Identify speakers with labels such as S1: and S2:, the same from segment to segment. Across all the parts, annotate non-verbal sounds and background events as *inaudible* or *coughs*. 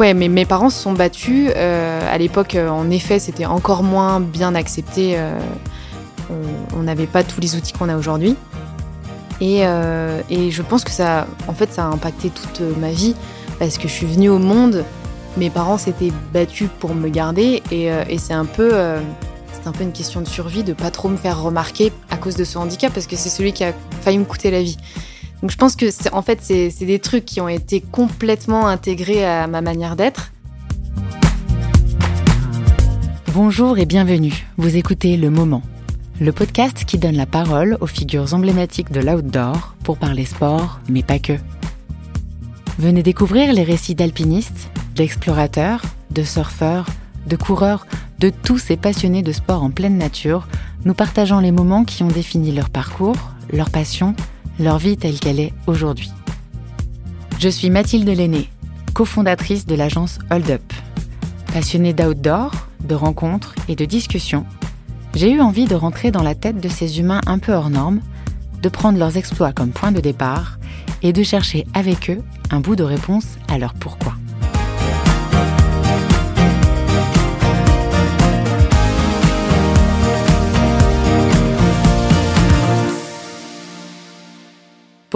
S1: ouais, mes, mes parents se sont battus. à l'époque, en effet, c'était encore moins bien accepté. on n'avait pas tous les outils qu'on a aujourd'hui. Et, et, je pense que ça, en fait, ça a impacté toute ma vie parce que je suis venue au monde mes parents s'étaient battus pour me garder et, euh, c'est un peu euh, c'est un peu une question de survie de pas trop me faire remarquer à cause de ce handicap parce que c'est celui qui a failli me coûter la vie. Donc je pense que en fait c'est des trucs qui ont été complètement intégrés à ma manière d'être.
S2: Bonjour et bienvenue. Vous écoutez Le Moment, le podcast qui donne la parole aux figures emblématiques de l'outdoor pour parler sport, mais pas que. Venez découvrir les récits d'alpinistes, d'explorateurs, de surfeurs, de coureurs, de tous ces passionnés de sport en pleine nature, nous partageons les moments qui ont défini leur parcours, leur passion, leur vie telle qu'elle est aujourd'hui. Je suis Mathilde Lenné, cofondatrice de l'agence Hold Up. Passionnée d'outdoor, de rencontres et de discussions, j'ai eu envie de rentrer dans la tête de ces humains un peu hors normes, de prendre leurs exploits comme point de départ et de chercher avec eux un bout de réponse à leur pourquoi.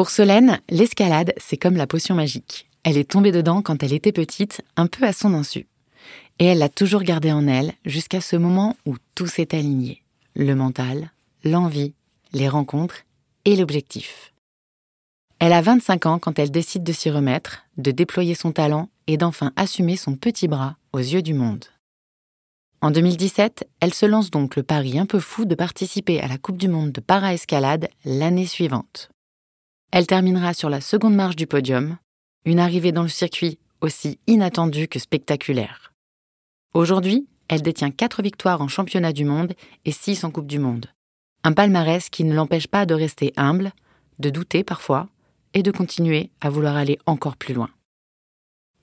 S2: Pour Solène, l'escalade, c'est comme la potion magique. Elle est tombée dedans quand elle était petite, un peu à son insu. Et elle l'a toujours gardée en elle jusqu'à ce moment où tout s'est aligné. Le mental, l'envie, les rencontres et l'objectif. Elle a 25 ans quand elle décide de s'y remettre, de déployer son talent et d'enfin assumer son petit bras aux yeux du monde. En 2017, elle se lance donc le pari un peu fou de participer à la Coupe du Monde de para-escalade l'année suivante. Elle terminera sur la seconde marche du podium, une arrivée dans le circuit aussi inattendue que spectaculaire. Aujourd'hui, elle détient 4 victoires en championnat du monde et 6 en Coupe du Monde. Un palmarès qui ne l'empêche pas de rester humble, de douter parfois, et de continuer à vouloir aller encore plus loin.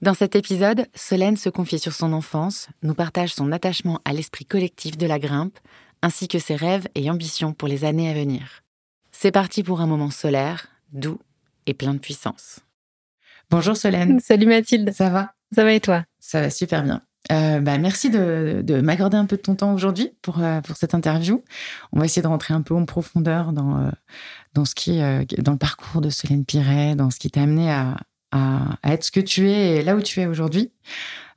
S2: Dans cet épisode, Solène se confie sur son enfance, nous partage son attachement à l'esprit collectif de la grimpe, ainsi que ses rêves et ambitions pour les années à venir. C'est parti pour un moment solaire, doux et plein de puissance. Bonjour Solène.
S1: Salut Mathilde.
S2: Ça va?
S1: Ça va et toi?
S2: Ça va super bien. Euh, bah, merci de, m'accorder un peu de ton temps aujourd'hui pour, euh, pour cette interview. On va essayer de rentrer un peu en profondeur dans, euh, dans, ce qui, dans le parcours de Solène Piret, dans ce qui t'a amené à, à, être ce que tu es et là où tu es aujourd'hui.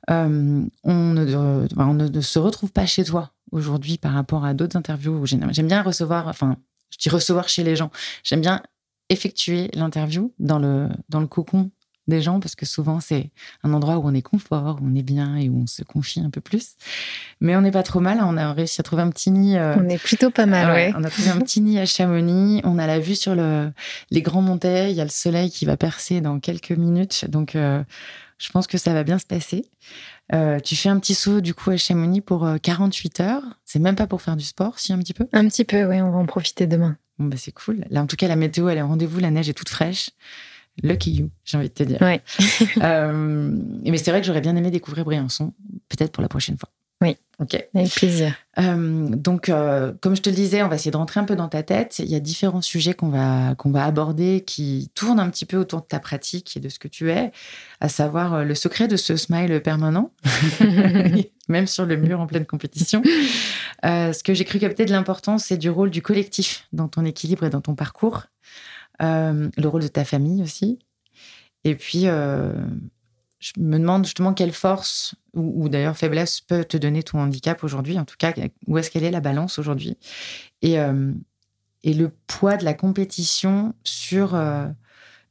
S2: on, ne, on ne se retrouve pas chez toi aujourd'hui par rapport à d'autres interviews. J'aime bien recevoir, enfin, je dis recevoir chez les gens. J'aime bien effectuer l'interview dans le, dans le cocon des gens parce que souvent c'est un endroit où on est confort, où on est bien et où on se confie un peu plus. Mais on n'est pas trop mal, on a réussi à trouver un petit nid.
S1: Euh, on est plutôt pas mal, ouais,
S2: On a trouvé un petit nid à Chamonix, on a la vue sur le, les grands montées, il y a le soleil qui va percer dans quelques minutes, donc euh, je pense que ça va bien se passer. Euh, tu fais un petit saut du coup à Chamonix pour 48 heures. C'est même pas pour faire du sport, si un petit peu?
S1: Un petit peu, oui, on va en profiter demain.
S2: Bah, c'est cool. Là, en tout cas, la météo, elle est rendez-vous. La neige est toute fraîche. Lucky you, j'ai envie de te dire.
S1: Ouais. *laughs*
S2: Euh, mais c'est vrai que j'aurais bien aimé découvrir Briançon, peut-être pour la prochaine fois.
S1: Oui. Ok. Avec plaisir.
S2: Euh, donc, euh, comme je te le disais, on va essayer de rentrer un peu dans ta tête. Il y a différents sujets qu'on va, qu'on va aborder qui tournent un petit peu autour de ta pratique et de ce que tu es, à savoir le secret de ce smile permanent, *laughs* même sur le mur en pleine compétition. ce que j'ai cru capter de l'importance, c'est du rôle du collectif dans ton équilibre et dans ton parcours. Euh, le rôle de ta famille aussi. Et puis, euh, je me demande justement quelle force ou, d'ailleurs faiblesse peut te donner ton handicap aujourd'hui. En tout cas, où est-ce qu'elle est la balance aujourd'hui? Et, euh, le poids de la compétition sur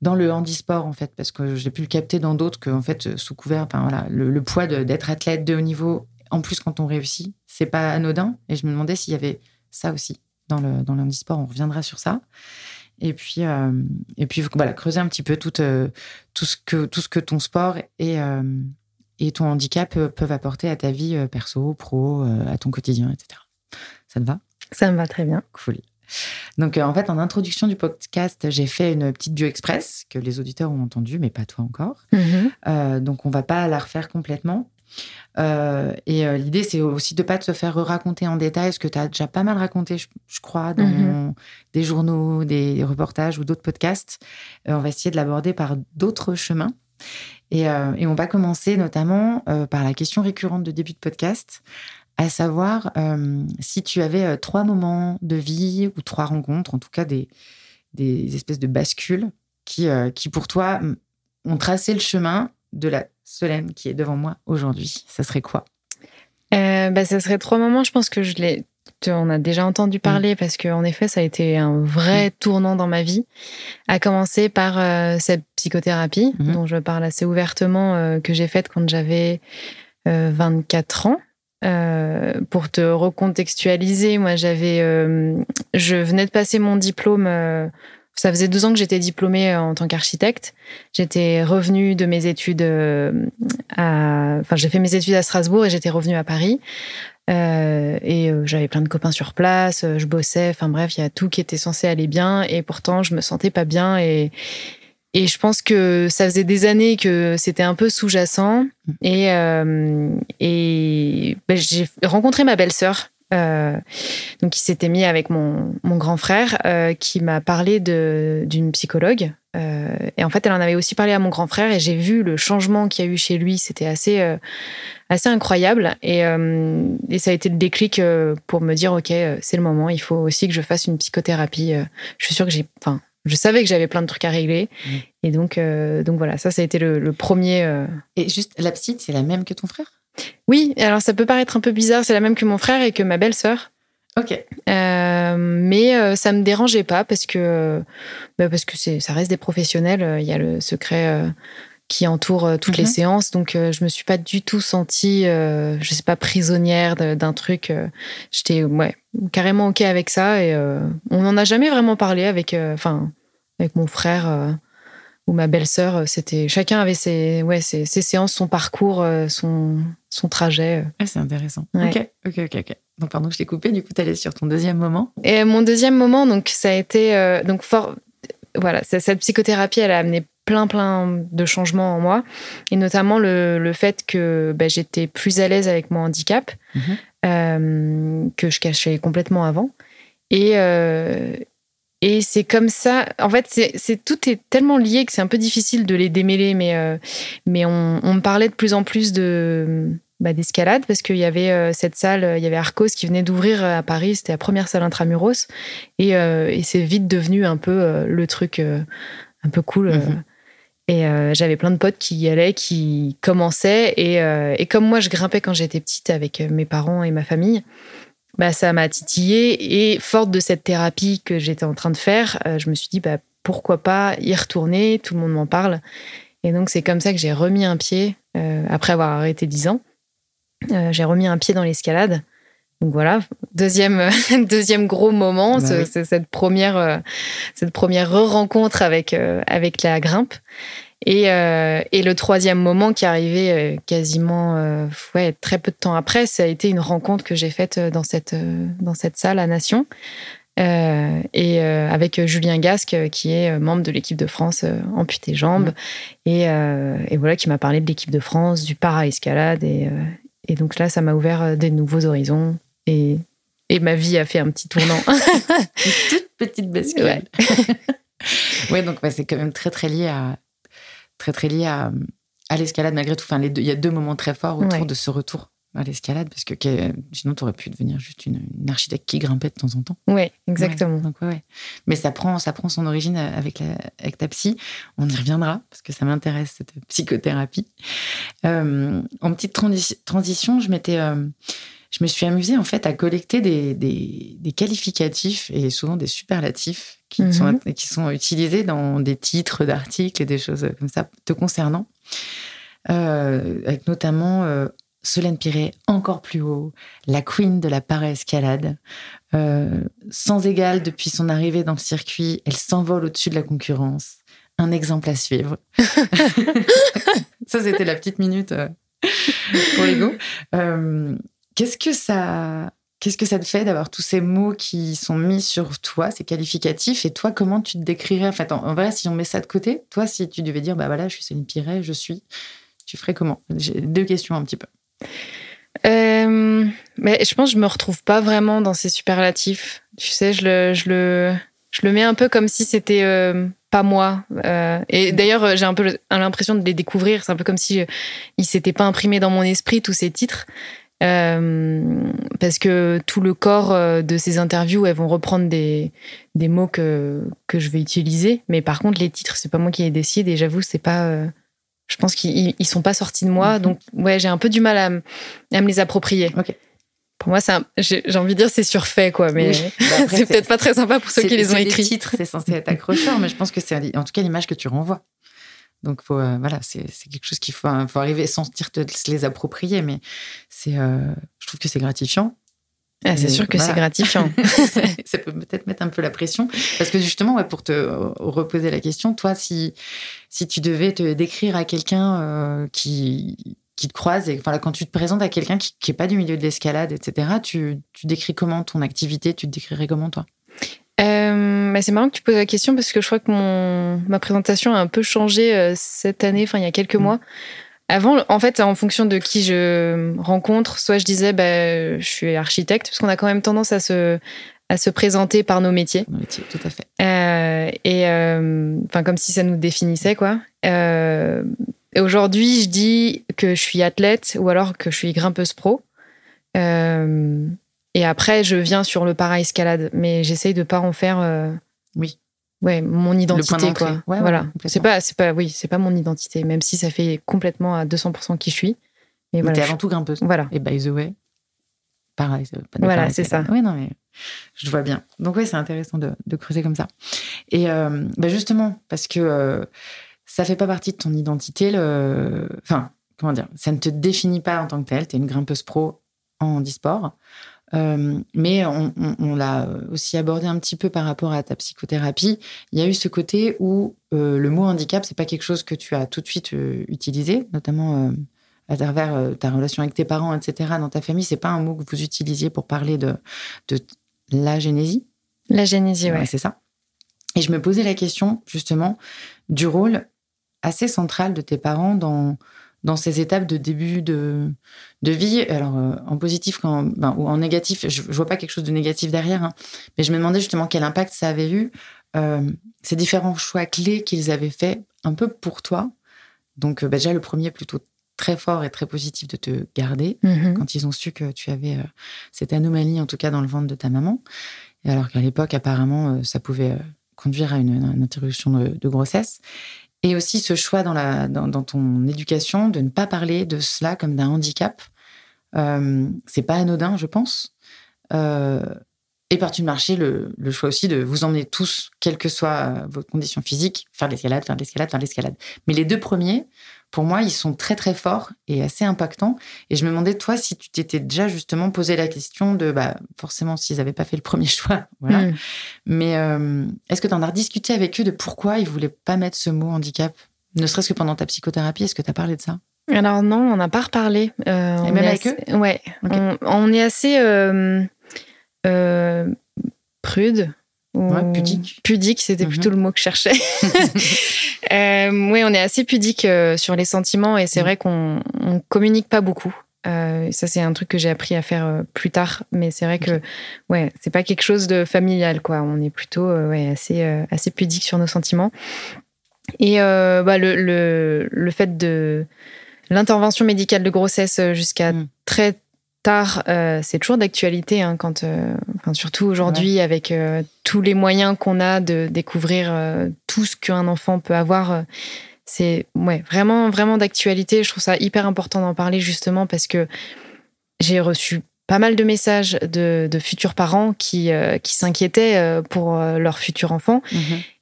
S2: dans le handisport en fait, parce que j'ai pu le capter dans d'autres que en fait sous couvert, le, poids d'être athlète de haut niveau, en plus quand on réussit, c'est pas anodin. Et je me demandais s'il y avait ça aussi dans le dans le handisport. On reviendra sur ça. Et puis, euh, et puis voilà, creuser un petit peu tout, euh, tout, ce, que, tout ce que ton sport et, euh, et ton handicap peuvent apporter à ta vie perso, pro, à ton quotidien, etc. Ça te va?
S1: Ça me va très bien.
S2: Cool. Donc, en fait, en introduction du podcast, j'ai fait une petite bio express que les auditeurs ont entendu, mais pas toi encore. Mm-hmm. donc, on va pas la refaire complètement. Euh, et euh, l'idée, c'est aussi de ne pas te faire raconter en détail ce que tu as déjà pas mal raconté, je, crois, dans mhm. des journaux, des reportages ou d'autres podcasts. Euh, on va essayer de l'aborder par d'autres chemins. Et, et on va commencer notamment par la question récurrente de début de podcast, à savoir si tu avais trois moments de vie ou trois rencontres, en tout cas des, des espèces de bascules qui, qui pour toi ont tracé le chemin de la Solène qui est devant moi aujourd'hui. Ça serait quoi?
S1: Euh, bah, Ça serait trois moments. Je pense que je l'ai. On a déjà entendu mm. parler parce qu'en effet, ça a été un vrai mm. tournant dans ma vie. À commencer par euh, cette psychothérapie mm-hmm. dont je parle assez ouvertement, euh, que j'ai faite quand j'avais 24 ans. pour te recontextualiser, moi j'avais, je venais de passer mon diplôme ça faisait deux ans que j'étais diplômée euh, en tant qu'architecte. J'étais revenue de mes études euh, à, enfin, j'ai fait mes études à Strasbourg et j'étais revenue à Paris. Euh, et j'avais plein de copains sur place, je bossais, enfin bref, il y a tout qui était censé aller bien et pourtant je me sentais pas bien et et je pense que ça faisait des années que c'était un peu sous-jacent et et ben, j'ai rencontré ma belle-sœur euh, donc, il s'était mis avec mon, mon grand frère euh, qui m'a parlé d'une psychologue. Euh, et en fait, elle en avait aussi parlé à mon grand frère et j'ai vu le changement qu'il y a eu chez lui. C'était assez, assez incroyable. Et, et, ça a été le déclic pour me dire, OK, c'est le moment, il faut aussi que je fasse une psychothérapie. je suis sûre que j'ai... Enfin, je savais que j'avais plein de trucs à régler. Mmh. Et donc, donc voilà, ça, ça a été le, le premier...
S2: Et juste, la psy, c'est la même que ton frère?
S1: Oui, alors ça peut paraître un peu bizarre, c'est la même que mon frère et que ma belle-sœur.
S2: Ok.
S1: Euh, mais euh, ça me dérangeait pas parce que bah, parce que c'est ça reste des professionnels. Il y a le secret qui entoure toutes les mhm. séances, donc je me suis pas du tout sentie, je sais pas prisonnière d'un truc. J'étais ouais carrément ok avec ça et on n'en a jamais vraiment parlé avec enfin avec mon frère ma belle-sœur, euh, c'était chacun avait ses, ouais, ses, séances, son parcours, euh, son, son trajet.
S2: Ah, c'est intéressant. Ok, ok, ok, ok. Donc, pardon, je t'ai coupé. Du coup, tu allais sur ton deuxième moment.
S1: Et mon deuxième moment, donc, ça a été. Euh, donc, fort. Voilà, cette psychothérapie, elle a amené plein, plein de changements en moi. Et notamment le, le fait que bah, j'étais plus à l'aise avec mon handicap, mhm. que je cachais complètement avant. Et, et c'est comme ça. En fait, c'est tout est tellement lié que c'est un peu difficile de les démêler. Mais euh, mais on, on, me parlait de plus en plus de bah, d'escalade parce qu'il y avait euh, cette salle, il y avait Arcos qui venait d'ouvrir à Paris. C'était la première salle intramuros et, euh, et c'est vite devenu un peu le truc un peu cool. Mhm. Et j'avais plein de potes qui y allaient, qui commençaient. Et, et comme moi, je grimpais quand j'étais petite avec mes parents et ma famille bah, ça m'a titillé. Et forte de cette thérapie que j'étais en train de faire, euh, je me suis dit, bah, pourquoi pas y retourner Tout le monde m'en parle. Et donc, c'est comme ça que j'ai remis un pied, euh, après avoir arrêté 10 ans, euh, j'ai remis un pied dans l'escalade. Donc voilà, deuxième, *laughs* deuxième gros moment, bah c'est cette première, cette première rencontre avec, avec la grimpe. Et, euh, et, le troisième moment qui est arrivé euh, quasiment euh, ouais, très peu de temps après, ça a été une rencontre que j'ai faite dans cette, dans cette salle à Nation. et avec Julien Gasque, qui est membre de l'équipe de France amputé jambes, mmh. et, et, voilà, qui m'a parlé de l'équipe de France, du para-escalade. Et, et, donc là, ça m'a ouvert des nouveaux horizons. Et, et ma vie a fait un petit tournant. *laughs*
S2: une toute petite *laughs* bascule. Ouais, *laughs* ouais donc c'est quand même très, très lié à très très lié à, à l'escalade malgré tout. Enfin, les il y a deux moments très forts autour de ce retour à l'escalade parce que sinon tu aurais pu devenir juste une, architecte qui grimpait de temps en temps.
S1: Oui, exactement.
S2: donc, ouais, Mais ça prend, ça prend son origine avec, la, avec ta psy. On y reviendra parce que ça m'intéresse cette psychothérapie. Euh, en petite transition, je m'étais euh, je me suis amusée en fait à collecter des, des, qualificatifs et souvent des superlatifs qui, sont, mhm. qui sont utilisés dans des titres d'articles et des choses comme ça te concernant. Euh, avec notamment euh, Solène Piré, encore plus haut, la queen de la para-escalade. Euh, sans égal depuis son arrivée dans le circuit, elle s'envole au-dessus de la concurrence. Un exemple à suivre. *laughs* ça, c'était la petite minute pour l'ego. Qu'est-ce que ça, qu'est-ce que ça te fait d'avoir tous ces mots qui sont mis sur toi, ces qualificatifs? Et toi, comment tu te décrirais? En fait, en, vrai, si on met ça de côté, toi, si tu devais dire, bah voilà, je suis Céline Piret, je suis, tu ferais comment? J'ai deux questions un petit peu.
S1: Euh, mais je pense que je me retrouve pas vraiment dans ces superlatifs. Tu sais, je le, je le, je le mets un peu comme si c'était euh, pas moi. et d'ailleurs, j'ai un peu l'impression de les découvrir. C'est un peu comme si ils s'étaient pas imprimés dans mon esprit tous ces titres. Euh, parce que tout le corps euh, de ces interviews, elles vont reprendre des, des mots que, que je vais utiliser. Mais par contre, les titres, c'est pas moi qui les décide et j'avoue, c'est pas. Euh, je pense qu'ils ils sont pas sortis de moi. Mhm. Donc, ouais, j'ai un peu du mal à, à me les approprier. Pour moi, j'ai envie de dire c'est surfait, quoi, mais *laughs* bah, c'est peut-être pas très sympa pour ceux qui les ont écrits.
S2: titres, c'est censé être accrocheur, mais je pense que c'est en tout cas l'image que tu renvoies. Donc faut, euh, voilà, c'est quelque chose qu'il faut, hein, faut, arriver sans sentir te se les approprier, mais c'est, euh, je trouve que c'est gratifiant.
S1: Ah, c'est sûr que c'est gratifiant. *laughs*
S2: ça peut peut-être mettre un peu la pression, parce que justement, ouais, pour te reposer la question, toi, si si tu devais te décrire à quelqu'un euh, qui qui te croise et enfin, quand tu te présentes à quelqu'un qui n'est pas du milieu de l'escalade, etc., tu, tu décris comment ton activité? Tu te décrirais comment toi?
S1: Euh, bah, c'est marrant que tu poses la question parce que je crois que mon, ma présentation a un peu changé euh, cette année, enfin il y a quelques mm. mois. Avant, en fait, en fonction de qui je rencontre, soit je disais bah, je suis architecte, parce qu'on a quand même tendance à se, à se présenter par nos métiers.
S2: Nos métiers, tout à fait.
S1: Euh, et enfin, comme si ça nous définissait, quoi. Et aujourd'hui, je dis que je suis athlète ou alors que je suis grimpeuse pro. Euh, et après, je viens sur le para-escalade, mais j'essaye de pas en faire. Euh,
S2: oui.
S1: Ouais, mon identité, quoi. voilà. c'est pas, c'est pas, oui, c'est pas mon identité, même si ça fait complètement à 200% qui je suis.
S2: Mais, voilà, t'es avant tout grimpeuse.
S1: Voilà.
S2: Et by the way, pareil.
S1: voilà, c'est ça.
S2: Oui, non, mais je vois bien. Donc, oui, c'est intéressant de, de, creuser comme ça. Et euh, bah justement, parce que euh, ça fait pas partie de ton identité, le... enfin, comment dire, ça ne te définit pas en tant que telle. Tu es une grimpeuse pro en handisport. Euh, mais on, l'a aussi abordé un petit peu par rapport à ta psychothérapie. Il y a eu ce côté où euh, le mot handicap, c'est pas quelque chose que tu as tout de suite euh, utilisé, notamment à travers ta relation avec tes parents, etc. Dans ta famille, c'est pas un mot que vous utilisiez pour parler de, de la génésie?
S1: La génésie, ouais.
S2: c'est ça. Et je me posais la question justement du rôle assez central de tes parents dans dans ces étapes de début de, de vie. Alors, euh, en positif quand, ben, ou en négatif, je, ne vois pas quelque chose de négatif derrière, hein. mais je me demandais justement quel impact ça avait eu, euh, ces différents choix clés qu'ils avaient faits un peu pour toi. Donc, euh, ben, déjà, le premier plutôt très fort et très positif de te garder mm-hmm. quand ils ont su que tu avais cette anomalie, en tout cas dans le ventre de ta maman. Et alors qu'à l'époque, apparemment, ça pouvait conduire à une, interruption de, de, grossesse. Et aussi ce choix dans, ton éducation de ne pas parler de cela comme d'un handicap. Euh, c'est pas anodin, je pense. Euh, et parti de marché, le, le, choix aussi de vous emmener tous, quelle que soit votre condition physique, faire l'escalade, faire l'escalade, faire l'escalade. Mais les deux premiers, pour moi, ils sont très très forts et assez impactants. Et je me demandais, toi, si tu t'étais déjà justement posé la question de, bah, forcément, s'ils n'avaient pas fait le premier *laughs* choix, voilà. Hmm. Mais euh, est-ce que tu en as discuté avec eux de pourquoi ils voulaient pas mettre ce mot handicap? Ne serait-ce que pendant ta psychothérapie, est-ce que tu as parlé de ça?
S1: Alors non, on n'a pas reparlé.
S2: Euh, et même avec eux?
S1: Ouais. On, est assez euh, prude
S2: pudique.
S1: Pudique, c'était mhm. plutôt le mot que je cherchais. *laughs* euh, oui, on est assez pudique euh, sur les sentiments et c'est mhm. vrai qu'on on communique pas beaucoup. Euh, ça, c'est un truc que j'ai appris à faire plus tard, mais c'est vrai que ouais, c'est pas quelque chose de familial, quoi. On est plutôt ouais, assez, assez pudique sur nos sentiments. Et bah, le, le, le fait de l'intervention médicale de grossesse jusqu'à mm. très tard, euh, c'est toujours d'actualité, hein, quand, euh, surtout aujourd'hui avec euh, tous les moyens qu'on a de découvrir tout ce qu'un enfant peut avoir. c'est ouais, vraiment, vraiment d'actualité. Je trouve ça hyper important d'en parler justement parce que j'ai reçu pas mal de messages de, futurs parents qui, qui s'inquiétaient pour leur futur enfant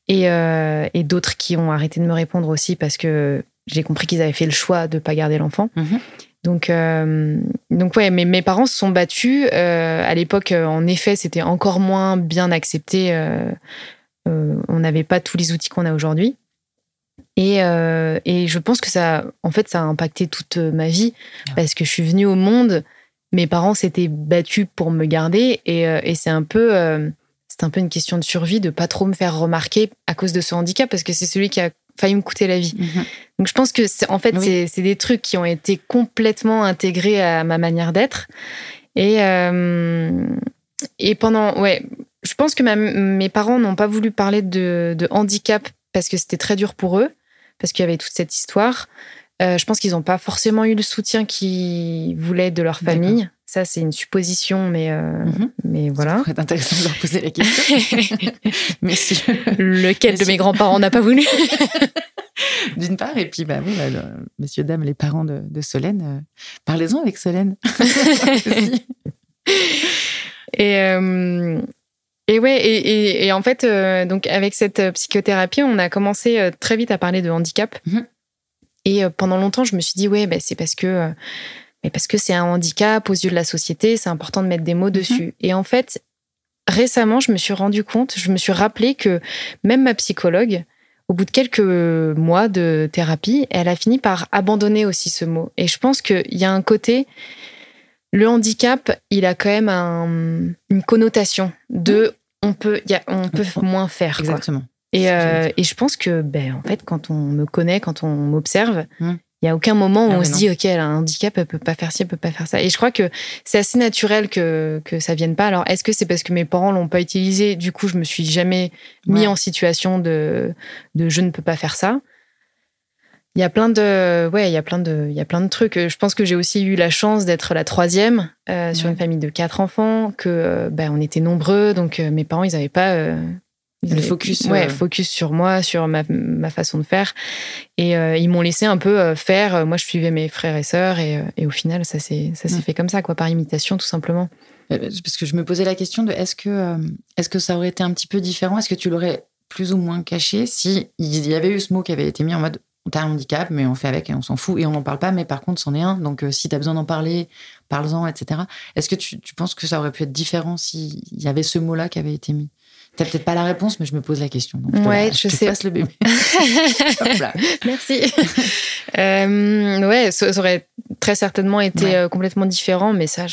S1: mm-hmm. et, d'autres qui ont arrêté de me répondre aussi parce que j'ai compris qu'ils avaient fait le choix de ne pas garder l'enfant. Mm-hmm. Donc, euh, donc ouais, mais mes parents se sont battus. Euh, à l'époque, euh, en effet, c'était encore moins bien accepté. on n'avait pas tous les outils qu'on a aujourd'hui. Et, et, je pense que ça, en fait, ça a impacté toute ma vie ah. parce que je suis venue au monde. Mes parents s'étaient battus pour me garder et, et c'est un peu, c'est un peu une question de survie de pas trop me faire remarquer à cause de ce handicap parce que c'est celui qui a failli me coûter la vie. Mhm. Donc je pense que en fait c'est des trucs qui ont été complètement intégrés à ma manière d'être et euh, et pendant ouais je pense que mes parents n'ont pas voulu parler de, handicap parce que c'était très dur pour eux, parce qu'il y avait toute cette histoire. Euh, je pense qu'ils n'ont pas forcément eu le soutien qu'ils voulaient de leur famille. Ça, c'est une supposition, mais, euh, mhm. mais voilà. Ça
S2: pourrait être intéressant de leur poser la question. *laughs*
S1: Monsieur. Lequel de mes grands-parents n'a pas voulu? *laughs*
S2: D'une part, et puis, bah oui, bah, monsieur, dame, les parents de, Solène, euh, parlez-en avec Solène. *laughs*
S1: et, et ouais, et, et, en fait, donc avec cette psychothérapie, on a commencé très vite à parler de handicap. Mhm. Et euh, pendant longtemps, je me suis dit, ouais, bah, c'est parce que euh, mais parce que c'est un handicap aux yeux de la société, c'est important de mettre des mots mhm. dessus. Et en fait, récemment, je me suis rendu compte, je me suis rappelé que même ma psychologue, au bout de quelques mois de thérapie, elle a fini par abandonner aussi ce mot. Et je pense qu'il y a un côté, le handicap, il a quand même une connotation de mhm. on peut, y a, on peut moins faire.
S2: Exactement.
S1: Et, euh, et, je pense que, ben, en fait, quand on me connaît, quand on m'observe, hmm. Il n'y a aucun moment où ah on se dit, OK, elle a un handicap, elle peut pas faire ci, elle peut pas faire ça. Et je crois que c'est assez naturel que, que ça vienne pas. Alors, est-ce que c'est parce que mes parents l'ont pas utilisé? Du coup, je me suis jamais mis en situation de, de je ne peux pas faire ça. Il y a plein de, ouais, il y a plein de, il y a plein de trucs. Je pense que j'ai aussi eu la chance d'être la troisième euh, sur une famille de quatre enfants, que euh, ben, on était nombreux, donc mes parents ils n'avaient pas
S2: le focus
S1: ouais euh, focus sur moi sur ma, ma façon de faire. Et euh, ils m'ont laissé un peu euh, faire moi je suivais mes frères et sœurs et, et au final ça s'est ça s'est fait comme ça quoi par imitation tout simplement.
S2: Parce que je me posais la question de est-ce que est-ce que ça aurait été un petit peu différent? Est-ce que tu l'aurais plus ou moins caché si il y avait eu ce mot qui avait été mis en mode t'as un handicap mais on fait avec et on s'en fout et on n'en parle pas mais par contre c'en est un. Donc si tu as besoin d'en parler parle-en etc est-ce que tu, tu penses que ça aurait pu être différent s'il y avait ce mot là qui avait été mis? T'as peut-être pas la réponse, mais je me pose la question.
S1: Donc ouais, je, sais.
S2: le bébé. *laughs*
S1: Merci. euh, ouais, ça, aurait très certainement été euh, complètement différent, mais ça,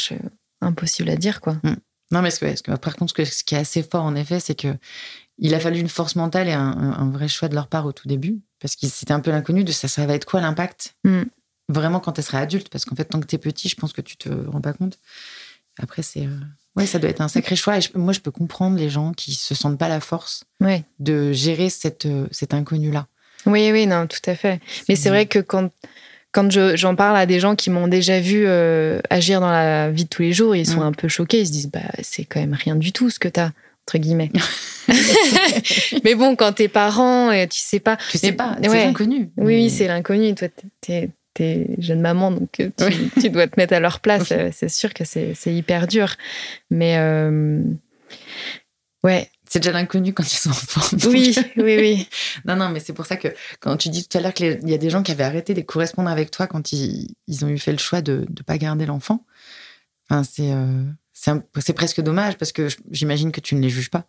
S1: impossible à dire, quoi.
S2: Hmm. Non, mais ce que, par contre, ce, qui est assez fort, en effet, c'est que il a fallu une force mentale et un, vrai choix de leur part au tout début, parce que c'était un peu l'inconnu de ça, ça va être quoi l'impact hmm. vraiment quand elle sera adulte, parce qu'en fait, tant que tu es petit, je pense que tu te rends pas compte. Après, c'est. Euh, oui, ça doit être un sacré choix. Et moi, je peux comprendre les gens qui se sentent pas la force de gérer cette, euh, cet inconnu-là.
S1: Oui, oui, non, tout à fait. Mais c'est vrai que quand, quand j'en parle à des gens qui m'ont déjà vu euh, agir dans la vie de tous les jours, ils sont mm. un peu choqués. Ils se disent, bah, c'est quand même rien du tout ce que tu as, entre guillemets. *laughs* mais bon, quand t'es parent, tu sais pas.
S2: Tu sais pas, c'est l'inconnu.
S1: Oui, oui, c'est l'inconnu. Toi, t'es t'es jeune maman, donc euh, tu, dois te mettre à leur place. Euh, c'est sûr que c'est hyper dur. Mais euh, ouais.
S2: C'est déjà l'inconnu quand ils sont enfants.
S1: Oui, oui, oui. *laughs*
S2: non, non, mais c'est pour ça que quand tu dis tout à l'heure qu'il y a des gens qui avaient arrêté de correspondre avec toi quand ils, ils ont eu fait le choix de ne pas garder l'enfant, enfin, c'est c'est presque dommage parce que j'imagine que tu ne les juges pas.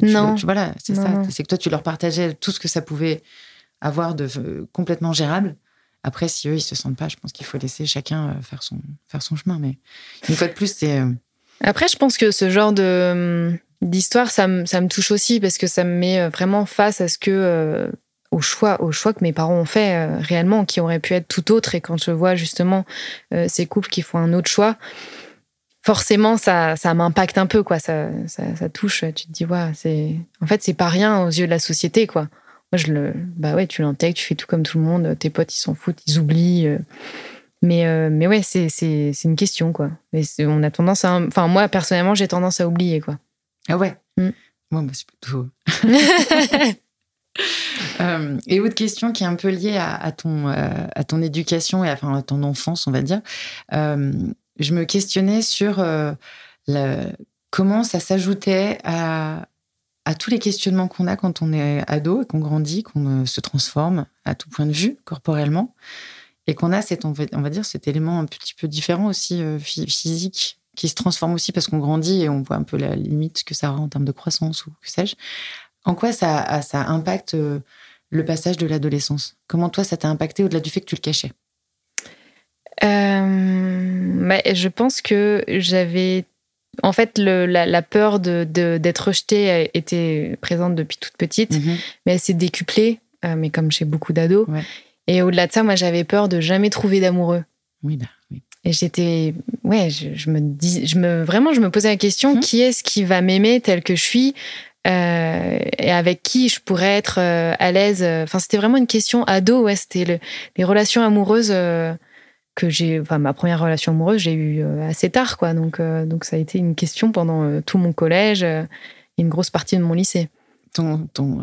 S1: non.
S2: Tu, voilà, c'est ça. C'est que toi, tu leur partageais tout ce que ça pouvait avoir de complètement gérable après, si eux, ils se sentent pas, je pense qu'il faut laisser chacun euh, faire son, faire son chemin. Mais une fois de plus, c'est. Euh,
S1: Après, je pense que ce genre de hum, d'histoire, ça, me, ça me touche aussi parce que ça me met euh, vraiment face à ce que. au choix, au choix que mes parents ont fait réellement, qui aurait pu être tout autre. Et quand je vois justement ces couples qui font un autre choix, forcément, ça, ça m'impacte un peu, quoi. Ça, ça, touche. Tu te dis, ouais, c'est, en fait, c'est pas rien aux yeux de la société, quoi moi, je le, bah ouais, tu l'intègres, tu fais tout comme tout le monde. Tes potes, ils s'en foutent, ils oublient. Euh. Mais, euh, mais ouais, c'est, c'est, c'est une question, quoi. Mais on a tendance à. Enfin, moi, personnellement, j'ai tendance à oublier, quoi.
S2: Ah ouais? Mm. Moi, bah, c'est plutôt. *laughs* *laughs* euh, et autre question qui est un peu liée à, ton, euh, à ton éducation et à, enfin, à ton enfance, on va dire. je me questionnais sur comment ça s'ajoutait à, à tous les questionnements qu'on a quand on est ado et qu'on grandit, qu'on euh, se transforme à tout point de vue corporellement et qu'on a cet, on va, dire, cet élément un petit peu différent aussi euh, physique qui se transforme aussi parce qu'on grandit et on voit un peu la limite que ça aura en termes de croissance ou que sais-je. En quoi ça, impacte euh, le passage de l'adolescence? Comment toi, ça t'a impacté au-delà du fait que tu le cachais?
S1: Bah, Je pense que j'avais en fait, la, peur d'être rejetée était présente depuis toute petite, mhm. mais elle s'est décuplée, euh, mais comme chez beaucoup d'ados. Et au-delà de ça, moi, j'avais peur de jamais trouver d'amoureux.
S2: Oui, bah, oui.
S1: Et j'étais, ouais, je, me dis, je me, vraiment, je me posais la question mhm. qui est-ce qui va m'aimer tel que je suis et avec qui je pourrais être à l'aise. Enfin, c'était vraiment une question ado. Ouais, c'était les relations amoureuses que j'ai. Enfin, ma première relation amoureuse, j'ai eu assez tard, quoi. Donc, donc ça a été une question pendant tout mon collège et une grosse partie de mon lycée.
S2: Ton, ton,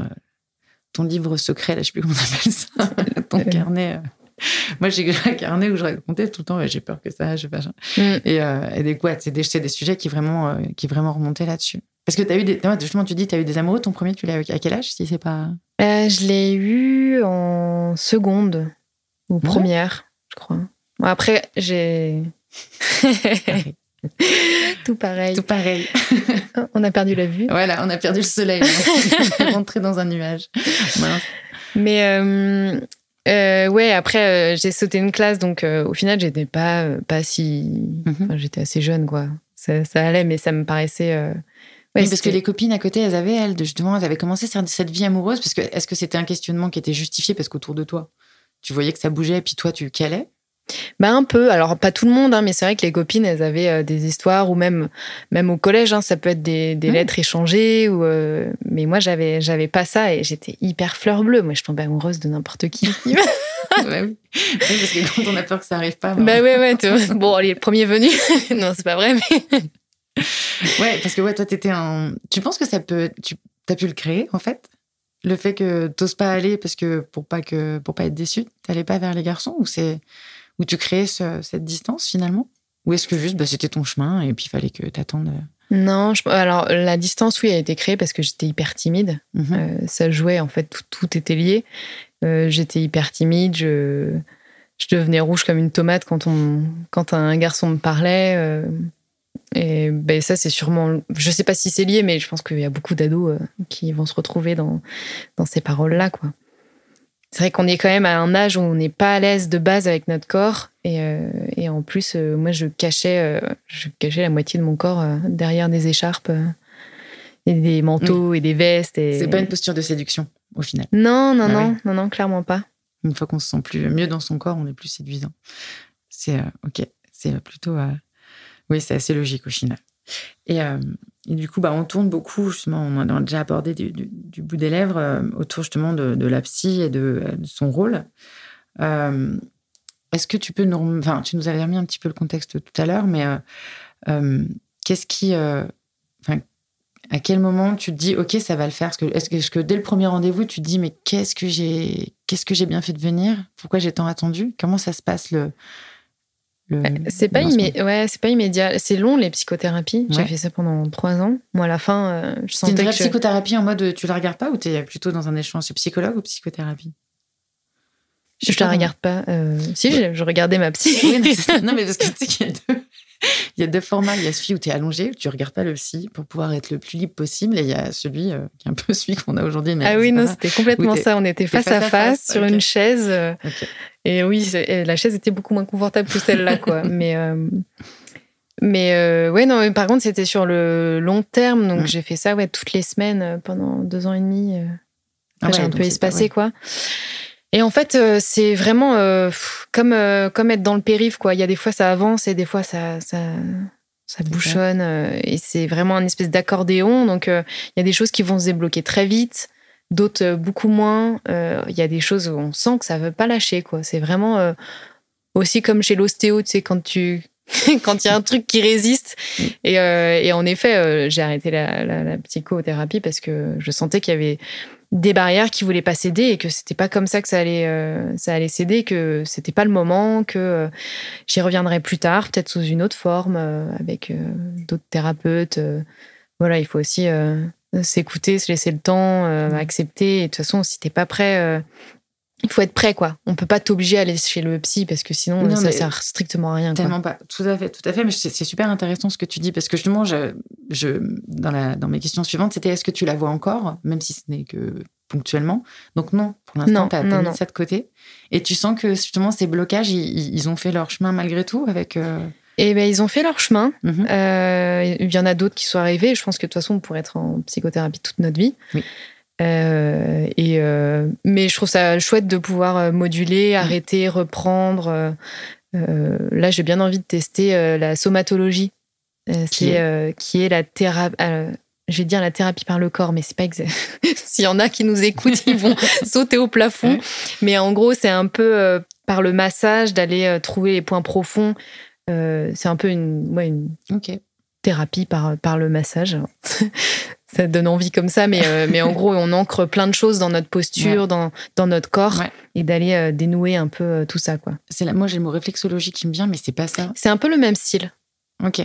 S2: ton livre secret, là, je sais plus comment *laughs* on appelle ça, *laughs* ton carnet. Moi, j'ai *laughs* un carnet où je racontais tout le temps, j'ai peur que ça, je pas. Mm. Et, euh, et des, c'est des, des, sujets qui vraiment, euh, qui vraiment remontaient là-dessus. Parce que tu as eu des. Justement, tu dis, tu as eu des amoureux. Ton premier, tu l'as eu à quel âge, si c'est pas?
S1: Euh, je l'ai eu en seconde ou première, je crois. Après, j'ai. *laughs* Tout pareil.
S2: Tout pareil.
S1: on a perdu la vue.
S2: Voilà, on a perdu le soleil. *laughs* on est rentré dans un nuage.
S1: Mais euh, euh, ouais, après, euh, j'ai sauté une classe, donc euh, au final, j'étais pas, pas si. Mhm. j'étais assez jeune, quoi. Ça, allait, mais ça me paraissait.
S2: Ouais, oui, parce que les copines à côté, elles avaient, elles, justement, elles avaient commencé cette vie amoureuse. Parce que est-ce que c'était un questionnement qui était justifié parce qu'autour de toi, tu voyais que ça bougeait et puis toi, tu calais?
S1: Bah un peu, alors pas tout le monde, hein, mais c'est vrai que les copines, elles avaient euh, des histoires, ou même, même au collège, hein, ça peut être des, des mmh. lettres échangées, ou, euh, mais moi j'avais, j'avais pas ça et j'étais hyper fleur bleue. Moi je tombais amoureuse de n'importe qui. *laughs*
S2: bah oui. parce que quand on a peur que ça arrive pas.
S1: Bah ouais, *laughs* ouais. Bon, allez, le premier venu. *laughs* non, c'est pas vrai, mais.
S2: ouais, parce que ouais, toi t'étais un. Tu penses que ça peut. Tu as pu le créer en fait? Le fait que t'oses pas aller parce que pour pas que pour pas être déçu, t'allais pas vers les garçons ou c'est où tu créais cette distance finalement? Ou est-ce que juste bah, c'était ton chemin et puis il fallait que tu attendes euh?
S1: Non, alors la distance, oui, a été créée parce que j'étais hyper timide. Mhm. Euh, ça jouait, en fait, tout, était lié. Euh, j'étais hyper timide, je, je, devenais rouge comme une tomate quand, on, quand un garçon me parlait. et ben, ça, c'est sûrement. Je sais pas si c'est lié, mais je pense qu'il y a beaucoup d'ados qui vont se retrouver dans, dans ces paroles-là, quoi c'est vrai qu'on est quand même à un âge où on n'est pas à l'aise de base avec notre corps. Et, euh, et en plus, euh, moi, je cachais, euh, je cachais la moitié de mon corps derrière des écharpes et des manteaux et des vestes. Et...
S2: C'est pas une posture de séduction, au final.
S1: Non, non, ah non, non, non, clairement pas.
S2: Une fois qu'on se sent plus mieux dans son corps, on est plus séduisant. C'est ok, c'est plutôt, oui, c'est assez logique au final. Et, et du coup, bah, on tourne beaucoup, justement, on a déjà abordé du, bout des lèvres, euh, autour justement de, la psy et de, son rôle. Euh, est-ce que tu peux nous. Enfin, tu nous avais remis un petit peu le contexte tout à l'heure, mais euh, qu'est-ce qui. Enfin, à quel moment tu te dis, OK, ça va le faire? Est-ce que, est que, dès le premier rendez-vous, tu te dis, mais qu'est-ce que j'ai qu'est-ce que j'ai bien fait de venir Pourquoi j'ai tant attendu? Comment ça se passe le,
S1: euh, c'est pas, ouais, c'est pas immédiat. C'est long les psychothérapies. J'ai fait ça pendant trois ans. Moi, à la fin, euh, je sentais.
S2: C'est une
S1: vraie
S2: psychothérapie en mode tu la regardes pas ou tu es plutôt dans un échange C'est psychologue ou psychothérapie?
S1: Je, je la regarde pas. Euh, si, je, regardais ma psy. *laughs*
S2: non, mais parce que tu sais qu'il y a deux. *laughs* il y a deux formats. Il y a celui où tu es allongé, où tu regardes pas le psy pour pouvoir être le plus libre possible. Et il y a celui qui est un *laughs* peu celui qu'on a aujourd'hui.
S1: Ah oui, non, c'était *laughs* complètement ça. On était face, à face, sur une chaise. Et oui, la chaise était beaucoup moins confortable que celle-là, quoi. mais euh, mais euh, ouais, non. par contre, c'était sur le long terme, donc j'ai fait ça, ouais, toutes les semaines euh, pendant deux ans et demi. Ah j'ai un peu espacé, quoi. Et en fait, c'est vraiment comme comme être dans le périph', quoi. Il y a des fois ça avance et des fois ça ça, ça bouchonne et c'est vraiment un espèce d'accordéon. Donc il y a des choses qui vont se débloquer très vite d'autres euh, beaucoup moins. Euh, il y a des choses où on sent que ça veut pas lâcher, quoi. C'est vraiment euh, aussi comme chez l'ostéo, tu sais, quand tu *laughs* quand il y a un truc qui résiste. Et, et en effet, j'ai arrêté la, la, psychothérapie parce que je sentais qu'il y avait des barrières qui voulaient pas céder et que c'était pas comme ça que ça allait ça allait céder que c'était pas le moment que j'y reviendrai plus tard peut-être sous une autre forme avec d'autres thérapeutes voilà il faut aussi s'écouter, se laisser le temps, euh, mm. accepter. Et de toute façon, si t'es pas prêt, euh, il faut être prêt, quoi. On peut pas t'obliger à aller chez le psy parce que sinon, ça sert strictement à rien.
S2: Tellement pas. Tout à fait, tout à fait. Mais c'est super intéressant ce que tu dis parce que justement, je, je dans, la, dans mes questions suivantes, c'était est-ce que tu la vois encore, même si ce n'est que ponctuellement? Donc non, pour l'instant, tu as, mis ça de côté. Et tu sens que justement, ces blocages, ils, ont fait leur chemin malgré tout avec. Euh,
S1: et ben, ils ont fait leur chemin. Mhm. Euh, il y en a d'autres qui sont arrivés. Je pense que de toute façon, on pourrait être en psychothérapie toute notre vie. Euh, et euh, mais je trouve ça chouette de pouvoir moduler, mhm. arrêter, reprendre. là, j'ai bien envie de tester la somatologie, qui est, qui est la thérapie. je vais dire la thérapie par le corps, mais c'est pas exact. *laughs* S'il y en a qui nous écoutent, ils vont *laughs* sauter au plafond. Mais en gros, c'est un peu euh, par le massage d'aller euh, trouver les points profonds. Euh, c'est un peu une, ouais, une thérapie par, par le massage. Ça donne envie comme ça, mais, mais en gros, on ancre plein de choses dans notre posture, dans, dans notre corps, et d'aller dénouer un peu tout ça. quoi.
S2: C'est moi, j'ai le mot réflexologie qui me vient, mais c'est pas ça.
S1: C'est un peu le même style.
S2: Ok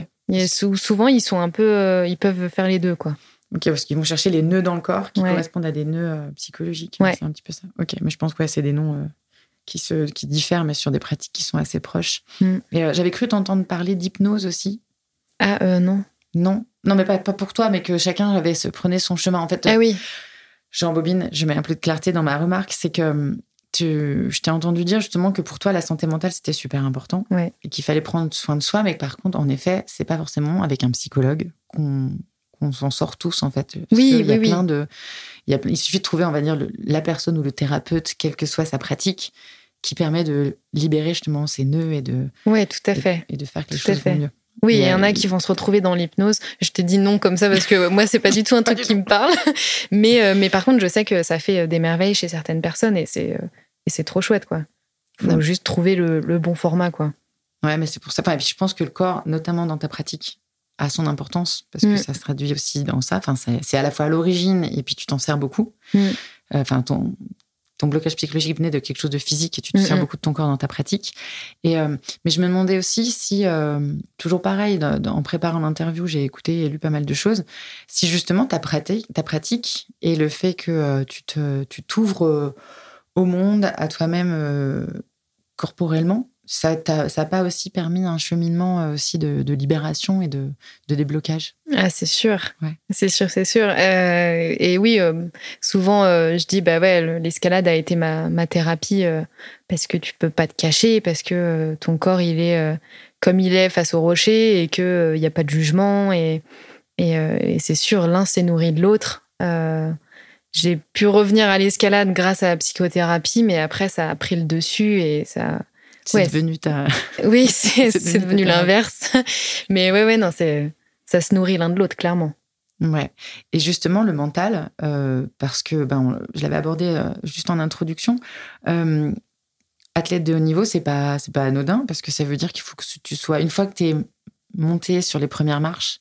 S1: souvent, ils sont un peu, euh, ils peuvent faire les deux, quoi.
S2: Ok, parce qu'ils vont chercher les nœuds dans le corps qui correspondent à des nœuds euh, psychologiques. C'est un petit peu ça. Ok, mais je pense que c'est des noms euh, qui, se, qui diffèrent, mais sur des pratiques qui sont assez proches. Mm. j'avais cru t'entendre parler d'hypnose aussi.
S1: Ah, non.
S2: Non, non, mais pas, pas, pour toi, mais que chacun avait se prenait son chemin. En fait,
S1: ah oui.
S2: Jean Bobine, je mets un peu de clarté dans ma remarque, c'est que hum, je t'ai entendu dire justement que pour toi, la santé mentale, c'était super important et qu'il fallait prendre soin de soi, mais que par contre, en effet, c'est pas forcément avec un psychologue qu'on s'en sort tous, en fait.
S1: oui, il
S2: y
S1: a
S2: plein de. Il, suffit de trouver, on va dire, la personne ou le thérapeute, quelle que soit sa pratique, qui permet de libérer justement ses nœuds et de.
S1: Oui, tout à fait.
S2: Et, de faire que les choses vont mieux.
S1: Oui, il y en a qui vont se retrouver dans l'hypnose. Je te dis non comme ça parce que *laughs* moi, c'est pas du tout un truc qui me parle. *laughs* Mais, euh, mais par contre, je sais que ça fait euh, des merveilles chez certaines personnes et c'est euh, et c'est trop chouette, quoi. Il faut juste trouver le, bon format, quoi.
S2: Ouais, mais c'est pour ça. Et puis je pense que le corps, notamment dans ta pratique, a son importance parce que mm. ça se traduit aussi dans ça. Enfin, c'est à la fois à l'origine et puis tu t'en sers beaucoup. Mm. Enfin, ton, ton blocage psychologique venait de quelque chose de physique et tu te sers beaucoup de ton corps dans ta pratique. Et, euh, mais je me demandais aussi si, euh, toujours pareil, en préparant l'interview, j'ai écouté et lu pas mal de choses, si justement ta pratique, ta pratique et le fait que tu t'ouvres au monde, à toi-même euh, corporellement, ça n'a pas aussi permis un cheminement euh, aussi de, libération et de, déblocage?
S1: Ah, c'est sûr. C'est sûr, c'est sûr. Euh, et oui, souvent, je dis, bah ouais, l'escalade a été ma, thérapie parce que tu peux pas te cacher, parce que ton corps, il est comme il est face au rocher et qu'il n'y a pas de jugement. Et, et, et c'est sûr, l'un s'est nourri de l'autre j'ai pu revenir à l'escalade grâce à la psychothérapie, mais après, ça a pris le dessus et ça. *laughs*
S2: C'est devenu ta.
S1: Oui, c'est devenu, l'inverse. *laughs* Mais ouais, ouais, non, c'est ça se nourrit l'un de l'autre, clairement.
S2: Ouais. Et justement, le mental, euh, parce que ben, je l'avais abordé euh, juste en introduction, euh, athlète de haut niveau, c'est pas, pas anodin, parce que ça veut dire qu'il faut que tu sois, une fois que tu es monté sur les premières marches,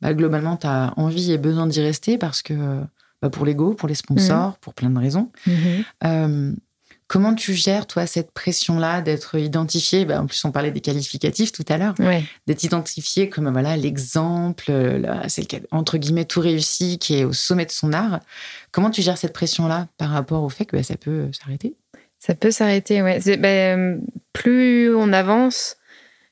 S2: bah, globalement, tu as envie et besoin d'y rester parce que bah, pour l'ego, pour les sponsors, mhm. pour plein de raisons. Mhm. Euh, comment tu gères, toi, cette pression-là d'être identifié bah, En plus, on parlait des qualificatifs tout à l'heure. D'être identifié comme voilà l'exemple, c'est entre guillemets tout réussi, qui est au sommet de son art. Comment tu gères cette pression-là par rapport au fait que bah, ça peut s'arrêter?
S1: Ça peut s'arrêter, ouais. plus on avance,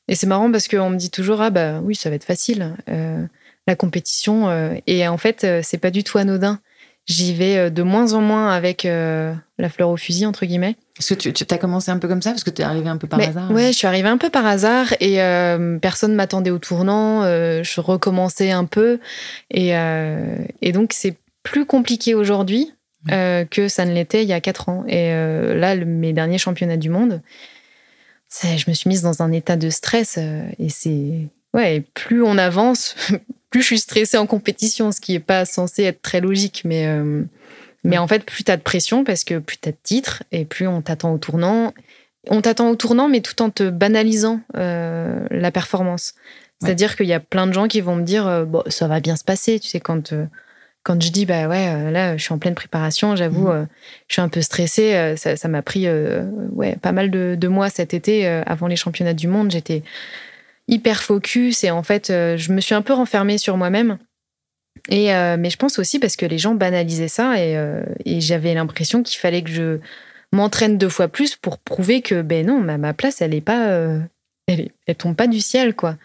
S1: et c'est marrant parce qu'on me dit toujours ah bah oui ça va être facile euh, la compétition euh, et en fait c'est pas du tout anodin J'y vais euh, de moins en moins avec euh, la fleur au fusil, entre guillemets.
S2: Est-ce que tu, as commencé un peu comme ça? Parce que tu es arrivé un peu par hasard
S1: Ouais, je suis arrivée un peu par hasard et euh, personne m'attendait au tournant. je recommençais un peu. Et, et donc, c'est plus compliqué aujourd'hui que ça ne l'était il y a quatre ans. Et là, mes derniers championnats du monde, je me suis mise dans un état de stress et c'est. Ouais, plus on avance, *laughs* plus je suis stressée en compétition, ce qui n'est pas censé être très logique. Mais, euh, mais en fait, plus tu as de pression parce que plus tu as de titres et plus on t'attend au tournant. On t'attend au tournant, mais tout en te banalisant euh, la performance. C'est-à-dire qu'il y a plein de gens qui vont me dire euh, bon, ça va bien se passer. Tu sais, quand, quand je dis bah ouais, là, je suis en pleine préparation, j'avoue, mmh. je suis un peu stressée. ça m'a pris ouais, pas mal de, de mois cet été avant les championnats du monde. J'étais hyper focus et en fait, euh, je me suis un peu renfermée sur moi-même. Et euh, mais je pense aussi parce que les gens banalisaient ça et, euh, et j'avais l'impression qu'il fallait que je m'entraîne deux fois plus pour prouver que ben non, ma, ma place elle est pas, elle, elle, tombe pas du ciel quoi.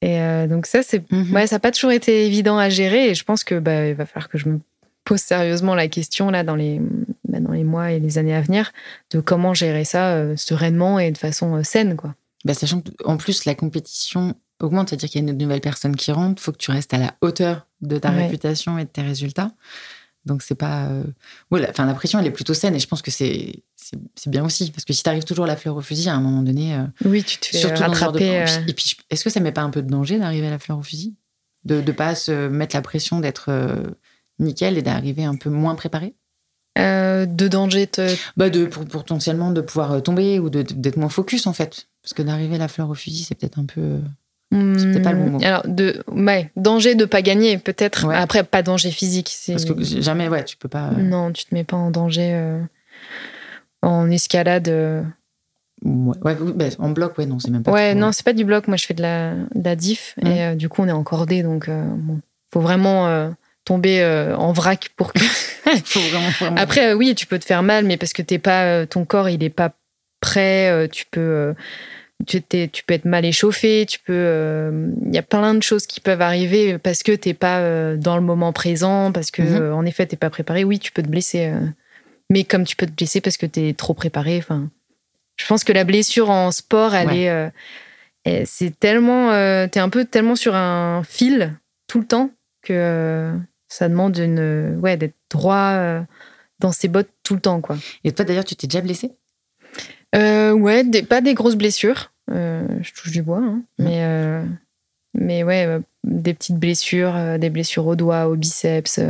S1: Et donc ça c'est, ouais, ça n'a pas toujours été évident à gérer et je pense que bah, il va falloir que je me pose sérieusement la question là dans les bah, dans les mois et les années à venir de comment gérer ça sereinement et de façon saine quoi.
S2: Bah, sachant qu'en plus, la compétition augmente, c'est-à-dire qu'il y a une nouvelle personne qui rentre, il faut que tu restes à la hauteur de ta réputation et de tes résultats. Donc, c'est pas. Euh, la, enfin, la pression, elle est plutôt saine et je pense que c'est bien aussi. Parce que si tu arrives toujours la fleur au fusil, à un moment donné. Euh,
S1: oui, tu te fais surtout rattraper.
S2: Euh, et puis, est-ce que ça met pas un peu de danger d'arriver à la fleur au fusil? De ne pas se mettre la pression d'être nickel et d'arriver un peu moins préparé?
S1: De danger
S2: bah de, pour, potentiellement de pouvoir tomber ou d'être moins focus en fait. Parce que d'arriver la fleur au fusil, c'est peut-être un peu. C'est peut-être pas le bon mot.
S1: Alors, de, ouais, danger de pas gagner, peut-être. Après, pas danger physique.
S2: Parce que jamais, ouais, tu peux pas.
S1: Non, tu te mets pas en danger en escalade.
S2: Ouais, bah, en bloc, ouais, non, c'est même pas.
S1: Ouais, non, c'est pas du bloc. Moi, je fais de la, diff et mmh. euh, du coup, on est en cordée, donc euh, bon, faut vraiment euh, tomber en vrac pour que. *laughs* faut vraiment, Après, oui, tu peux te faire mal, mais parce que t'es pas, ton corps, il est pas prêt. tu peux, tu, tu peux être mal échauffé. Tu peux, il y a plein de choses qui peuvent arriver parce que t'es pas dans le moment présent, parce que mmh. en effet, t'es pas préparé. Oui, tu peux te blesser, mais comme tu peux te blesser parce que t'es trop préparé, enfin. Je pense que la blessure en sport, elle est. Euh, c'est tellement. Euh, t'es un peu tellement sur un fil tout le temps que euh, ça demande une, ouais, d'être droit dans ses bottes tout le temps. Quoi.
S2: Et toi, d'ailleurs, tu t'es déjà blessé?
S1: Ouais, pas des grosses blessures. je touche du bois. Hein. Mmh. Mais, mais ouais, des petites blessures, des blessures au doigt, au biceps.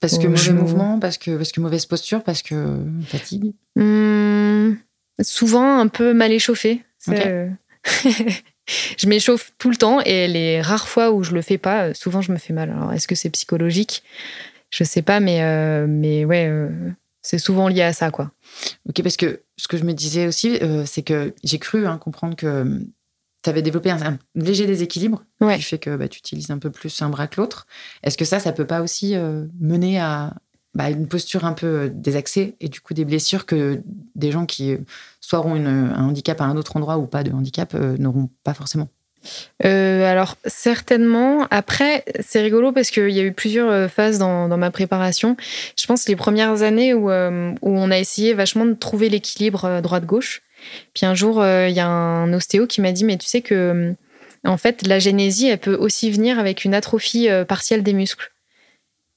S2: parce que mauvais mouvement, parce que, parce que mauvaise posture, parce que fatigue
S1: mmh souvent un peu mal échauffée. Euh, *laughs* je m'échauffe tout le temps et les rares fois où je le fais pas, euh, souvent je me fais mal. Alors est-ce que c'est psychologique? Je sais pas, mais euh, mais ouais, c'est souvent lié à ça, quoi.
S2: Ok, parce que ce que je me disais aussi, c'est que j'ai cru hein, comprendre que tu avais développé un, léger déséquilibre qui fait que bah, tu utilises un peu plus un bras que l'autre. Est-ce que ça, ça peut pas aussi mener à bah, une posture un peu euh, désaxée et du coup des blessures que des gens qui euh, soit auront un handicap à un autre endroit ou pas de handicap euh, n'auront pas forcément?
S1: Alors certainement. Après, c'est rigolo parce qu'il y a eu plusieurs phases dans, ma préparation. Je pense les premières années où, où on a essayé vachement de trouver l'équilibre droite-gauche. Puis un jour, il y a un ostéo qui m'a dit, mais tu sais que en fait, la génésie, elle peut aussi venir avec une atrophie partielle des muscles.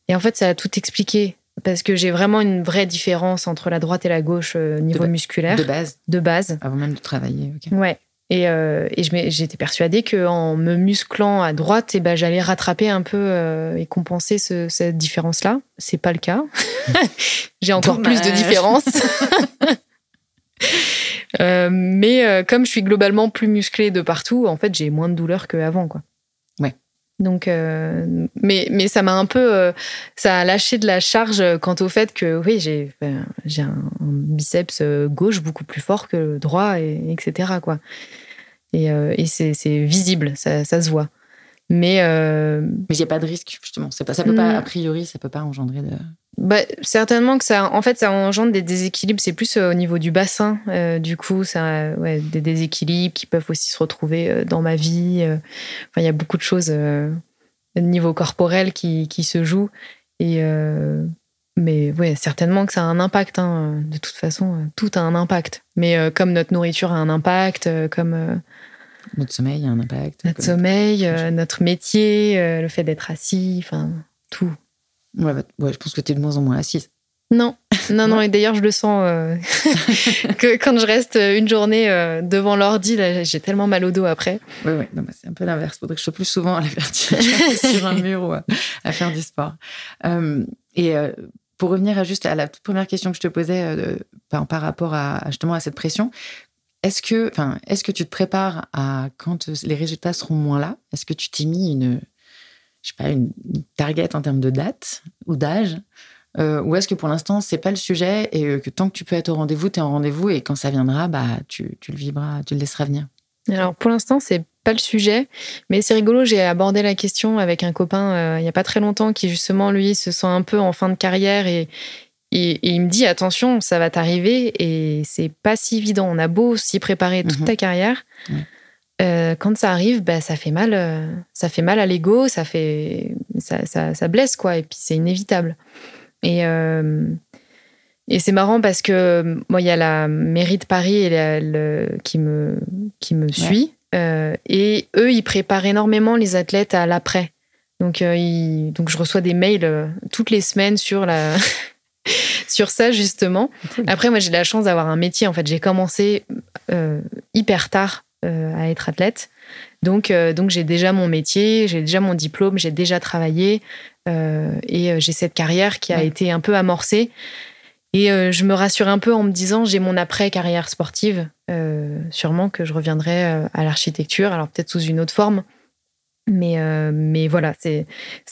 S1: Et en fait, ça a tout expliqué parce que j'ai vraiment une vraie différence entre la droite et la gauche au niveau musculaire.
S2: De base.
S1: De base.
S2: Avant même de travailler.
S1: Ouais. Et, euh, et j'étais persuadée qu'en me musclant à droite, et eh ben, j'allais rattraper un peu euh, et compenser cette différence-là. C'est pas le cas. *laughs* j'ai encore plus de différence. *laughs* Euh, mais comme je suis globalement plus musclée de partout, en fait, j'ai moins de douleur qu'avant. Quoi. Donc, euh, mais, mais ça m'a un peu, euh, ça a lâché de la charge quant au fait que oui, j'ai j'ai un, biceps gauche beaucoup plus fort que le droit, et, etc. Quoi. Et, et c'est visible, ça, ça, se voit. Mais
S2: mais il n'y a pas de risque justement. Pas, ça peut pas mm. a priori, ça peut pas engendrer de.
S1: Bah, certainement que ça, en fait, ça engendre des déséquilibres. C'est plus au niveau du bassin. du coup, ça, ouais, des déséquilibres qui peuvent aussi se retrouver dans ma vie. Enfin, il y a beaucoup de choses au niveau corporel qui, qui se jouent. Et mais ouais, certainement que ça a un impact. Hein. De toute façon, tout a un impact. Mais comme notre nourriture a un impact, comme
S2: notre sommeil a un impact.
S1: Notre sommeil, notre métier, le fait d'être assis, enfin tout.
S2: Ouais, bah, ouais, je pense que tu es de moins en moins assise.
S1: Non, non, non. *laughs* Et d'ailleurs, je le sens euh, *laughs* que quand je reste une journée euh, devant l'ordi, j'ai tellement mal au dos après.
S2: Oui, oui. C'est un peu l'inverse. Il faudrait que je sois plus souvent à la *laughs* sur un mur ou à, faire du sport. Euh, et pour revenir à juste à la toute première question que je te posais par, par, rapport à justement à cette pression, est-ce que, enfin, est-ce que tu te prépares à quand les résultats seront moins là? Est-ce que tu t'es mis une je sais pas, une target en termes de date ou d'âge? Euh, Ou est-ce que pour l'instant, c'est pas le sujet et euh, que tant que tu peux être au rendez-vous, tu es en rendez-vous et quand ça viendra, bah, tu, le vivras, tu le laisseras venir?
S1: Alors pour l'instant, c'est pas le sujet, mais c'est rigolo. J'ai abordé la question avec un copain euh, il y a pas très longtemps qui, justement, lui, se sent un peu en fin de carrière et, et, il me dit attention, ça va t'arriver et c'est pas si évident. On a beau s'y préparer toute mhm. ta carrière. Euh, quand ça arrive, bah, ça fait mal, euh, ça fait mal à l'ego, ça fait, ça, ça, blesse quoi, et puis c'est inévitable. Et euh, et c'est marrant parce que moi, il y a la mairie de Paris et qui me qui me suit, et eux, ils préparent énormément les athlètes à l'après. Donc, donc je reçois des mails toutes les semaines sur la *laughs* *laughs* sur ça justement. Après, moi, j'ai la chance d'avoir un métier. En fait, j'ai commencé hyper tard euh, à être athlète. Donc, donc j'ai déjà mon métier, j'ai déjà mon diplôme, j'ai déjà travaillé et j'ai cette carrière qui a été un peu amorcée. Et je me rassure un peu en me disant j'ai mon après carrière sportive, sûrement que je reviendrai à l'architecture, alors peut-être sous une autre forme. Mais, euh, mais voilà, c'est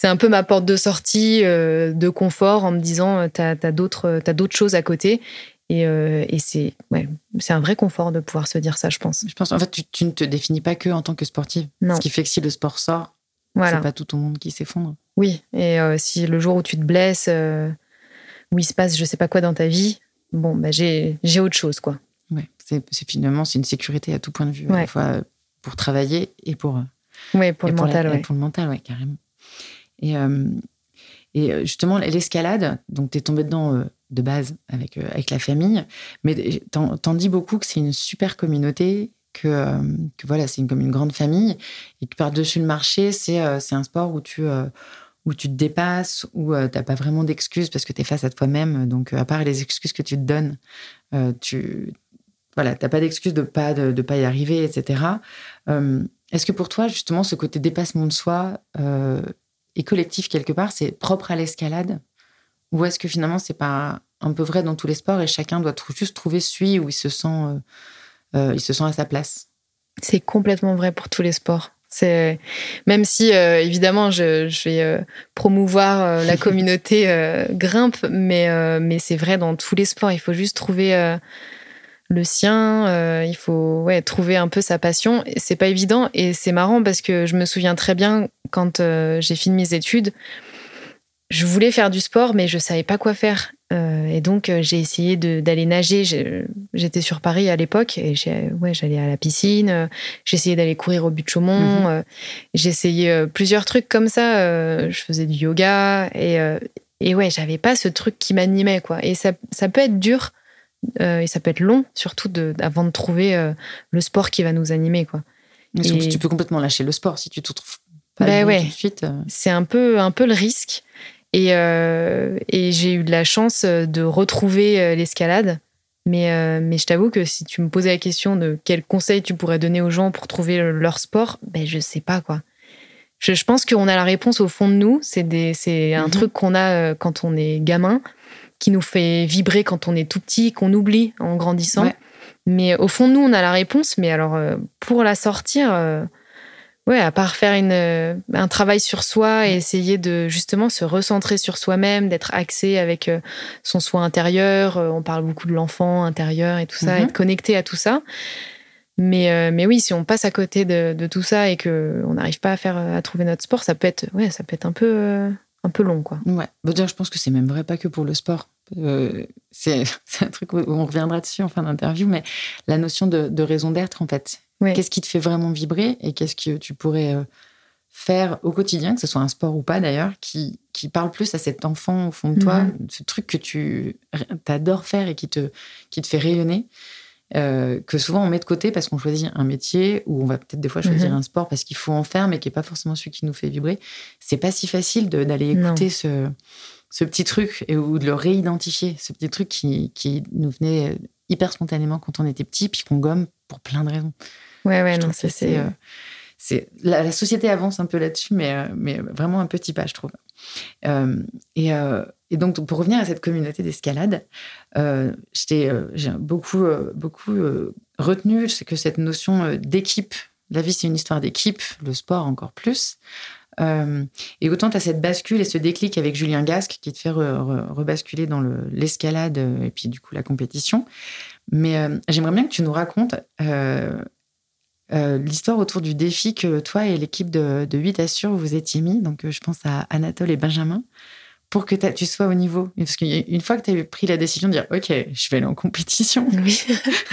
S1: un peu ma porte de sortie euh, de confort en me disant euh, tu as, as d'autres choses à côté. Et, et c'est ouais, un vrai confort de pouvoir se dire ça, je pense.
S2: Je pense, en fait, tu, tu ne te définis pas que en tant que sportive.
S1: Non.
S2: Ce qui fait que si le sport sort, voilà. c'est pas tout ton monde qui s'effondre.
S1: Oui, et si le jour où tu te blesses, où il se passe je sais pas quoi dans ta vie, bon, bah, j'ai autre chose, quoi.
S2: Ouais, c'est finalement, c'est une sécurité à tout point de vue, à la fois pour travailler et pour
S1: oui, pour le mental,
S2: oui. Pour le mental, oui, carrément. Et, euh, et euh, justement, l'escalade, donc tu es tombé dedans euh, de base avec, avec la famille, mais t'en dis beaucoup que c'est une super communauté, que, que voilà, c'est comme une grande famille, et que par-dessus le marché, c'est un sport où tu, où tu te dépasses, où tu n'as pas vraiment d'excuses parce que tu es face à toi-même. Donc, à part les excuses que tu te donnes, tu voilà, t'as pas d'excuses de pas de, de, pas y arriver, etc. Est-ce que pour toi, justement, ce côté dépassement de soi euh, et collectif quelque part, c'est propre à l'escalade? Ou est-ce que finalement, c'est pas un peu vrai dans tous les sports et chacun doit juste trouver celui où il se sent, euh, euh, il se sent à sa place?
S1: C'est complètement vrai pour tous les sports. C'est même si évidemment je, vais promouvoir la *laughs* communauté grimpe, mais mais c'est vrai dans tous les sports. Il faut juste trouver le sien. Euh, il faut ouais, trouver un peu sa passion. C'est pas évident et c'est marrant parce que je me souviens très bien quand euh, j'ai fini mes études, je voulais faire du sport mais je savais pas quoi faire. Euh, et donc j'ai essayé d'aller nager. J'étais sur Paris à l'époque et ouais, j'allais à la piscine. J'essayais d'aller courir au but de Chaumont. Mhm. J'essayais plusieurs trucs comme ça. je faisais du yoga et et ouais, j'avais pas ce truc qui m'animait quoi. Et ça, ça peut être dur et ça peut être long, surtout de, avant de trouver euh, le sport qui va nous animer. Quoi.
S2: Tu peux complètement lâcher le sport si tu te trouves pas tout de suite. Euh.
S1: C'est un peu, un peu le risque. Et, et j'ai eu de la chance de retrouver l'escalade. Mais, mais je t'avoue que si tu me posais la question de quels conseils tu pourrais donner aux gens pour trouver leur sport, ben je sais pas quoi. Je, je pense qu'on a la réponse au fond de nous. C'est un mhm. truc qu'on a quand on est gamin qui nous fait vibrer quand on est tout petit, qu'on oublie en grandissant. Mais au fond nous, on a la réponse. Mais alors, euh, pour la sortir, euh, ouais, à part faire une, euh, un travail sur soi et essayer de justement se recentrer sur soi-même, d'être axé avec son soi intérieur. on parle beaucoup de l'enfant intérieur et tout ça, mm-hmm. être connecté à tout ça. Mais, mais oui, si on passe à côté de, de tout ça et qu'on n'arrive pas à faire à trouver notre sport, ça peut être, ouais, ça peut être un peu un peu long, quoi.
S2: Ouais. Bah, dire, je pense que c'est même vrai pas que pour le sport. Euh, *laughs* c'est un truc où on reviendra dessus en fin d'interview, mais la notion de, raison d'être, en fait. Qu'est-ce qui te fait vraiment vibrer et qu'est-ce que tu pourrais euh, faire au quotidien, que ce soit un sport ou pas d'ailleurs, qui, qui parle plus à cet enfant au fond de toi, ce truc que tu adores faire et qui te, qui te fait rayonner. Euh, que souvent on met de côté parce qu'on choisit un métier ou on va peut-être des fois choisir mhm. un sport parce qu'il faut en faire mais qui n'est pas forcément celui qui nous fait vibrer. C'est pas si facile d'aller écouter ce, ce, petit truc et, ou de le réidentifier, ce petit truc qui, qui, nous venait hyper spontanément quand on était petit puis qu'on gomme pour plein de raisons.
S1: Ouais, ouais, non, c'est.
S2: Euh, c'est la, société avance un peu là-dessus, mais, euh, mais vraiment un petit pas, je trouve. et, et donc, pour revenir à cette communauté d'escalade, euh, euh, j'ai beaucoup, euh, beaucoup retenu que cette notion d'équipe, la vie c'est une histoire d'équipe, le sport encore plus. Et autant tu as cette bascule et ce déclic avec Julien Gasque qui te fait rebasculer dans l'escalade et puis du coup la compétition. Mais j'aimerais bien que tu nous racontes l'histoire autour du défi que toi et l'équipe de, de 8 Assure vous étiez mis. Donc je pense à Anatole et Benjamin pour que tu sois au niveau Parce qu'une fois que tu as pris la décision de dire OK, je vais aller en compétition.
S1: Oui.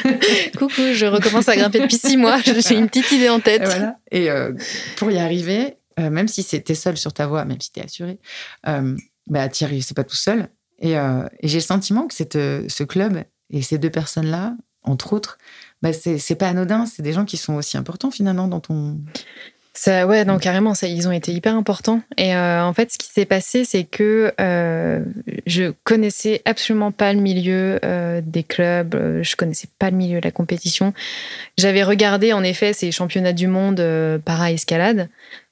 S1: *laughs* Coucou, je recommence à grimper depuis six mois. J'ai une petite idée en tête.
S2: Et, voilà. et euh, pour y arriver, euh, même si c'était seul sur ta voie, même si tu es assuré, euh, bah, tu c'est pas tout seul. Et, j'ai le sentiment que cette, ce club et ces deux personnes-là, entre autres, bah, c'est pas anodin. C'est des gens qui sont aussi importants finalement dans ton
S1: Ça, ouais, non, carrément, ça, ils ont été hyper importants. Et euh, en fait, ce qui s'est passé, c'est que euh, je connaissais absolument pas le milieu euh, des clubs, euh, je connaissais pas le milieu de la compétition. J'avais regardé, en effet, ces championnats du monde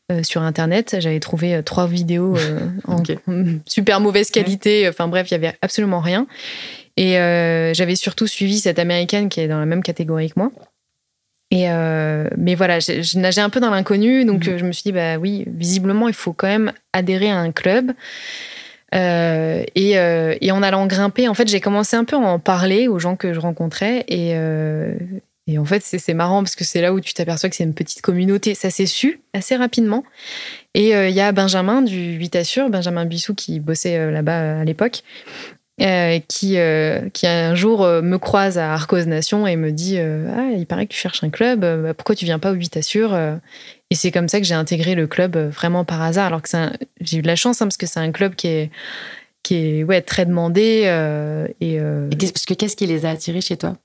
S1: para-escalade sur Internet. J'avais trouvé trois vidéos *laughs* en
S2: Ok. *laughs*
S1: super mauvaise qualité. Enfin bref, il y avait absolument rien. Et j'avais surtout suivi cette américaine qui est dans la même catégorie que moi. Et euh, mais voilà, je, je nageais un peu dans l'inconnu, donc
S2: Mhm.
S1: euh, je me suis dit bah oui, visiblement il faut quand même adhérer à un club. Euh, et, euh, et en allant grimper, en fait, j'ai commencé un peu à en parler aux gens que je rencontrais et euh, et en fait, c'est marrant parce que c'est là où tu t'aperçois que c'est une petite communauté. Ça s'est su assez rapidement. Et euh, il y a Benjamin du 8 Assure, Benjamin Bissou qui bossait euh, là-bas euh, à l'époque, euh, qui, euh, qui un jour euh, me croise à Arcos Nation et me dit euh, Ah, il paraît que tu cherches un club, euh, bah, pourquoi tu viens pas au 8 Assure Euh, Et c'est comme ça que j'ai intégré le club euh, vraiment par hasard. Alors que j'ai eu de la chance hein, parce que c'est un club qui est, qui est ouais, très demandé. euh, et, euh,
S2: parce que qu'est-ce qui les a attirés chez toi?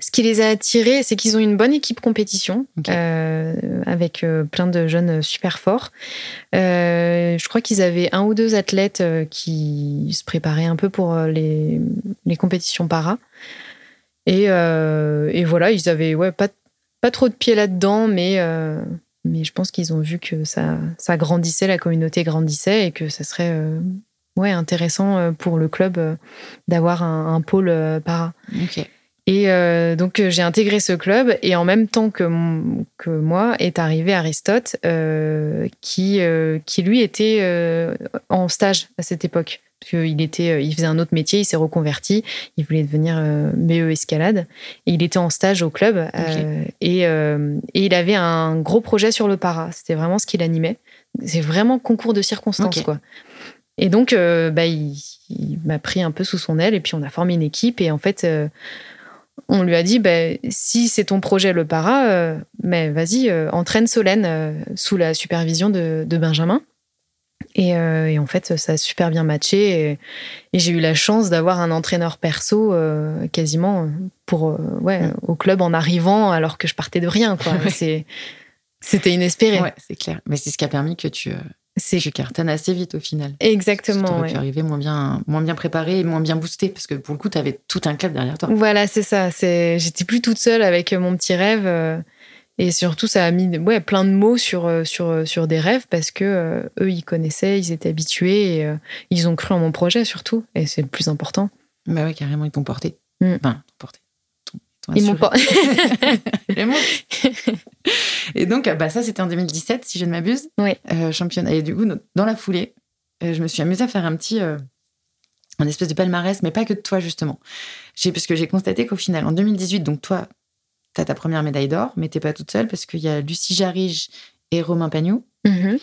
S1: Ce qui les a attirés, c'est qu'ils ont une bonne équipe compétition euh, avec euh, plein de jeunes super forts. Euh, je crois qu'ils avaient un ou deux athlètes euh, qui se préparaient un peu pour euh, les, les compétitions para. Et, euh, et voilà, ils avaient ouais, pas, pas trop de pieds là-dedans, mais, euh, mais je pense qu'ils ont vu que ça, ça grandissait, la communauté grandissait et que ça serait euh, ouais, intéressant euh, pour le club euh, d'avoir un, un pôle euh, para. Et euh, donc euh, j'ai intégré ce club et en même temps que, mon- que moi est arrivé Aristote euh, qui, euh, qui lui était en stage à cette époque. Parce qu'il était, il faisait un autre métier, il s'est reconverti, il voulait devenir BE escalade et il était en stage au club et, et il avait un gros projet sur le para. C'était vraiment ce qui l'animait. C'est vraiment concours de circonstances quoi. Et donc bah, il, il m'a pris un peu sous son aile et puis on a formé une équipe et en fait on lui a dit bah, si c'est ton projet le para, euh, mais vas-y, euh, entraîne Solène euh, sous la supervision de, de Benjamin. Et, et en fait, ça a super bien matché. Et, et j'ai eu la chance d'avoir un entraîneur perso quasiment pour, ouais,
S2: Mm.
S1: au club en arrivant alors que je partais de rien. quoi. *laughs* C'est- C'était inespéré.
S2: Ouais, c'est clair. Mais c'est ce qui a permis que tu,
S1: C'est
S2: tu cartonnes assez vite au final.
S1: exactement.
S2: Tu
S1: ouais.
S2: arriver moins bien, moins bien préparé et moins bien boosté parce que pour le coup, tu avais tout un club derrière toi.
S1: Voilà, c'est ça. C'est, j'étais plus toute seule avec mon petit rêve. euh, et surtout, ça a mis ouais, plein de mots sur, euh, sur, euh, sur des rêves parce que euh, eux, ils connaissaient, ils étaient habitués et euh, ils ont cru en mon projet surtout. Et c'est le plus important.
S2: Bah ouais, carrément, ils t'ont porté.
S1: Mm.
S2: Enfin, porté.
S1: Pas. *laughs* *laughs*
S2: Les mots. et donc, bah, ça, c'était en 2017, si je ne m'abuse.
S1: Oui.
S2: Euh, championne. Et du coup, dans la foulée, euh, je me suis amusée à faire un petit. euh, un espèce de palmarès, mais pas que de toi, justement. Parce que j'ai constaté qu'au final, en 2018, donc toi, tu as ta première médaille d'or, mais t'es pas toute seule parce qu'il y a Lucie Jarige et Romain Pagnou.
S1: Mhm.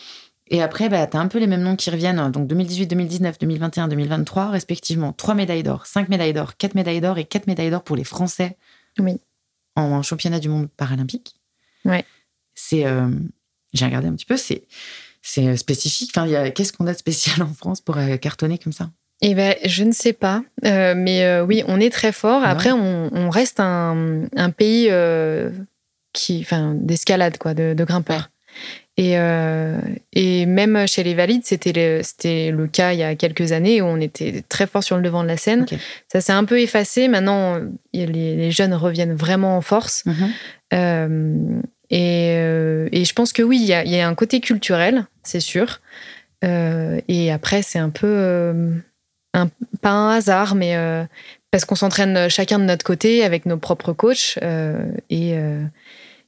S2: Et après, bah, tu as un peu les mêmes noms qui reviennent. hein. Donc 2018, 2019, 2021, 2023, respectivement. Trois médailles d'or, cinq médailles d'or, quatre médailles d'or et quatre médailles d'or pour les Français
S1: Oui.
S2: en championnat du monde paralympique.
S1: Ouais.
S2: C'est, euh, j'ai regardé un petit peu, c'est, c'est spécifique. Enfin, qu'est-ce qu'on a de spécial en France pour euh, cartonner comme ça?
S1: Eh ben, je ne sais pas, Euh, mais oui, on est très fort.
S2: Ouais.
S1: Après, on, on reste un, un pays qui, enfin, d'escalade quoi, de, de grimpeurs. Et, euh, et même chez les valides, c'était le, c'était le cas il y a quelques années où on était très fort sur le devant de la scène. Ça s'est un peu effacé. Maintenant, les, les jeunes reviennent vraiment en force. Euh, et, euh, et je pense que oui, il y a, y a un côté culturel, c'est sûr. Et après, c'est un peu, un- pas un hasard, mais parce qu'on s'entraîne chacun de notre côté avec nos propres coachs. et,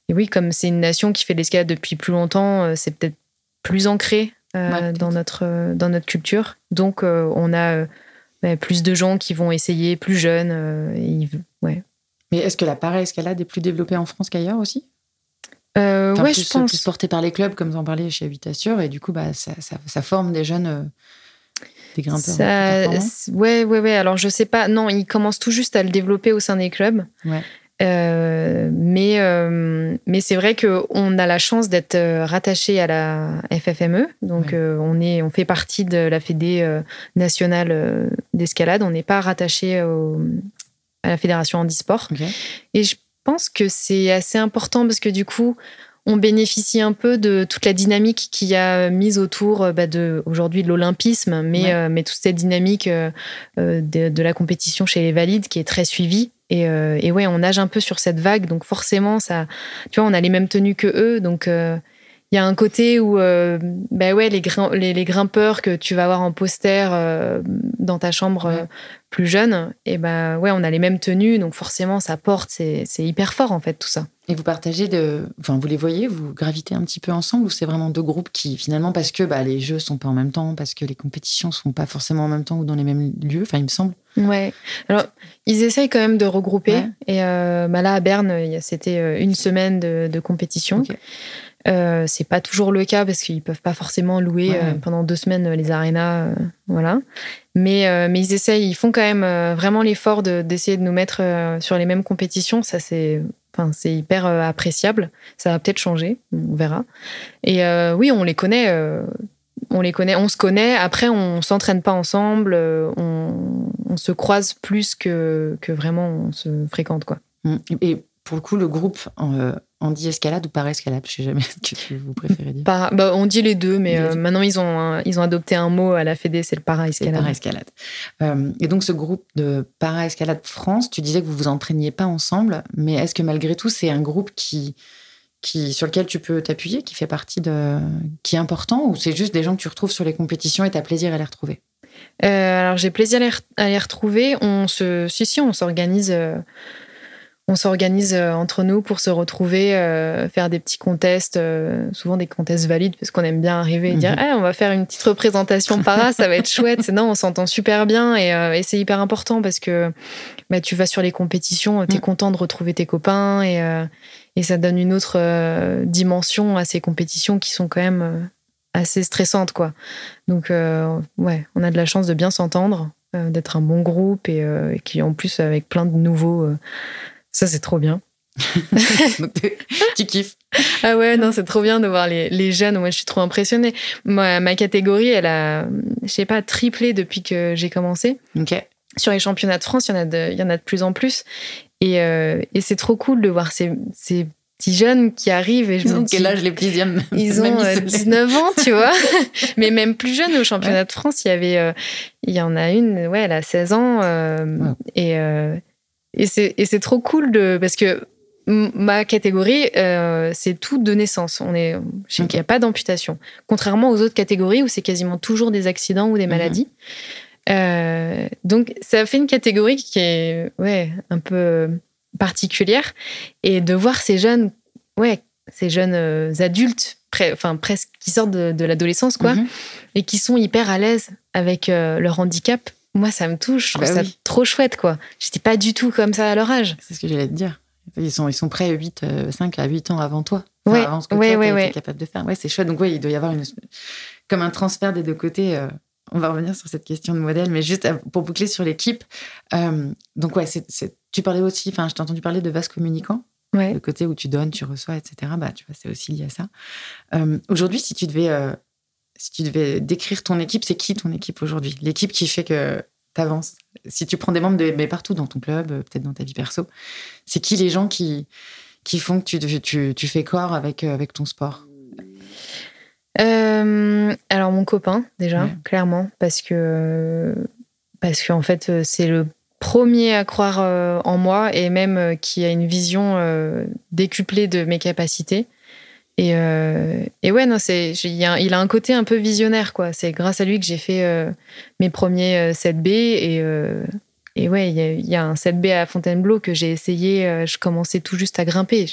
S1: et oui, comme c'est une nation qui fait de l'escalade depuis plus longtemps, euh, c'est peut-être plus ancré euh,
S2: Ouais,
S1: dans, notre, euh, dans notre culture. Donc, euh, on a euh, plus de gens qui vont essayer, plus jeunes. et ouais.
S2: Mais est-ce que la para-escalade est plus développée en France qu'ailleurs aussi? Enfin,
S1: ouais,
S2: plus,
S1: je pense.
S2: plus portée par les clubs, comme t'en parlais chez Vitassure, et du coup, bah, ça, ça, ça forme des jeunes, des grimpeurs.
S1: Ça- ouais, ouais, ouais. Alors, je sais pas. Non, ils commencent tout juste à le développer au sein des clubs.
S2: Ouais.
S1: Euh, mais euh, mais c'est vrai qu'on a la chance d'être euh, rattaché à la FFME. Donc,
S2: Ouais.
S1: euh, on, est, on fait partie de la Fédé nationale d'escalade. On n'est pas rattaché au- à la Fédération handisport.
S2: Ok.
S1: Et je pense que c'est assez important parce que du coup, on bénéficie un peu de toute la dynamique qu'il y a mise autour bah, de aujourd'hui de l'olympisme, mais, mais toute cette dynamique de, de, la compétition chez les valides qui est très suivie. Et, et, ouais, on nage un peu sur cette vague, donc forcément, ça, tu vois, on a les mêmes tenues que eux, donc il y a un côté où euh, bah ouais, les, les, grimpeurs que tu vas avoir en poster euh, dans ta chambre euh, plus jeune, et ben ouais, on a les mêmes tenues, donc forcément ça porte, c'est hyper fort en fait tout ça.
S2: Et vous partagez de, enfin vous les voyez, vous gravitez un petit peu ensemble ou c'est vraiment deux groupes qui finalement parce que bah, les jeux sont pas en même temps, parce que les compétitions sont pas forcément en même temps ou dans les mêmes lieux, enfin il me semble.
S1: Ouais. Alors ils essayent quand même de regrouper et bah là à Berne c'était une semaine de, de compétition. Euh, c'est pas toujours le cas parce qu'ils peuvent pas forcément louer euh, pendant deux semaines les arénas, euh, voilà. Mais, mais ils essayent, ils font quand même vraiment l'effort d'essayer de, nous mettre sur les mêmes compétitions. Ça, c'est enfin, c'est hyper appréciable. Ça va peut-être changer, on verra. Et oui, on les connaît. on les connaît, on se connaît. Après, on s'entraîne pas ensemble. On, on, se croise plus que, que vraiment on se fréquente, quoi.
S2: Mmh. Et pour le coup, le groupe on dit escalade ou para-escalade Je sais jamais *laughs* ce que vous préférez dire.
S1: bah, on dit les deux, mais euh, maintenant ils ont, ils ont adopté un mot à la Fédé, c'est le para-escalade.
S2: Para-escalade. Euh, et donc ce groupe de para-escalade France, tu disais que vous vous entraîniez pas ensemble, mais est-ce que malgré tout c'est un groupe qui, qui, sur lequel tu peux t'appuyer, qui fait partie de, qui est important, ou c'est juste des gens que tu retrouves sur les compétitions et tu as plaisir à les retrouver?
S1: Euh, Alors j'ai plaisir à les, retrouver. On se, si si, on s'organise on s'organise euh, entre nous pour se retrouver, euh, faire des petits contests, euh, souvent des contests valides, parce qu'on aime bien arriver et dire mhm. on va faire une petite représentation para, ça va être chouette. *laughs* Non, on s'entend super bien et, c'est hyper important parce que bah, tu vas sur les compétitions, tu es mm. content de retrouver tes copains et, et ça donne une autre dimension à ces compétitions qui sont quand même assez stressantes. quoi. Donc, ouais, on a de la chance de bien s'entendre, d'être un bon groupe et, et, qui en plus avec plein de nouveaux ça, c'est trop bien. *laughs*
S2: tu kiffes.
S1: Ah ouais, non, c'est trop bien de voir les, les, jeunes. Moi, je suis trop impressionnée. Moi, ma catégorie, elle a, je sais pas, triplé depuis que j'ai commencé.
S2: Ok.
S1: Sur les championnats de France, il y en a de, il y en a de plus en plus. Et, euh, et c'est trop cool de voir ces, ces petits jeunes qui arrivent et je
S2: ils ont quel âge les petits
S1: Ils ont 19 euh, ans, tu vois. *laughs* Mais même plus jeunes au championnat de France, il y avait, euh, il y en a une, ouais, elle a 16 ans et et c'est trop cool de, parce que ma catégorie, euh, c'est tout de naissance. On est, il n'y a pas d'amputation. Contrairement aux autres catégories où c'est quasiment toujours des accidents ou des mhm. maladies. Euh, donc, ça fait une catégorie qui est ouais, un peu particulière. Et de voir ces jeunes, ouais, ces jeunes euh, adultes, enfin, presque, qui sortent de, l'adolescence, quoi, mhm. et qui sont hyper à l'aise avec leur handicap moi, ça me touche. Je trouve bah ça trop chouette, quoi. J'étais pas du tout comme ça à leur âge.
S2: C'est ce que j'allais te dire. Ils sont, ils sont prêts 8, 5 euh, à 8 ans avant toi.
S1: ouais,
S2: avant ce que
S1: ouais,
S2: toi,
S1: ouais,
S2: capable de faire. Ouais, c'est chouette. Donc, ouais, il doit y avoir une, comme un transfert des deux côtés. Euh, on va revenir sur cette question de modèle, mais juste euh, pour boucler sur l'équipe. donc, ouais, c'est, tu parlais aussi, enfin, je t'ai entendu parler de vase communicant.
S1: Ouais.
S2: Le côté où tu donnes, tu reçois, etc. Bah, tu vois, c'est aussi lié à ça. aujourd'hui, si tu devais si tu devais décrire ton équipe, c'est qui ton équipe aujourd'hui? L'équipe qui fait que t'avances? Si tu prends des membres de mais partout dans ton club, euh, peut-être dans ta vie perso, c'est qui les gens qui, qui font que tu, tu, tu fais corps avec, euh, avec ton sport?
S1: Euh, Alors, mon copain, déjà, clairement, parce que, parce qu'en fait, c'est le premier à croire en moi et même qui a une vision décuplée de mes capacités. Et, euh, et ouais, non, c'est, il a un côté un peu visionnaire, quoi. C'est grâce à lui que j'ai fait euh, mes premiers 7B. Euh, et, et ouais, il y, a, un 7B à Fontainebleau que j'ai essayé. je commençais tout juste à grimper.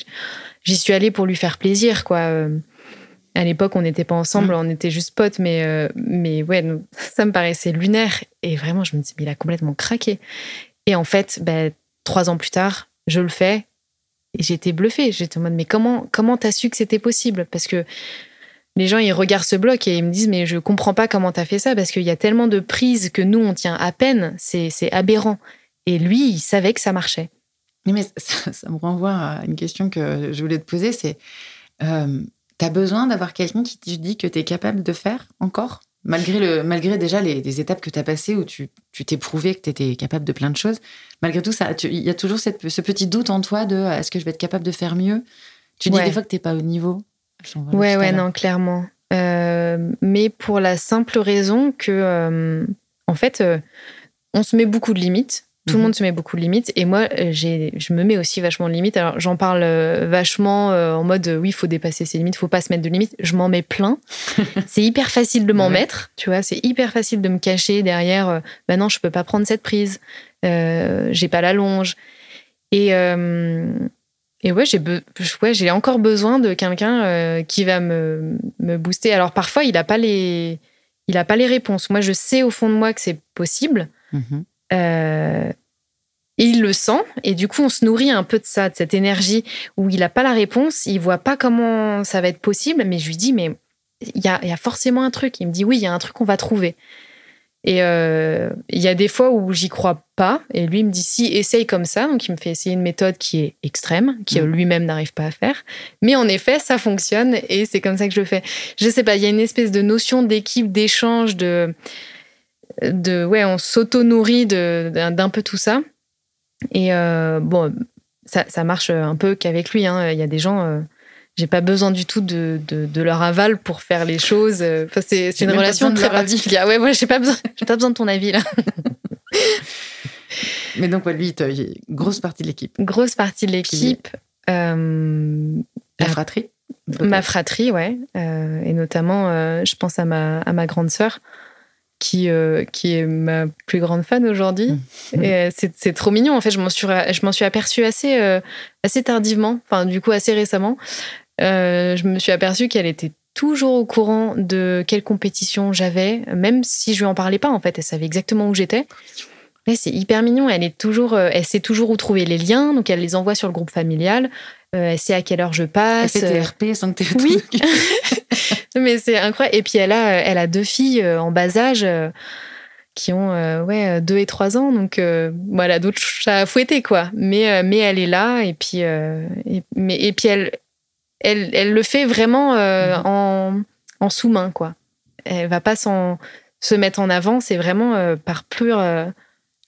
S1: J'y suis allée pour lui faire plaisir, quoi. À l'époque, on n'était pas ensemble, mmh. on était juste potes, mais, mais ouais, *laughs* ça me paraissait lunaire. Et vraiment, je me dis, mais il a complètement craqué. Et en fait, ben, trois ans plus tard, je le fais et j'étais bluffée. J'étais en mode, mais comment comment t'as su que c'était possible? Parce que les gens, ils regardent ce bloc et ils me disent, mais je comprends pas comment t'as fait ça, parce qu'il y a tellement de prises que nous, on tient à peine. C'est aberrant. Et lui, il savait que ça marchait.
S2: Mais ça, me renvoie à une question que je voulais te poser, c'est, euh, t'as besoin d'avoir quelqu'un qui te dit que tu es capable de faire encore? Malgré, le, malgré déjà les, étapes que tu as passées où tu t'es prouvé que tu étais capable de plein de choses, malgré tout, il y a toujours cette, ce petit doute en toi de est-ce que je vais être capable de faire mieux? Tu dis des fois que t'es pas au niveau.
S1: Ouais, ouais, non, clairement. mais pour la simple raison que, en fait, on se met beaucoup de limites. Tout le mhm. monde se met beaucoup de limites. Et moi, euh, je me mets aussi vachement de limites. Alors, j'en parle euh, vachement euh, en mode oui, il faut dépasser ses limites, il faut pas se mettre de limites. Je m'en mets plein. *laughs* c'est hyper facile de m'en mettre, tu vois. C'est hyper facile de me cacher derrière bah non, je peux pas prendre cette prise. j'ai pas la longe. Et, et ouais, j'ai ouais, j'ai encore besoin de quelqu'un qui va me, me booster. Alors, parfois, il a pas les. Il a pas les réponses. Moi, je sais au fond de moi que c'est possible. Mhm. Euh, il le sent et du coup on se nourrit un peu de ça, de cette énergie où il n'a pas la réponse, il voit pas comment ça va être possible, mais je lui dis mais il y a, forcément un truc. Il me dit oui, il y a un truc qu'on va trouver. Et euh, il y a des fois où j'y crois pas et lui me dit si essaye comme ça, donc il me fait essayer une méthode qui est extrême, qui mm. lui-même n'arrive pas à faire, mais en effet ça fonctionne et c'est comme ça que je le fais. Je sais pas, il y a une espèce de notion d'équipe, d'échange, de de ouais, on s'auto-nourrit d'un peu tout ça. Et euh, bon, ça, marche un peu qu'avec lui. Hein. Il y a des gens, euh, j'ai pas besoin du tout de, leur aval pour faire les choses. Enfin, c'est une relation très particulière. Ouais, moi, j'ai pas besoin, j'ai pas besoin de ton avis là.
S2: Mais donc, lui, grosse partie de l'équipe.
S1: Grosse partie de l'équipe.
S2: Euh, la fratrie.
S1: Ma fratrie, ouais, et notamment, je pense à ma à ma grande sœur qui, euh, qui est ma plus grande fan aujourd'hui. Mmh. Et euh, c'est trop mignon. En fait, je m'en suis, je m'en suis aperçue assez, euh, assez tardivement, enfin, du coup, assez récemment. je me suis aperçue qu'elle était toujours au courant de quelle compétition j'avais, même si je lui en parlais pas, en fait. Elle savait exactement où j'étais. c'est hyper mignon. Elle est toujours, elle sait toujours où trouver les liens, donc elle les envoie sur le groupe familial. elle sait à quelle heure je passe.
S2: Elle fait tes RP sans que
S1: Oui. *laughs* Mais c'est incroyable. Et puis elle a, elle a deux filles euh, en bas âge euh, qui ont euh, ouais deux et trois ans. Donc voilà d'autres chats à fouetter quoi. Mais mais elle est là et puis et, mais, et puis elle, elle elle le fait vraiment mhm. en, en sous-main quoi. Elle va pas sans se mettre en avant. C'est vraiment par pur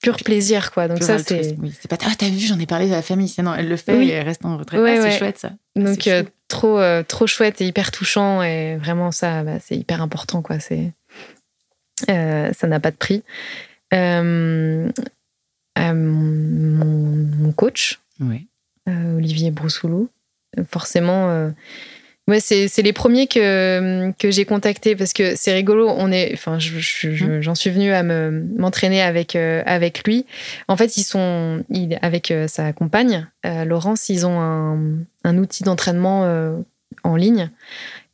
S1: pur plaisir quoi. Donc ça c'est
S2: oui, c'est pas ah t'as vu j'en ai parlé à la famille. Non elle le fait et elle reste en retraite. Ah, c'est chouette ça.
S1: Donc trop, euh, trop chouette et hyper touchant. Et vraiment, ça, bah, c'est hyper important. Quoi. C'est, euh, ça n'a pas de prix. Euh, mon, coach, Olivier Broussoulou, forcément Ouais, c'est, les premiers que, que j'ai contactés parce que c'est rigolo. On est, enfin, mmh. j'en suis venue à me, m'entraîner avec, euh, avec lui. En fait, ils sont, avec euh, sa compagne, euh, Laurence, ils ont un, un outil d'entraînement en ligne.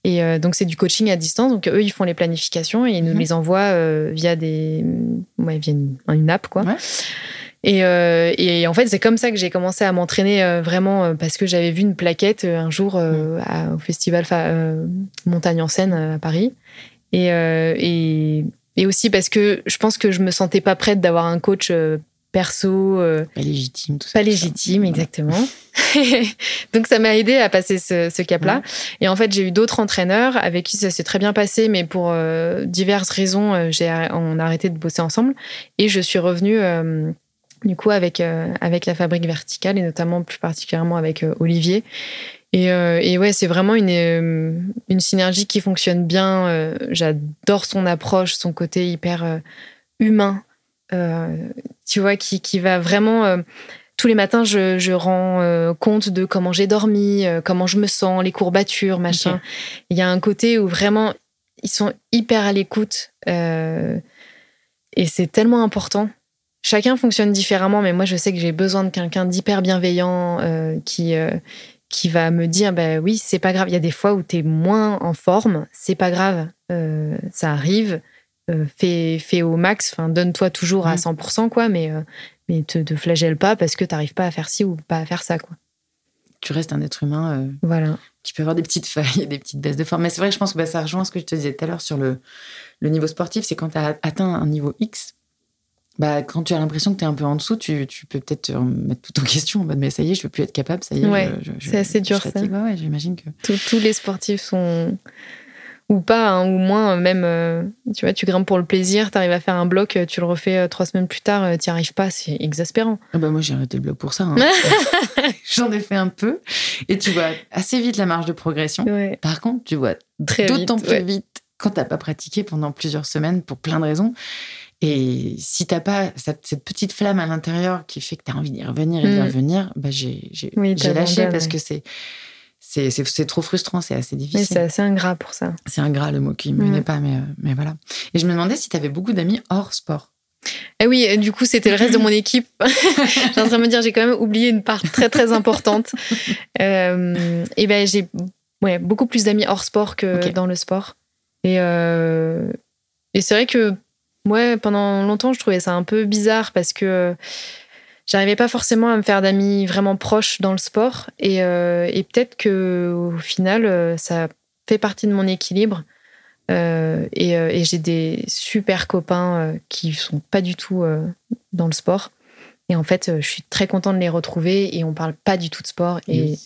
S1: Et donc, c'est du coaching à distance. Donc, eux, ils font les planifications et ils nous mmh. les envoient via, des, ouais, via une, une app, quoi. Euh, et, en fait, c'est comme ça que j'ai commencé à m'entraîner euh, vraiment euh, parce que j'avais vu une plaquette un jour mm. au festival Montagne en Seine à Paris. Et, et, aussi parce que je pense que je me sentais pas prête d'avoir un coach perso.
S2: pas légitime, tout ça.
S1: Pas légitime, exactement. *laughs* Donc ça m'a aidé à passer ce, cap-là. Et en fait, j'ai eu d'autres entraîneurs avec qui ça s'est très bien passé, mais pour diverses raisons, j'ai, on a arrêté de bosser ensemble. Et je suis revenue du coup avec euh, avec la fabrique verticale et notamment plus particulièrement avec euh, Olivier. Et, euh, et, ouais, c'est vraiment une, une synergie qui fonctionne bien. J'adore son approche, son côté hyper humain. tu vois, qui, qui va vraiment. tous les matins, je, je rends compte de comment j'ai dormi, comment je me sens, les courbatures, machin. Il y a un côté où vraiment, ils sont hyper à l'écoute. et c'est tellement important chacun fonctionne différemment, mais moi, je sais que j'ai besoin de quelqu'un d'hyper bienveillant euh, qui, euh, qui va me dire bah oui, c'est pas grave. Il y a des fois où tu es moins en forme, c'est pas grave, euh, ça arrive. fais, fais au max, enfin, donne-toi toujours à 100%, mmh. quoi, mais, mais te, te flagelle pas parce que tu n'arrives pas à faire ci ou pas à faire ça, quoi.
S2: Tu restes un être humain
S1: voilà.
S2: qui peut avoir des petites failles des petites baisses de forme. Mais c'est vrai, je pense que bah, ça rejoint ce que je te disais tout à l'heure sur le, le niveau sportif, c'est quand tu as atteint un niveau X, bah, quand tu as l'impression que tu es un peu en dessous, tu, tu peux peut-être te remettre tout en question. mais ça y est, je ne veux plus être capable. Ça y est.
S1: c'est assez dur ça.
S2: Ouais, j'imagine que.
S1: tous les sportifs sont, ou pas, hein, ou moins, même, euh, tu vois, tu grimpes pour le plaisir, tu arrives à faire un bloc, euh, tu le refais euh, trois semaines plus tard, tu n'y arrives pas, c'est exaspérant.
S2: Ah bah moi, j'ai arrêté le bloc pour ça. hein. *laughs* *laughs* J'en ai fait un peu. Et tu vois assez vite la marge de progression.
S1: Ouais,
S2: Par contre, tu vois
S1: très vite.
S2: d'autant plus vite quand t'as pas pratiqué pendant plusieurs semaines pour plein de raisons. Et si t'as pas cette cette petite flamme à l'intérieur qui fait que t'as envie d'y revenir et d'y
S1: Mm.
S2: revenir, bah j'ai
S1: Oui,
S2: lâché parce
S1: ouais.
S2: que c'est c'est trop frustrant, c'est assez difficile.
S1: c'est assez ingrat pour ça.
S2: C'est ingrat le mot qui me
S1: Mm.
S2: venait pas, mais, euh, mais voilà. Et je me demandais si t'avais beaucoup d'amis hors sport.
S1: Et oui, et du coup, c'était le reste de mon *laughs* équipe. *laughs* J'ai en train de me dire, j'ai quand même oublié une part très très importante. *laughs* Euh, et ben, j'ai ouais, beaucoup plus d'amis hors sport que dans le sport. Et, euh, et c'est vrai que ouais, pendant longtemps, je trouvais ça un peu bizarre parce que j'arrivais pas forcément à me faire d'amis vraiment proches dans le sport. Et, euh, et peut-être que au final, euh, ça fait partie de mon équilibre. Euh, et euh, et j'ai des super copains euh, qui sont pas du tout euh, dans le sport. Et en fait, euh, je suis très contente de les retrouver et on parle pas du tout de sport. Et,
S2: Oui.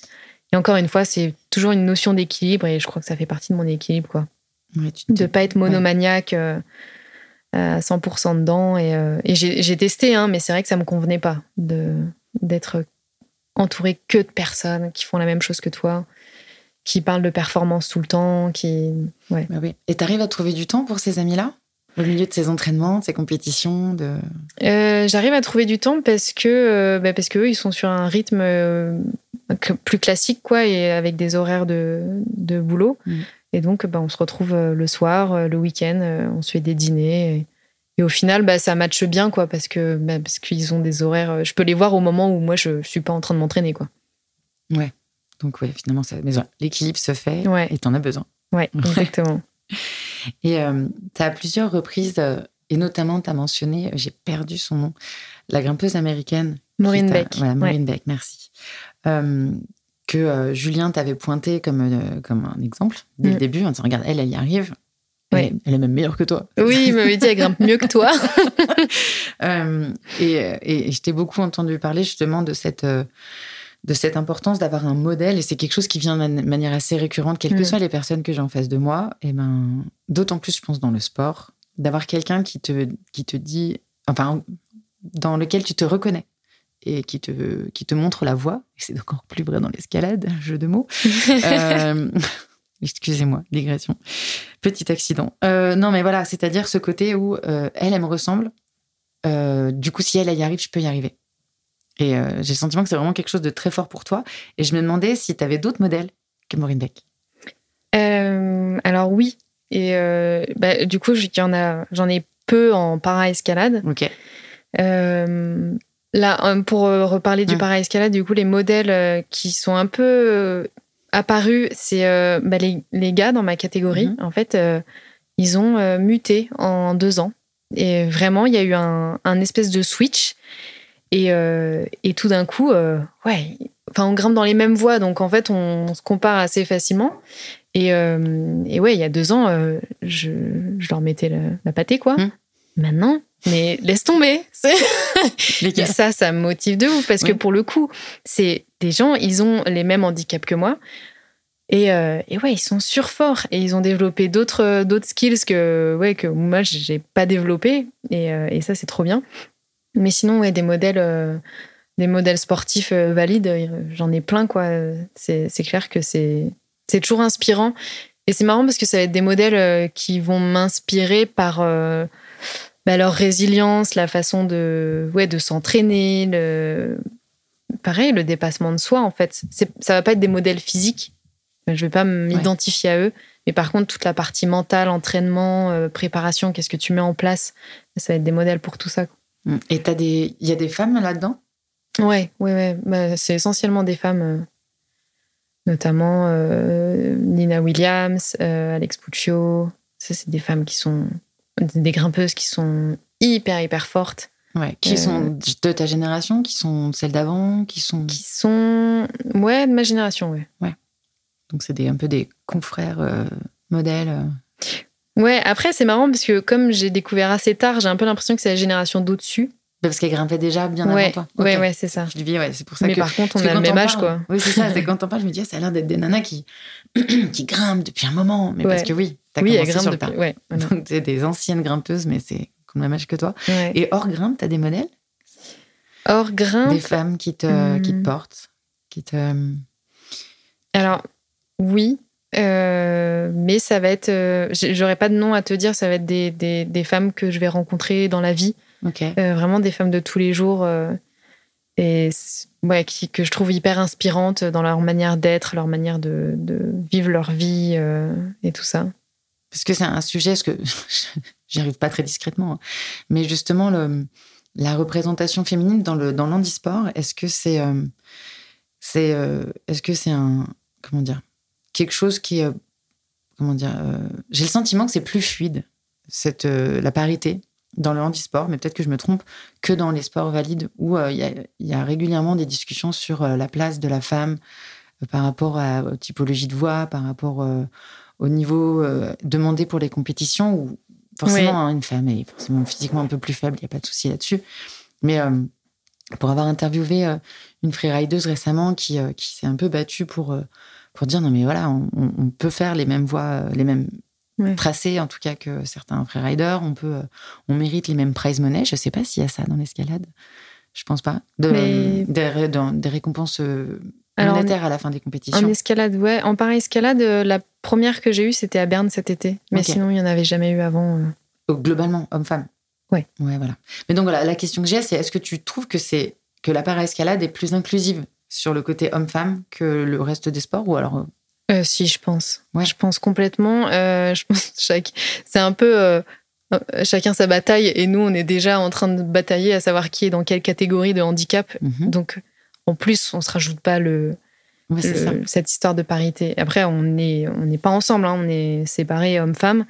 S1: et encore une fois, c'est toujours une notion d'équilibre et je crois que ça fait partie de mon équilibre, quoi.
S2: Ouais, tu
S1: De pas être monomaniaque euh, à 100% dedans. Et, euh, et j'ai testé, hein, mais c'est vrai que ça me convenait pas d'être entouré que de personnes qui font la même chose que toi, qui parlent de performance tout le temps, qui ouais.
S2: Bah oui. Et t'arrives à trouver du temps pour ces amis-là? Au milieu de ces entraînements, de ces compétitions de...
S1: Euh, J'arrive à trouver du temps parce que euh, bah, parce que eux, ils sont sur un rythme euh, plus classique quoi et avec des horaires de, de boulot
S2: Mm.
S1: Et donc bah, on se retrouve euh, le soir euh, le week-end euh, on se fait des dîners et, et au final bah, ça matche bien quoi parce que bah, parce qu'ils ont des horaires je peux les voir au moment où moi je, je suis pas en train de m'entraîner quoi
S2: Donc ouais, finalement, ça... l'équilibre se fait
S1: Ouais.
S2: et t'en as besoin.
S1: ouais
S2: Ouais.
S1: exactement *laughs*
S2: Et euh, tu as à plusieurs reprises, et notamment tu as mentionné, j'ai perdu son nom, la grimpeuse américaine.
S1: Maureen Beck
S2: Voilà,
S1: ouais.
S2: Maureen Beck, merci. Euh, que euh, Julien t'avait pointé comme, euh, comme un exemple dès le
S1: Mm.
S2: début en disant Regarde, elle, elle y arrive. Elle,
S1: Ouais.
S2: est- elle est même meilleure que toi.
S1: oui il m'avait dit elle grimpe mieux que toi *laughs*
S2: Euh, et, et- et je t'ai beaucoup entendu parler justement de cette, de cette importance d'avoir un modèle. Et c'est quelque chose qui vient de man- manière assez récurrente, quelles que
S1: Mm.
S2: soient les personnes que j'ai en face de moi. Et ben, d'autant plus, je pense, dans le sport, d'avoir quelqu'un qui te, qui te dit, enfin, dans lequel tu te reconnais et qui te, qui te montre la voie. C'est encore plus vrai dans l'escalade, *laughs* jeu de mots. *laughs* Euh, Excusez-moi, digression. Petit accident. Euh, non, mais voilà, c'est-à-dire ce côté où euh, elle, elle me ressemble. Du coup, si elle, elle y arrive, je peux y arriver. Et j'ai le sentiment que c'est vraiment quelque chose de très fort pour toi. Et je me demandais si tu avais d'autres modèles que Maureen Beck.
S1: Alors oui et bah, du coup j'en ai j'en ai peu en para-escalade
S2: Ok.
S1: Là, euh, pour euh, reparler du para-escalade, du coup, les modèles euh, qui sont un peu apparus, c'est euh, bah, les, les gars dans ma catégorie.
S2: Mhm.
S1: En fait, euh, ils ont euh, muté en deux ans. Et vraiment, il y a eu un, un espèce de switch. Et, et tout d'un coup, ouais, enfin, on grimpe dans les mêmes voies. Donc, en fait, on, on se compare assez facilement. Et, et ouais, il y a deux ans, je, je leur mettais la, la pâtée, quoi.
S2: Mm.
S1: Maintenant, mais laisse tomber. Et ça, ça me motive de ouf parce que pour le coup, c'est des gens, ils ont les mêmes handicaps que moi. Et, euh, et ouais, ils sont surforts et ils ont développé d'autres d'autres skills que, ouais, que moi, j'ai pas développé. Et, euh, et ça, c'est trop bien. Mais sinon, ouais, des modèles, euh, des modèles sportifs euh, valides, euh, j'en ai plein, quoi. C'est clair que c'est c'est toujours inspirant. Et c'est marrant parce que ça va être des modèles euh, qui vont m'inspirer par euh, bah, leur résilience, la façon de, ouais, de s'entraîner, le... pareil, le dépassement de soi, en fait. Ça va pas être des modèles physiques. Je vais pas m'identifier à eux. Mais par contre, toute la partie mentale, entraînement, euh, préparation, qu'est-ce que tu mets en place, ça va être des modèles pour tout ça.
S2: Mm. Et t'as des... il y a des femmes là-dedans?
S1: Ouais, ouais, ouais. Bah, c'est essentiellement des femmes, euh, notamment euh, Nina Williams, euh, Alex Puccio. Ça, c'est des femmes qui sont des grimpeuses qui sont hyper, hyper fortes,
S2: ouais. Qui
S1: Euh.
S2: sont de ta génération Qui sont celles d'avant Qui sont...
S1: qui sont, ouais, de ma génération, ouais.
S2: Donc c'est un peu des confrères euh, modèles. euh.
S1: Ouais, après, c'est marrant parce que comme j'ai découvert assez tard, j'ai un peu l'impression que c'est la génération d'au-dessus.
S2: Parce qu'elle grimpait déjà bien
S1: ouais,
S2: avant toi.
S1: Ouais, ouais, c'est ça.
S2: Je dis, ouais, c'est pour ça
S1: Mais
S2: que.
S1: par contre, on a le même âge, quoi.
S2: Oui, c'est ça. C'est *laughs* quand on parle, je me dis, ah, ça a l'air d'être des nanas qui, *clears throat* qui grimpent depuis un moment. Mais parce que oui, t'as
S1: Oui,
S2: commencé sur le
S1: depuis. Ouais, *laughs* voilà.
S2: Donc, t'es des anciennes grimpeuses, mais c'est comme le même âge que toi. Et hors grimpe, t'as des modèles?
S1: Hors grimpe.
S2: Des femmes qui te, qui te
S1: Hmm.
S2: portent qui te...
S1: Alors, oui. euh, mais ça va être. euh, J'aurais pas de nom à te dire, ça va être des, des, des femmes que je vais rencontrer dans la vie.
S2: Ok.
S1: Euh, vraiment des femmes de tous les jours. euh, et ouais, qui, que je trouve hyper inspirantes dans leur manière d'être, leur manière de, de vivre leur vie euh, et tout ça.
S2: Parce que c'est un sujet, parce que *laughs* j'y arrive pas très discrètement, hein. mais justement, le, la représentation féminine dans le dans l'handisport, est-ce que c'est c'est est-ce que c'est un comment dire quelque chose qui comment dire j'ai le sentiment que c'est plus fluide cette la parité dans le handisport, mais peut-être que je me trompe, que dans les sports valides où euh, il y, a, il y a régulièrement des discussions sur euh, la place de la femme euh, par rapport à, aux typologies de voix, par rapport au niveau demandé pour les compétitions, où forcément,
S1: Oui.
S2: hein, une femme est forcément physiquement un peu plus faible, il n'y a pas de souci là-dessus. Mais euh, pour avoir interviewé euh, une freerideuse récemment qui, euh, qui s'est un peu battue pour, pour dire non, mais voilà, on, on- peut faire les mêmes euh, les mêmes
S1: Ouais.
S2: tracés, en tout cas que certains freeriders, on, peut, euh, on mérite les mêmes prize money. Je ne sais pas s'il y a ça dans l'escalade. Je pense pas. De,
S1: Mais-
S2: des, récompenses euh,
S1: Alors,
S2: monétaires à la fin des
S1: En
S2: compétitions.
S1: escalade, ouais. En para-escalade, euh, la première que j'ai eue, c'était à Berne cet été. Mais sinon, il n'y en avait jamais eu avant. euh.
S2: Globalement, homme-femme.
S1: Ouais.
S2: Ouais, voilà. Mais donc, voilà, la question que j'ai, c'est est-ce que tu trouves que c'est que la para-escalade est plus inclusive sur le côté homme-femme que le reste des sports ou alors euh,
S1: si, je pense.
S2: Ouais.
S1: Je pense complètement. Euh, *laughs* je pense chaque... C'est un peu euh, chacun sa bataille et nous, on est déjà en train de batailler à savoir qui est dans quelle catégorie de handicap.
S2: mhm.
S1: Donc, en plus, on se rajoute pas le,
S2: Ouais, c'est
S1: le-
S2: ça.
S1: cette histoire de parité. Après, on n'est on n'est pas ensemble, hein, on est séparés hommes-femmes.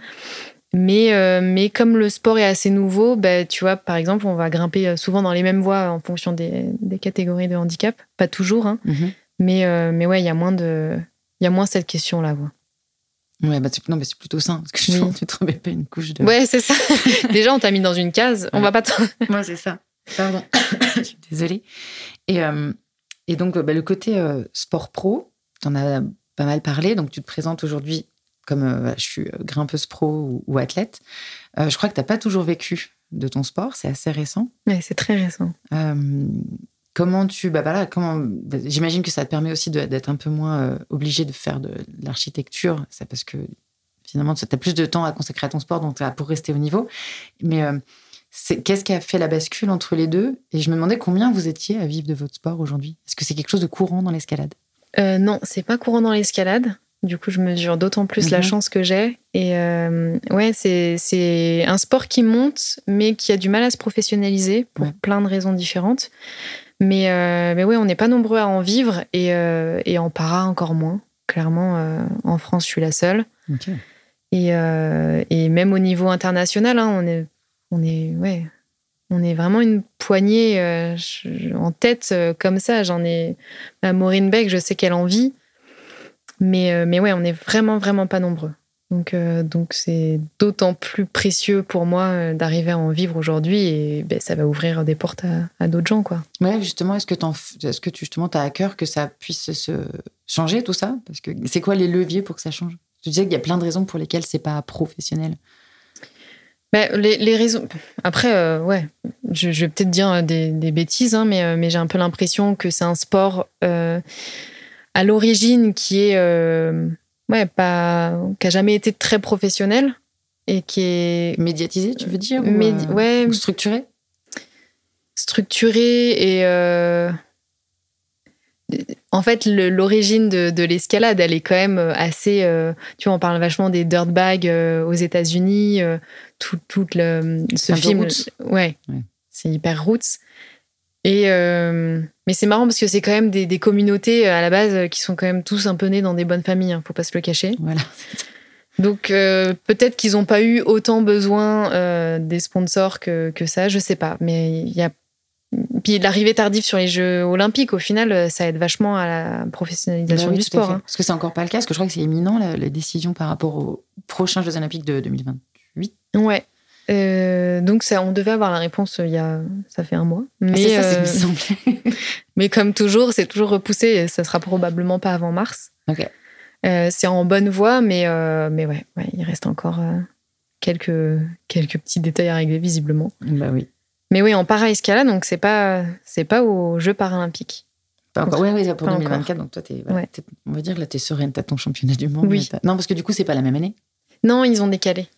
S1: Mais, euh, mais comme le sport est assez nouveau, bah, tu vois, par exemple, on va grimper souvent dans les mêmes voies en fonction des, des catégories de handicap. Pas toujours, hein,
S2: Mhm.
S1: mais, euh, mais ouais, il y a moins de. Il y a moins cette question-là. Ouais,
S2: Ouais, bah, c'est- non, mais c'est plutôt sain parce que
S1: Oui.
S2: justement, tu te remets pas une couche de.
S1: ouais c'est ça. *laughs* Déjà, on t'a mis dans une case. On
S2: Ouais.
S1: va pas. t-
S2: Ouais, c'est ça. Pardon. *coughs* Je suis désolée. Et, euh, et donc, bah, le côté euh, sport pro, tu en as pas mal parlé. Donc, tu te présentes aujourd'hui comme euh, voilà, je suis euh, grimpeuse pro ou, ou athlète. Euh, je crois que tu n'as pas toujours vécu de ton sport. C'est assez récent.
S1: Ouais, c'est très récent.
S2: Comment tu. Bah, voilà, comment, bah, J'imagine que ça te permet aussi de- d'être un peu moins euh, obligé de faire de, de l'architecture. C'est parce que finalement, tu as plus de temps à consacrer à ton sport, donc pour rester au niveau. Mais euh, qu'est-ce qui a fait la bascule entre les deux? Et je me demandais combien vous étiez à vivre de votre sport aujourd'hui. Est-ce que c'est quelque chose de courant dans l'escalade?
S1: Euh, non, c'est pas courant dans l'escalade. Du coup, je mesure d'autant plus la
S2: Mhm.
S1: chance que j'ai. Et euh, ouais, c'est c'est un sport qui monte, mais qui a du mal à se professionnaliser pour
S2: Ouais.
S1: plein de raisons différentes. Mais, euh, mais ouais, on n'est pas nombreux à en vivre et, euh, et en para encore moins. Clairement, euh, en France, je suis la seule. Et, et même au niveau international, hein, on est, on est, ouais, on est vraiment une poignée je- en tête comme ça. J'en ai, Maureen Beck, je sais qu'elle en vit, mais, mais ouais, on est vraiment, vraiment pas nombreux. Donc, euh, donc c'est d'autant plus précieux pour moi euh, d'arriver à en vivre aujourd'hui et ben, ça va ouvrir des portes à, à d'autres gens, quoi.
S2: Ouais, justement, est-ce que, est-ce tu justement, as à cœur que ça puisse se changer, tout ça? Parce que c'est quoi les leviers pour que ça change? Tu disais qu'il y a plein de raisons pour lesquelles c'est pas professionnel.
S1: Ben, les, les raisons. Après, euh, ouais, je, je vais peut-être dire des, des bêtises, hein, mais, euh, mais j'ai un peu l'impression que c'est un sport à l'origine qui est, ouais, pas, qui a jamais été très professionnel et qui est
S2: Médiatisé, tu veux dire ou,
S1: Médi-
S2: euh,
S1: ouais.
S2: ou structuré?
S1: Structuré et euh, en fait le- l'origine de, de l'escalade elle est quand même assez euh, tu vois on parle vachement des dirtbags euh, aux États-Unis euh, tout, tout le, ce film
S2: roots.
S1: ouais,
S2: Ouais.
S1: c'est hyper roots et euh, mais c'est marrant parce que c'est quand même des, des communautés à la base euh, qui sont quand même tous un peu nés dans des bonnes familles hein, faut pas se le cacher
S2: Voilà.
S1: donc euh, peut-être qu'ils n'ont pas eu autant besoin euh, des sponsors que, que ça, je sais pas. Mais il y a puis l'arrivée tardive sur les Jeux Olympiques, au final, euh, ça aide vachement à la professionnalisation
S2: Bah oui,
S1: du sport. hein.
S2: Parce que c'est encore pas le cas, parce que je crois que c'est imminent, la, la décision par rapport aux prochains Jeux Olympiques de 2028.
S1: Ouais. Euh, donc ça, on devait avoir la réponse il y a, ça fait un mois.
S2: Ah,
S1: Mais,
S2: ça,
S1: euh, *laughs* mais comme toujours, c'est toujours repoussé et ça sera probablement pas avant mars.
S2: Ok.
S1: Euh, c'est en bonne voie, mais, euh, mais ouais, ouais, il reste encore euh, quelques, quelques petits détails à régler visiblement.
S2: Bah oui.
S1: Mais oui, en para-escalade, donc c'est pas, c'est pas aux Jeux paralympiques.
S2: Pas encore. Ouais, pour
S1: Pas
S2: 2024. Donc toi, t'es, voilà, t'es- on va dire que là, t'es sereine. T'as ton championnat du monde.
S1: Oui.
S2: Non, parce que du coup, c'est pas la même année.
S1: Non, ils ont décalé.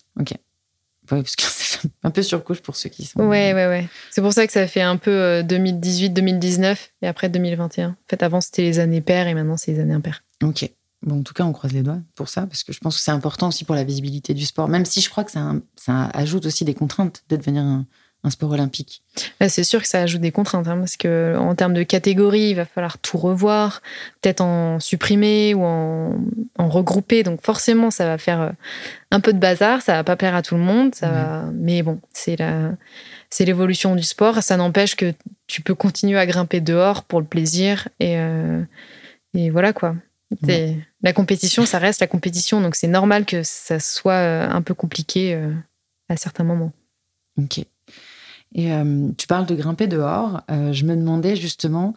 S2: Ouais, parce que *laughs* c'est un peu surcouche pour ceux qui sont.
S1: Ouais, ouais, ouais. C'est pour ça que ça fait un peu euh, 2018-2019 et après 2021. En fait, avant, c'était les années paires et maintenant, c'est les années impaires.
S2: Ok. Bon, en tout cas, on croise les doigts pour ça, parce que je pense que c'est important aussi pour la visibilité du sport, même si je crois que ça, ça ajoute aussi des contraintes de devenir un, un sport olympique.
S1: C'est sûr que ça ajoute des contraintes, hein, parce que en termes de catégorie, il va falloir tout revoir, peut-être en supprimer ou en, en regrouper. Donc forcément, ça va faire euh, un peu de bazar, ça va pas plaire à tout le monde, ça va- mais bon, c'est la, c'est l'évolution du sport. Ça n'empêche que tu peux continuer à grimper dehors pour le plaisir et, euh, et voilà quoi. C'est- La compétition, ça reste la compétition, donc c'est normal que ça soit euh, un peu compliqué à certains moments.
S2: Ok. Et euh, tu parles de grimper dehors. Euh, je me demandais justement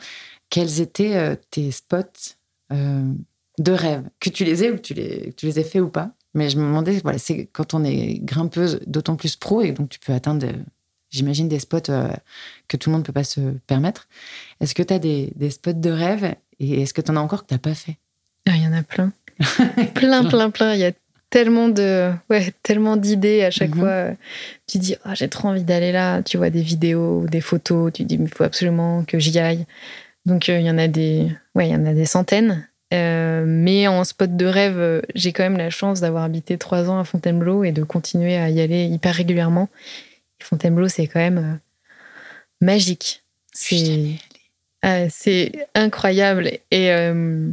S2: quels étaient euh, tes spots de rêve, que tu les aies ou que tu les, que tu les aies fait ou pas. Mais je me demandais, voilà, c'est quand on est grimpeuse, d'autant plus pro, et donc tu peux atteindre, j'imagine, des spots que tout le monde ne peut pas se permettre. Est-ce que tu as des, des spots de rêve et est-ce que tu en as encore que tu n'as pas fait?
S1: Ah, Il y en a plein. *laughs* plein, plein, plein. Il y a tellement de, ouais, tellement d'idées à chaque
S2: Mhm.
S1: fois. euh, Tu dis, Ah, j'ai trop envie d'aller là. Tu vois des vidéos, des photos. Tu dis, il faut absolument que j'y aille. Donc euh, il y en a des, ouais, il y en a des centaines. Euh, mais en spot de rêve, j'ai quand même la chance d'avoir habité trois ans à Fontainebleau et de continuer à y aller hyper régulièrement. Fontainebleau, c'est quand même magique. C'est ah, c'est incroyable. Et, euh,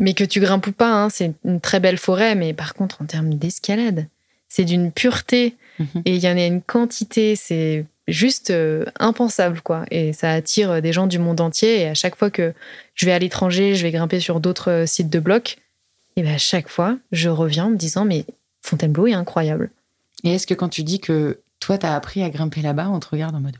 S1: mais que tu grimpes ou pas, hein, c'est une très belle forêt. Mais par contre, en termes d'escalade, c'est d'une pureté
S2: Mhm.
S1: et il y en a une quantité. C'est juste euh, impensable, quoi. Et ça attire des gens du monde entier. Et à chaque fois que je vais à l'étranger, je vais grimper sur d'autres euh, sites de blocs. Et ben à chaque fois, je reviens en me disant, mais Fontainebleau est incroyable.
S2: Et est-ce que quand tu dis que toi, tu as appris à grimper là-bas, on te regarde en mode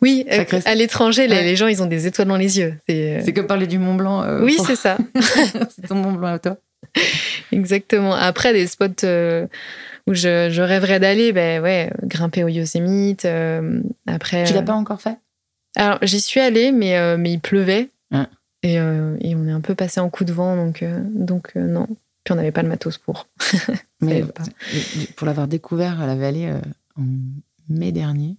S1: Oui, euh, à l'étranger, les,
S2: Ouais.
S1: les gens, ils ont des étoiles dans les yeux. C'est, euh,
S2: comme parler du Mont Blanc. euh,
S1: Oui,
S2: pour-
S1: c'est ça. *laughs*
S2: c'est ton Mont Blanc à toi. *laughs*
S1: Exactement. Après, des spots euh, où je, je rêverais d'aller, ben ouais, grimper au Yosemite. euh, après,
S2: Tu l'as pas encore fait?
S1: Alors, j'y suis allée, mais, mais il pleuvait.
S2: Ah.
S1: Et, et on est un peu passé en coup de vent, donc, donc non. Puis on n'avait pas le matos pour. *laughs*
S2: Mais
S1: va pas.
S2: pour l'avoir découvert à la vallée en mai dernier,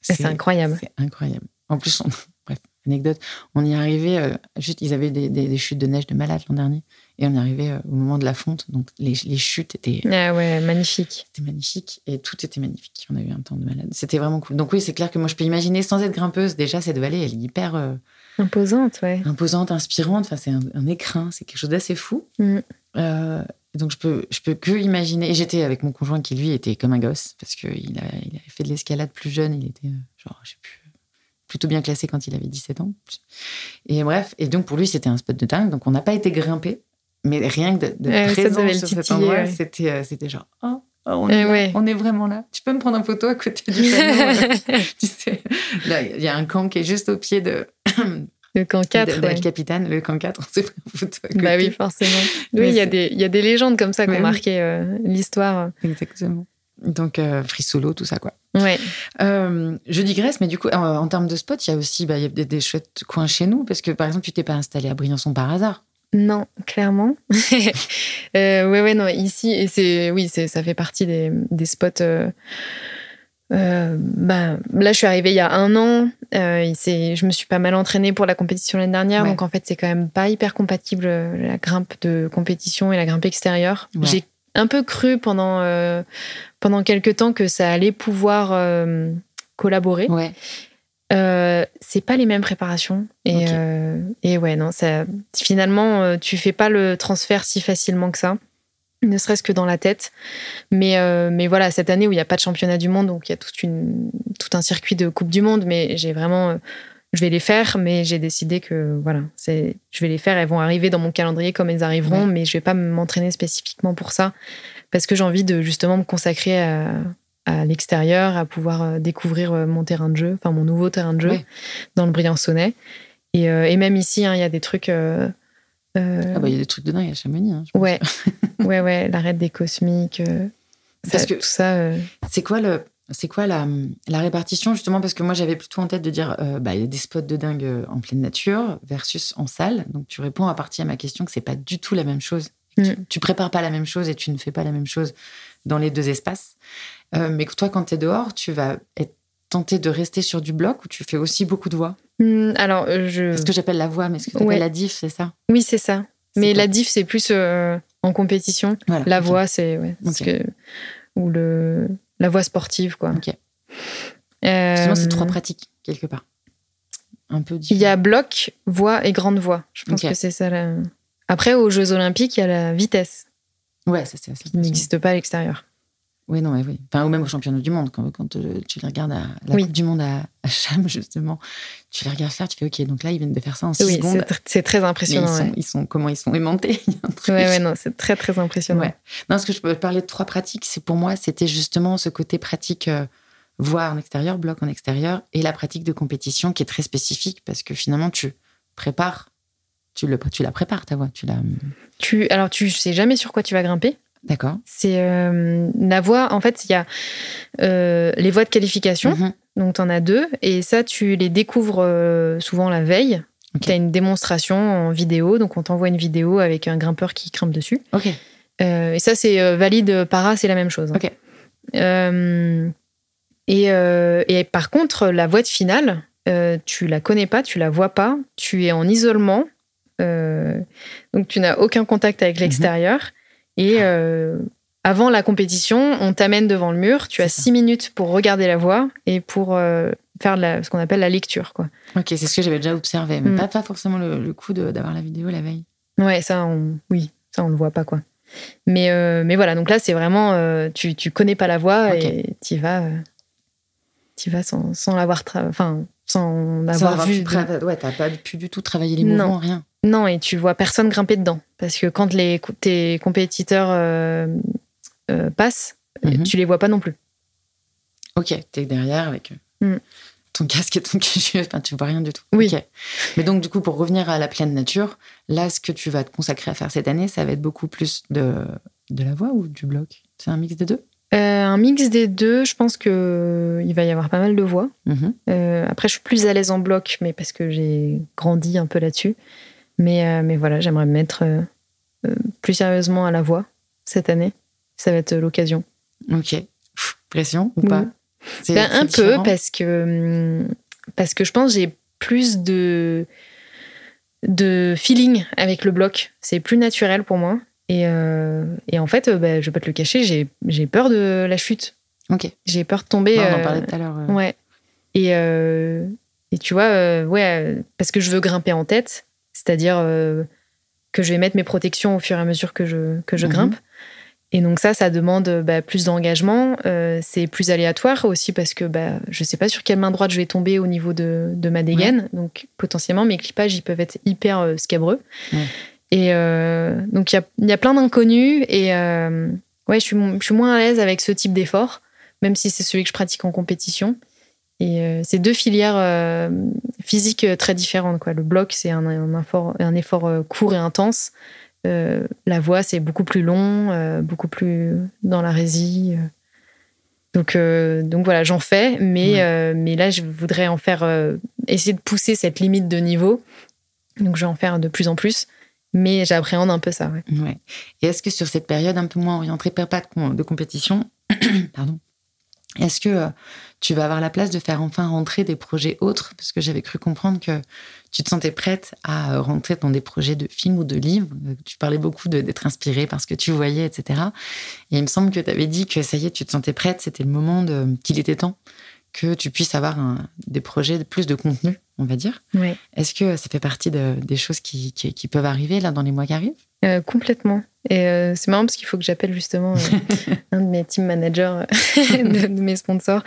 S1: C'est incroyable.
S2: C'est incroyable. En plus, on- *laughs* bref, anecdote, on y arrivé, euh, juste, ils avaient des, des- des chutes de neige de malade l'an dernier, et on est arrivé euh, au moment de la fonte, donc les, les chutes étaient,
S1: Ah ouais, magnifique.
S2: c'était magnifique, et tout était magnifique. On a eu un temps de malade. C'était vraiment cool. Donc oui, c'est clair que moi, je peux imaginer, sans être grimpeuse, déjà, cette vallée, elle est hyper euh,
S1: Imposante, ouais.
S2: imposante, inspirante, enfin, c'est un, un écrin, c'est quelque chose d'assez fou.
S1: Mm.
S2: Euh, donc je peux, je peux que imaginer. Et j'étais avec mon conjoint qui lui était comme un gosse parce qu'il a, il avait fait de l'escalade plus jeune. Il était euh, genre, je sais plus, plutôt bien classé quand il avait 17 ans. Et bref, et donc pour lui c'était un spot de dingue. Donc on n'a pas été grimpé, mais rien que de, de
S1: ça
S2: présent sur cet endroit,
S1: ouais.
S2: c'était, euh, c'était genre, oh, oh, on,
S1: Eh
S2: est là,
S1: ouais.
S2: on est vraiment là. Tu peux me prendre une photo à côté du panneau. *laughs* euh, tu sais, il y a un camp qui est juste au pied de. *clears throat*
S1: Le camp 4,
S2: de-
S1: ouais.
S2: d'El Capitaine, le camp 4, on s'est pris en photo à
S1: Bah oui, forcément. *laughs* Oui, il y, a des- il y a des légendes comme ça qui ont
S2: oui.
S1: marqué euh, l'histoire.
S2: Exactement. Donc, euh, free solo, tout ça, quoi.
S1: Ouais.
S2: Euh, je digresse, mais du coup, en, en termes de spot, il y a aussi bah, y a des, des chouettes coins chez nous, parce que, par exemple, tu t'es pas installé à Briançon par hasard.
S1: Non, clairement. *laughs* euh, ouais, ouais, non, ici, et c'est, oui, ça fait partie des, des spots. Euh, bah, là, je suis arrivée il y a un an. Euh, je me suis pas mal entraînée pour la compétition l'année dernière,
S2: Ouais.
S1: donc en fait, c'est quand même pas hyper compatible euh, la grimpe de compétition et la grimpe extérieure.
S2: Ouais.
S1: J'ai un peu cru pendant euh, pendant quelques temps que ça allait pouvoir collaborer.
S2: Ouais.
S1: C'est pas les mêmes préparations et, et ouais non ça finalement tu fais pas le transfert si facilement que ça ne serait-ce que dans la tête mais euh, mais voilà cette année où il n'y a pas de championnat du monde donc il y a toute une tout un circuit de coupe du monde mais j'ai vraiment euh, je vais les faire mais j'ai décidé que voilà c'est je vais les faire elles vont arriver dans mon calendrier comme elles arriveront
S2: Ouais.
S1: mais je vais pas m'entraîner spécifiquement pour ça parce que j'ai envie de justement me consacrer à, à l'extérieur, à pouvoir découvrir mon terrain de jeu, enfin mon nouveau terrain de jeu dans le Briançonnais. Et, et même ici, hein, il y a des trucs. Ah
S2: bah il y a des trucs il y a Chamonix. Hein,
S1: ouais. *laughs* ouais, ouais, l'arrêt des cosmiques. Parce que tout ça.
S2: C'est quoi le c'est quoi la, répartition justement? Parce que moi j'avais plutôt en tête de dire euh, bah, il y a des spots de dingue euh, en pleine nature versus en salle. Donc tu réponds à partir à ma question que c'est pas du tout la même chose. Mm. Tu, prépares pas la même chose et tu ne fais pas la même chose dans les deux espaces. Euh, mais toi quand tu es dehors, tu vas être tenté de rester sur du bloc ou tu fais aussi beaucoup de voix?
S1: Alors je.
S2: Ce que j'appelle la voix, mais ce que tu la diff, c'est ça
S1: Oui, c'est ça. Mais la diff, c'est plus en compétition. la voix, c'est. Ouais, que... Ou le la voie sportive, quoi. Ok.
S2: Euh, c'est trois pratiques, quelque part. Un peu
S1: Il y a bloc, voix et grande voix. Je pense que c'est ça. Après, aux Jeux Olympiques, il y a la vitesse.
S2: Ouais, ça, c'est
S1: Qui n'existe pas à l'extérieur.
S2: Oui, non, oui. Enfin, ou même aux championnats du monde, quand, quand euh, tu les regardes à la Coupe du Monde à, Cham, justement, tu les regardes faire, tu fais OK, donc là, ils viennent de faire ça en 6 oui, secondes.
S1: C'est très impressionnant.
S2: ils, sont, comment ils sont aimantés. *laughs*
S1: Oui, ouais, non, c'est très, très impressionnant. Ouais.
S2: Non, ce que je peux parler de trois pratiques, c'est pour moi, c'était justement ce côté pratique, euh, voix en extérieur, bloc en extérieur, et la pratique de compétition qui est très spécifique parce que finalement, tu prépares, tu, le, tu la prépares, ta voix. Tu la...
S1: tu, alors, tu sais jamais sur quoi tu vas grimper?
S2: D'accord.
S1: C'est euh, la voie, en fait, il y a euh, les voies de qualification, mhm. donc tu en as deux, et ça, tu les découvres euh, souvent la veille. Tu as une démonstration en vidéo, donc on t'envoie une vidéo avec un grimpeur qui grimpe dessus.
S2: Ok.
S1: et ça, c'est valide para, c'est la même chose.
S2: Ok.
S1: Et, et, par contre, la voie de finale, tu la connais pas, tu la vois pas, tu es en isolement, donc tu n'as aucun contact avec mhm. l'extérieur. Et euh, avant la compétition, on t'amène devant le mur. Tu as six minutes pour regarder la voix et pour euh, faire ce qu'on appelle la lecture. Quoi.
S2: Ok, c'est ce que j'avais déjà observé, mais mm. pas, forcément le, coup d'avoir la vidéo la veille.
S1: Ouais, ça, on, oui, ça, on le voit pas, quoi. Mais, euh, mais voilà, donc là, c'est vraiment, tu, tu connais pas la voix et tu vas, tu vas sans, sans l'avoir, enfin, sans avoir vu.
S2: Ouais, t'as pas pu du tout travailler les mouvements, rien.
S1: Non, et tu vois personne grimper dedans. Parce que quand les, tes compétiteurs euh, euh, passent, mhm. tu les vois pas non plus.
S2: Ok, t'es derrière avec mm. ton casque et ton *laughs* cache enfin, tu vois rien du tout.
S1: Oui.
S2: Mais donc, du coup, pour revenir à la pleine nature, là, ce que tu vas te consacrer à faire cette année, ça va être beaucoup plus de, de la voix ou du bloc? C'est un mix des deux?
S1: Euh, un mix des deux, je pense que il va y avoir pas mal de voix. Mhm. après, je suis plus à l'aise en bloc, mais parce que j'ai grandi un peu là-dessus. Mais, euh, mais voilà, j'aimerais me mettre euh, euh, plus sérieusement à la voix cette année. Ça va être l'occasion.
S2: Ok. Pression ou pas?
S1: Ben, Un peu, parce que, hum, parce que je pense que j'ai plus de, de feeling avec le bloc. C'est plus naturel pour moi. Et, et en fait, ben, je vais pas te le cacher, j'ai peur de la chute.
S2: Ok.
S1: J'ai peur de tomber.
S2: on en parlait tout à l'heure.
S1: Ouais. Et, et tu vois, ouais, parce que je veux grimper en tête, c'est-à-dire euh, que je vais mettre mes protections au fur et à mesure que je, que je mhm. grimpe. Et donc ça, ça demande bah, plus d'engagement. Euh, c'est plus aléatoire aussi parce que bah, je ne sais pas sur quelle main droite je vais tomber au niveau de, de ma dégaine. Donc potentiellement, mes clipages, ils peuvent être hyper euh, scabreux. Et donc il y a, y a, plein d'inconnus. Et ouais, je suis, je suis moins à l'aise avec ce type d'effort, même si c'est celui que je pratique en compétition. Et euh, c'est deux filières euh, physiques euh, très différentes. Quoi. Le bloc, c'est un, un, effort, un effort court et intense. la voix, c'est beaucoup plus long, beaucoup plus dans la résie. Donc, donc voilà, j'en fais, mais, mais là, je voudrais en faire, essayer de pousser cette limite de niveau. Donc, je vais en faire de plus en plus. Mais j'appréhende un peu ça. Ouais.
S2: ouais. Et est-ce que sur cette période un peu moins orientée prépa de compétition, *coughs* pardon, est-ce que euh, tu vas avoir la place de faire enfin rentrer des projets autres? Parce que j'avais cru comprendre que tu te sentais prête à euh, rentrer dans des projets de films ou de livres. Euh, tu parlais beaucoup d'être inspirée parce que tu voyais, etc. Et il me semble que tu avais dit que ça y est, tu te sentais prête, c'était le moment qu'il était temps que tu puisses avoir des projets de plus de contenu, on va dire.
S1: Oui.
S2: Est-ce que ça fait partie des choses qui, peuvent arriver là dans les mois qui arrivent?
S1: Euh, Complètement. Et euh, c'est marrant parce qu'il faut que j'appelle justement euh, *laughs* un de mes team managers, *laughs* de, mes sponsors,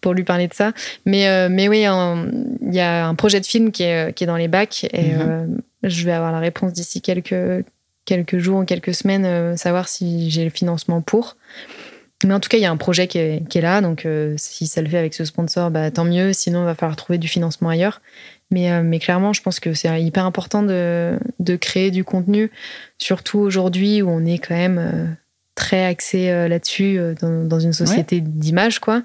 S1: pour lui parler de ça. Mais, mais oui, il y a un projet de film qui est, qui est dans les bacs et mhm. je vais avoir la réponse d'ici quelques, quelques jours ou quelques semaines, savoir si j'ai le financement pour. Mais en tout cas, il y a un projet qui est, là. Donc, si ça le fait avec ce sponsor, bah, tant mieux. Sinon, il va falloir trouver du financement ailleurs. Mais, mais clairement, je pense que c'est hyper important de, de, créer du contenu, surtout aujourd'hui où on est quand même très axé là-dessus dans, dans, une société d'image, quoi.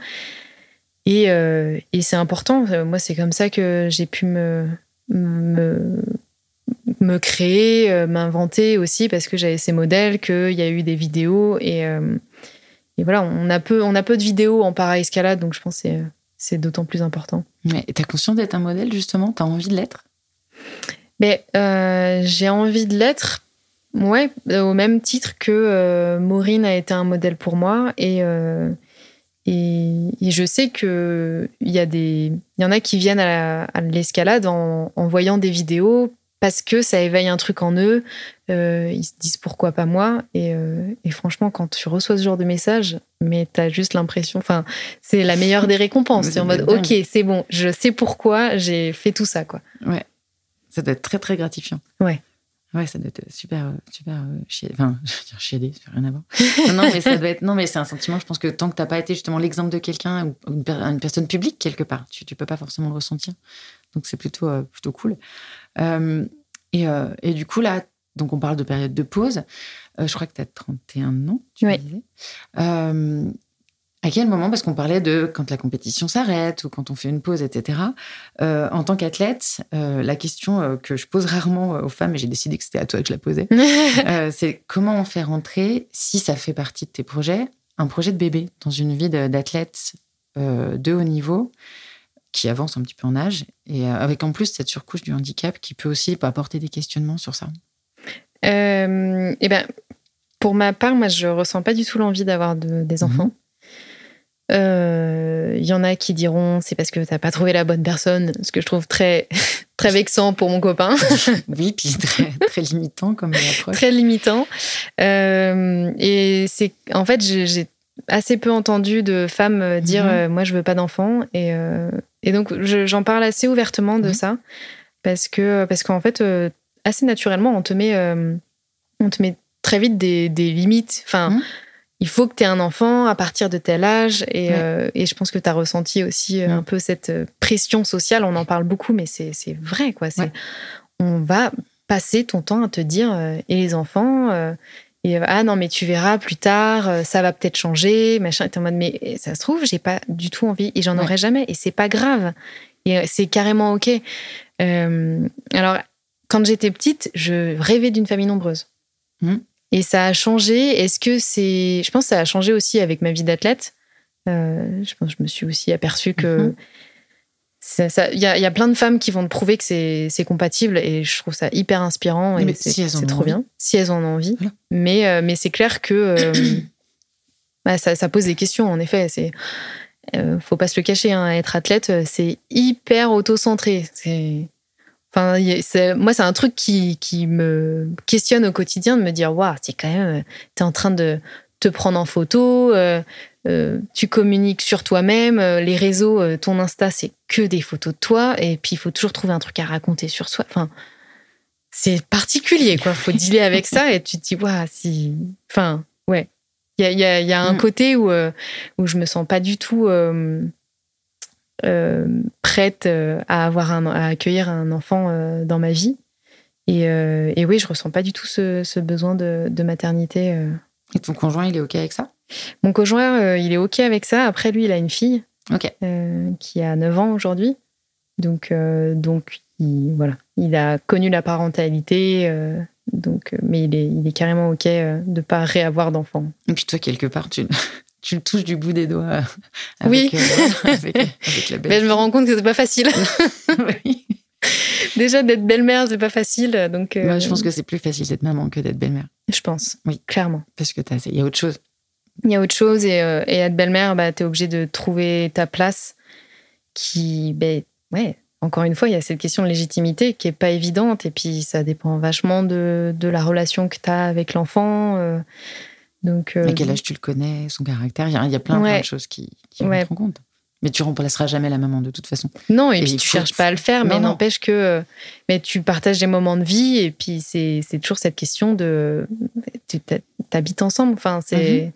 S1: Et, et c'est important. Moi, c'est comme ça que j'ai pu me, me, me créer, euh, m'inventer aussi parce que j'avais ces modèles, qu'il y a eu des vidéos et, euh, et, voilà, on a, peu, on a peu de vidéos en para-escalade, donc je pense que c'est d'autant plus important.
S2: et tu as conscience d'être un modèle justement? Tu as envie de l'être?
S1: Mais euh, J'ai envie de l'être, ouais, au même titre que Maureen a été un modèle pour moi et. Et, je sais qu'il y, a des, y en a qui viennent à l'escalade en, en, voyant des vidéos parce que ça éveille un truc en eux. Euh, ils se disent pourquoi pas moi. Euh, et, franchement, quand tu reçois ce genre de message, mais tu as juste l'impression, enfin, c'est la meilleure des récompenses. c'est en mode, ok, c'est bon, je sais pourquoi j'ai fait tout ça, quoi.
S2: Ouais. Ça doit être très, très gratifiant.
S1: Ouais.
S2: Ouais, ça doit être super, super chier. Enfin, *laughs* je veux dire chier, ça rien à voir. non, mais ça doit être. Non, mais c'est un sentiment. Je pense que tant que tu n'as pas été justement l'exemple de quelqu'un ou une, une, personne publique quelque part, tu, ne peux pas forcément le ressentir. Donc c'est plutôt, euh, plutôt cool. Euh, et, euh, et, du coup, là, donc on parle de période de pause. je crois que tu as 31 ans, tu
S1: oui.
S2: disais. à quel moment, parce qu'on parlait de quand la compétition s'arrête ou quand on fait une pause, etc. en tant qu'athlète, la question que je pose rarement aux femmes, et j'ai décidé que c'était à toi que je la posais, *laughs* c'est comment on fait rentrer, si ça fait partie de tes projets, un projet de bébé dans une vie d'athlète de haut niveau qui avance un petit peu en âge, et euh, avec en plus cette surcouche du handicap qui peut aussi apporter des questionnements sur ça.
S1: Euh, eh ben, pour ma part, moi, je ressens pas du tout l'envie d'avoir des enfants. Mhm. Euh, il y en a qui diront c'est parce que tu n'as pas trouvé la bonne personne, ce que je trouve très, *laughs* très vexant pour mon copain. *laughs*
S2: oui, puis *laughs* très, très limitant comme approche.
S1: très limitant. et c'est en fait, j'ai assez peu entendu de femmes euh, dire mhm. euh, moi je veux pas d'enfants et, euh, et donc j'en parle assez ouvertement de mhm. ça parce que parce qu'en fait assez naturellement on te met on te met très vite des, des limites. Enfin mhm. il faut que tu aies un enfant à partir de tel âge et, et je pense que tu as ressenti aussi un peu cette pression sociale. On en parle beaucoup mais c'est vrai quoi. C'est on va passer ton temps à te dire et les enfants et ah non, mais tu verras plus tard, euh, ça va peut-être changer, machin. Et en mode, mais ça se trouve, j'ai pas du tout envie et j'en aurai jamais. Et c'est pas grave. Et euh, c'est carrément OK. Euh, alors, quand j'étais petite, je rêvais d'une famille nombreuse. Mmh. Et ça a changé. Est-ce que c'est. Je pense que ça a changé aussi avec ma vie d'athlète. je pense que je me suis aussi aperçue que. Mmh. Il y, a plein de femmes qui vont te prouver que c'est compatible et je trouve ça hyper inspirant et c'est trop bien si elles en ont envie. Mais, euh, mais c'est clair que euh, *coughs* bah, ça, ça, pose des questions en effet. C'est euh, faut pas se le cacher, hein, être athlète, c'est hyper auto-centré. Enfin, moi, c'est un truc qui, qui, me questionne au quotidien de me dire Waouh, c'est quand même, tu es en train de te prendre en photo, euh, tu communiques sur toi-même. Euh, les réseaux, euh, ton Insta, c'est que des photos de toi. Et puis, il faut toujours trouver un truc à raconter sur soi. Enfin, c'est particulier, quoi. Faut *laughs* dealer avec ça. Et tu te dis, waouh, si. Enfin, ouais. Il y a, y a, un mm. côté où, où je me sens pas du tout prête à, avoir un, à accueillir un enfant dans ma vie. Et, et, oui, je ressens pas du tout ce, ce besoin de, de maternité.
S2: Et ton conjoint, il est OK avec ça?
S1: Mon conjoint, euh, il est OK avec ça. Après, lui, il a une fille
S2: euh,
S1: qui a 9 ans aujourd'hui. Donc, euh, donc il, voilà, il a connu la parentalité. donc, mais il est, il est carrément OK de ne pas réavoir d'enfant.
S2: Et puis toi, quelque part, tu, *laughs* tu le touches du bout des doigts.
S1: Avec, oui. avec, *laughs* la belle. Mais je me rends compte que c'est pas facile. *laughs* Déjà, d'être belle-mère, c'est pas facile. Donc,
S2: je pense que c'est plus facile d'être maman que d'être belle-mère.
S1: Je pense.
S2: Oui.
S1: Clairement.
S2: Parce que il y a autre chose
S1: il y a autre chose et, euh, et être belle-mère, bah, tu es obligé de trouver ta place qui, ben, ouais, encore une fois, il y a cette question de légitimité qui est pas évidente et puis ça dépend vachement de, de la relation que tu as avec l'enfant. Euh, donc,
S2: euh, à quel âge tu le connais, son caractère, il y, a plein, de choses qui, qui rentrent en compte. Mais tu remplaceras jamais la maman de toute façon.
S1: Non, et, puis tu cherches pas à le faire, mais n'empêche que mais tu partages des moments de vie et puis c'est toujours cette question de tu habites ensemble. Enfin, c'est.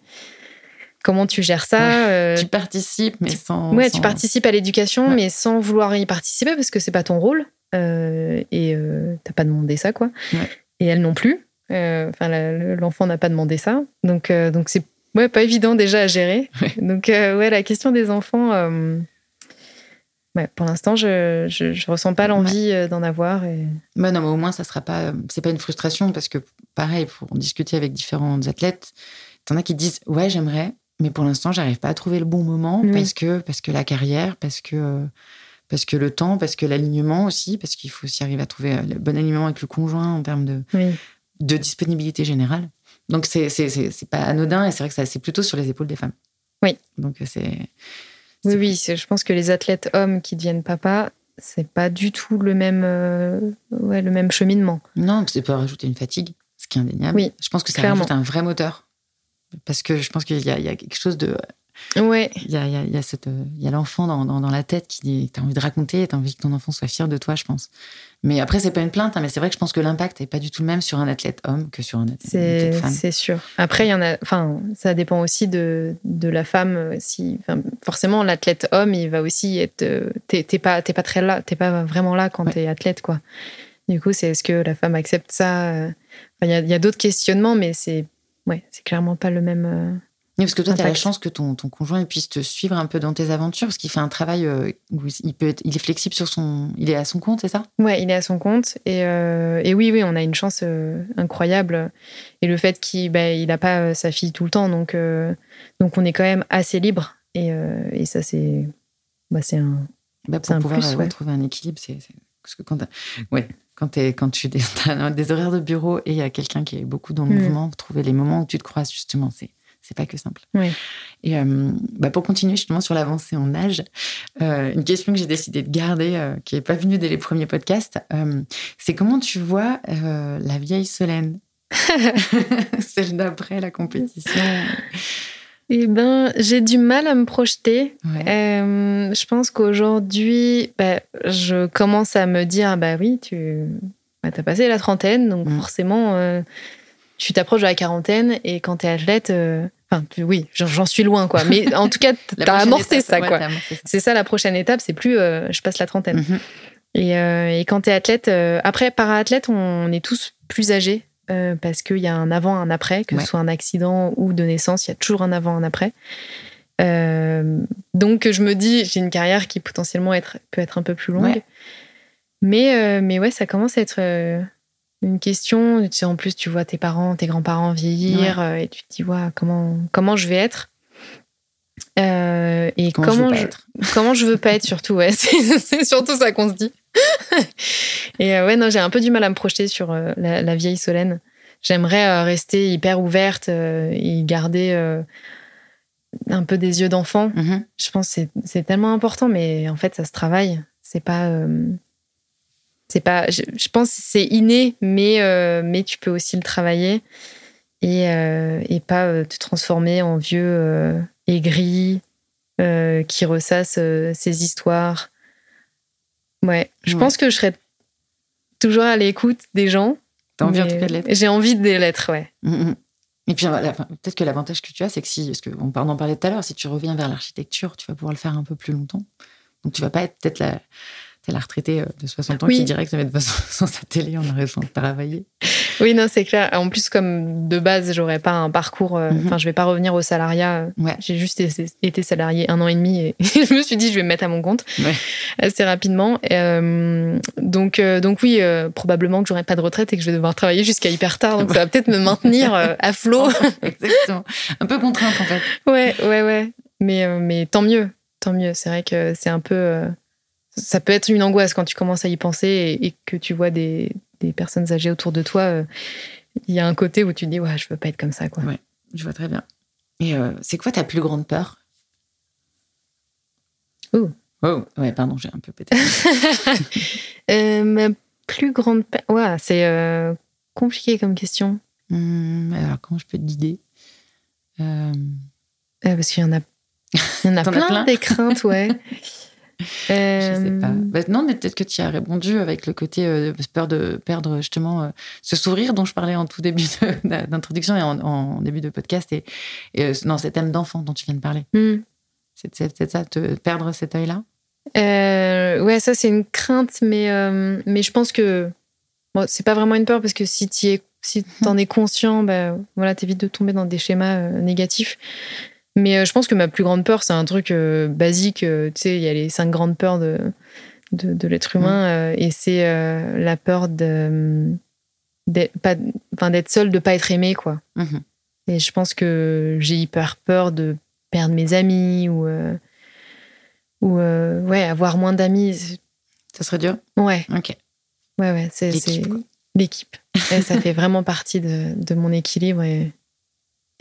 S1: comment tu gères ça euh,
S2: Tu participes, mais sans.
S1: Ouais,
S2: sans-
S1: tu participes à l'éducation,
S2: Ouais.
S1: mais sans vouloir y participer parce que c'est pas ton rôle. Euh, et euh, t'as pas demandé ça, quoi.
S2: Ouais.
S1: Et elle non plus. Euh, Enfin, l'enfant n'a pas demandé ça. Donc, euh, donc c'est ouais, pas évident déjà à gérer.
S2: Ouais.
S1: Donc, euh, ouais, la question des enfants. euh, ouais, pour l'instant, je, je, je ressens pas l'envie euh, d'en avoir. Et...
S2: Bah non, mais au moins, ça sera pas. C'est pas une frustration parce que, pareil, pour en discuter avec différents athlètes, t'en as qui disent Ouais, j'aimerais, mais pour l'instant, j'arrive pas à trouver le bon moment
S1: Oui.
S2: parce, que, parce que la carrière, parce que, parce que le temps, parce que l'alignement aussi, parce qu'il faut aussi arriver à trouver le bon alignement avec le conjoint en termes de,
S1: Oui.
S2: de disponibilité générale. Donc, c'est c'est- c'est- c'est pas anodin et c'est vrai que c'est plutôt sur les épaules des femmes.
S1: Oui.
S2: Donc, euh, c'est.
S1: Oui, oui, c'est- je pense que les athlètes hommes qui deviennent papa, c'est pas du tout le même, euh, ouais, le même cheminement.
S2: Non, ça peut rajouter une fatigue, ce qui est indéniable.
S1: Oui,
S2: je pense que ça
S1: clairement.
S2: rajoute un vrai moteur. Parce que je pense qu'il y, a- il y a quelque chose de.
S1: Ouais,
S2: Il y a, il y a- il y a cette, il y a l'enfant dans, dans, dans la tête qui dit T'as envie de raconter, t'as envie que ton enfant soit fier de toi, je pense. Mais après, c'est pas une plainte, hein, mais c'est vrai que je pense que l'impact n'est pas du tout le même sur un athlète homme que sur un athlète, femme.
S1: c'est sûr. Après, il y en a. Enfin, ça dépend aussi de, de la femme. euh, Si, forcément, l'athlète homme, il va aussi être. euh, T'es t'es pas, t'es pas très là, t'es pas vraiment là quand
S2: Ouais.
S1: t'es athlète, quoi. Du coup, c'est est-ce que la femme accepte ça euh, enfin, Il y a, il y a d'autres questionnements, mais c'est ouais, c'est clairement pas le même.
S2: Oui, parce que toi, tu as la chance que ton, ton conjoint puisse te suivre un peu dans tes aventures, parce qu'il fait un travail euh, où il, peut être- il est flexible sur son. Il est à son compte, c'est ça?
S1: Ouais, il est à son compte. Et, euh, et oui, oui, on a une chance euh, incroyable. Et le fait qu'il bah, il a pas sa fille tout le temps, donc, euh, donc on est quand même assez libre. Et, et ça, c'est bah, un.
S2: Bah, pour
S1: un
S2: pouvoir
S1: plus, ouais.
S2: trouver un équilibre, c'est parce que quand ouais, quand t'es quand tu as des horaires de bureau et il y a quelqu'un qui est beaucoup dans le
S1: Mm.
S2: mouvement, trouver les moments où tu te croises justement, c'est c'est pas que simple. Et euh, bah, pour continuer justement sur l'avancée en âge, euh, une question que j'ai décidé de garder, euh, qui n'est pas venue dès les premiers podcasts, c'est comment tu vois la vieille Solène, *laughs* *laughs* celle d'après la compétition.
S1: Eh ben, j'ai du mal à me projeter.
S2: Ouais.
S1: Euh, je pense qu'aujourd'hui, bah, je commence à me dire, bah oui, tu bah, as passé la trentaine, donc
S2: Mm.
S1: forcément, euh, tu t'approches de la quarantaine, et quand tu es athlète, euh, enfin, oui, j'en- suis loin, quoi. Mais en tout cas, *laughs* t'as amorcé
S2: étape,
S1: ça,
S2: ouais,
S1: quoi.
S2: amorcé ça.
S1: C'est ça la prochaine étape, c'est plus euh, je passe la trentaine.
S2: Mhm.
S1: Et, euh, et quand tu es athlète, euh, après, para-athlète, on est tous plus âgés euh, parce qu'il y a un avant, un après, que
S2: Ouais.
S1: ce soit un accident ou de naissance, il y a toujours un avant, un après. Donc je me dis, j'ai une carrière qui potentiellement être, peut être un peu plus longue.
S2: Ouais.
S1: Mais, mais ouais, ça commence à être une question. Tu sais, en plus, tu vois tes parents, tes grands-parents vieillir euh, et tu te dis, ouais, comment, comment je vais être? Euh, et
S2: Comment
S1: comment,
S2: je veux pas
S1: je,
S2: être? *laughs*
S1: comment je veux pas être surtout ouais c'est *laughs* surtout ça qu'on se dit. *laughs* Et euh, ouais non j'ai un peu du mal à me projeter sur euh, la, la vieille Solène. J'aimerais rester hyper ouverte et garder un peu des yeux d'enfant.
S2: Mhm.
S1: je pense que c'est c'est tellement important mais en fait ça se travaille. C'est pas c'est pas je, je pense que c'est inné mais euh, mais tu peux aussi le travailler et, euh, et pas euh, te transformer en vieux aigri qui ressasse ses histoires ouais je
S2: Ouais.
S1: pense que je serais toujours à l'écoute des gens
S2: T'as envie en
S1: mais
S2: tout cas de l'être.
S1: j'ai envie de l'être ouais
S2: Mhm. Et puis, peut-être que l'avantage que tu as, c'est que si, parce qu'on en parlait tout à l'heure, si tu reviens vers l'architecture, tu vas pouvoir le faire un peu plus longtemps. Donc, tu vas pas être peut-être la, la retraitée euh, de 60 ans
S1: Oui.
S2: qui dirait que ça va être *laughs* sans sa télé, on aurait besoin de travailler.
S1: Oui, non, c'est clair. En plus, comme de base, j'aurais pas un parcours. euh,
S2: Mhm.
S1: Enfin, je vais pas revenir au salariat.
S2: Ouais.
S1: J'ai juste été, salarié un an et demi et *laughs* je me suis dit, je vais me mettre à mon compte
S2: Ouais.
S1: assez rapidement. Euh, donc, euh, donc oui, euh, probablement que j'aurai pas de retraite et que je vais devoir travailler jusqu'à hyper tard. Donc, ça va peut-être me maintenir euh, à flot. *laughs*
S2: Exactement. Un peu contrainte, en fait.
S1: ouais, ouais, ouais. Mais, euh, mais tant mieux, tant mieux. C'est vrai que c'est un peu. Ça peut être une angoisse quand tu commences à y penser et, et que tu vois des, des personnes âgées autour de toi. euh, Il y a un côté où tu te dis, ouais, je veux pas être comme ça, quoi.
S2: Ouais. Je vois très bien. Et euh, c'est quoi ta plus grande peur?
S1: Oh.
S2: Oh, ouais, pardon, j'ai un peu pété. *laughs* *laughs*
S1: Euh, ma plus grande peine. Ouais, c'est euh, compliqué comme question.
S2: Hum, alors, comment je peux te guider?
S1: Parce qu'il y en a, il y en a *laughs* plein,
S2: plein?
S1: des craintes, ouais.
S2: Je sais pas. Bah, non, mais peut-être que tu as répondu avec le côté peur de perdre justement ce sourire dont je parlais en tout début *laughs* d'introduction et en, début de podcast et, et non, cet thème d'enfant dont tu viens de parler. Hmm. C'est ça, te perdre cet œil-là?
S1: Ouais, ça c'est une crainte, mais, mais je pense que bon, c'est pas vraiment une peur parce que si tu es si en es conscient, bah, voilà, t'évites de tomber dans des schémas négatifs. Mais euh, je pense que ma plus grande peur, c'est un truc euh, basique. Euh, tu sais, il y a les cinq grandes peurs de, de, l'être humain. et c'est la peur de, d'être seul, de pas être aimé, quoi. Mhm. Et je pense que j'ai hyper peur de perdre mes amis ou, ou ouais, avoir moins d'amis.
S2: Ça serait dur?
S1: Ouais.
S2: Ok.
S1: Ouais, ouais, c'est l'équipe. ça fait vraiment partie de, de mon équilibre et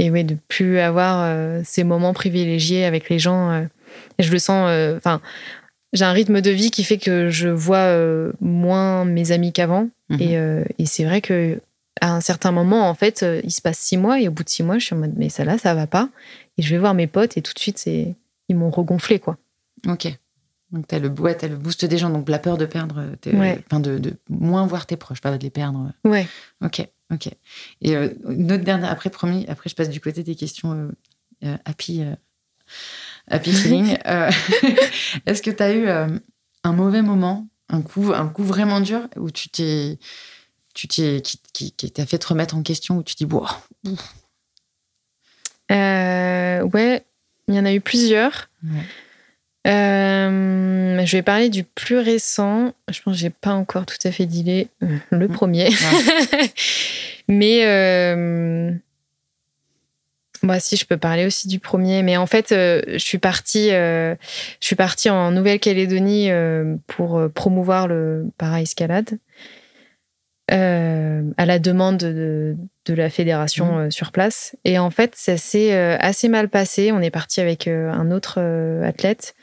S1: et oui, de plus avoir euh, ces moments privilégiés avec les gens. Euh, et je le sens. Euh, enfin, j'ai un rythme de vie qui fait que je vois moins mes amis qu'avant. Mhm. Et, et c'est vrai que à un certain moment, en fait, il se passe six mois et au bout de six mois, je suis en mode mais ça là, ça va pas. Et je vais voir mes potes et tout de suite, c'est ils m'ont regonflé quoi.
S2: Ok. Donc tu as le as le boost des gens, donc la peur de perdre, enfin de, de, moins voir tes proches, pas de les perdre.
S1: Ouais.
S2: Ok. Ok. Et euh, une autre dernière, après, promis, après, je passe du côté des questions euh, euh, happy, happy feeling. *laughs* *laughs* Est-ce que tu as eu un mauvais moment, un coup, un coup vraiment dur où tu t'es. Tu t'es, qui, t'a fait te remettre en question, où tu dis, bon.
S1: ouais, il y en a eu plusieurs. Je vais parler du plus récent. Je pense que j'ai pas encore tout à fait dealé le mmh. premier. *laughs* Mais euh, moi, si je peux parler aussi du premier, mais en fait, euh, je suis partie, euh, je suis partie en Nouvelle-Calédonie pour promouvoir le para-escalade à la demande de, la fédération mmh. sur place. Et en fait, ça s'est assez mal passé. On est parti avec un autre athlète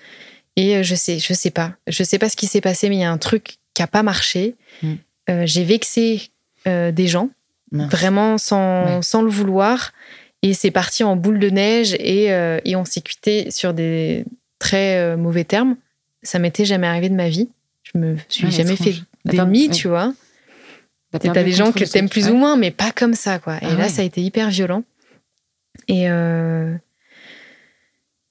S1: et je sais, je sais pas, je sais pas ce qui s'est passé, mais il y a un truc qui a pas marché. Mmh. J'ai vexé des gens vraiment sans, sans, le vouloir. Et c'est parti en boule de neige et, euh, et on s'est quitté sur des très euh, mauvais termes. Ça m'était jamais arrivé de ma vie. Je me suis jamais fait d'ennemis, tu vois. T'as des gens que t'aimes plus ou moins, mais pas comme ça, quoi. Et ah là, ça a été hyper violent. Et euh...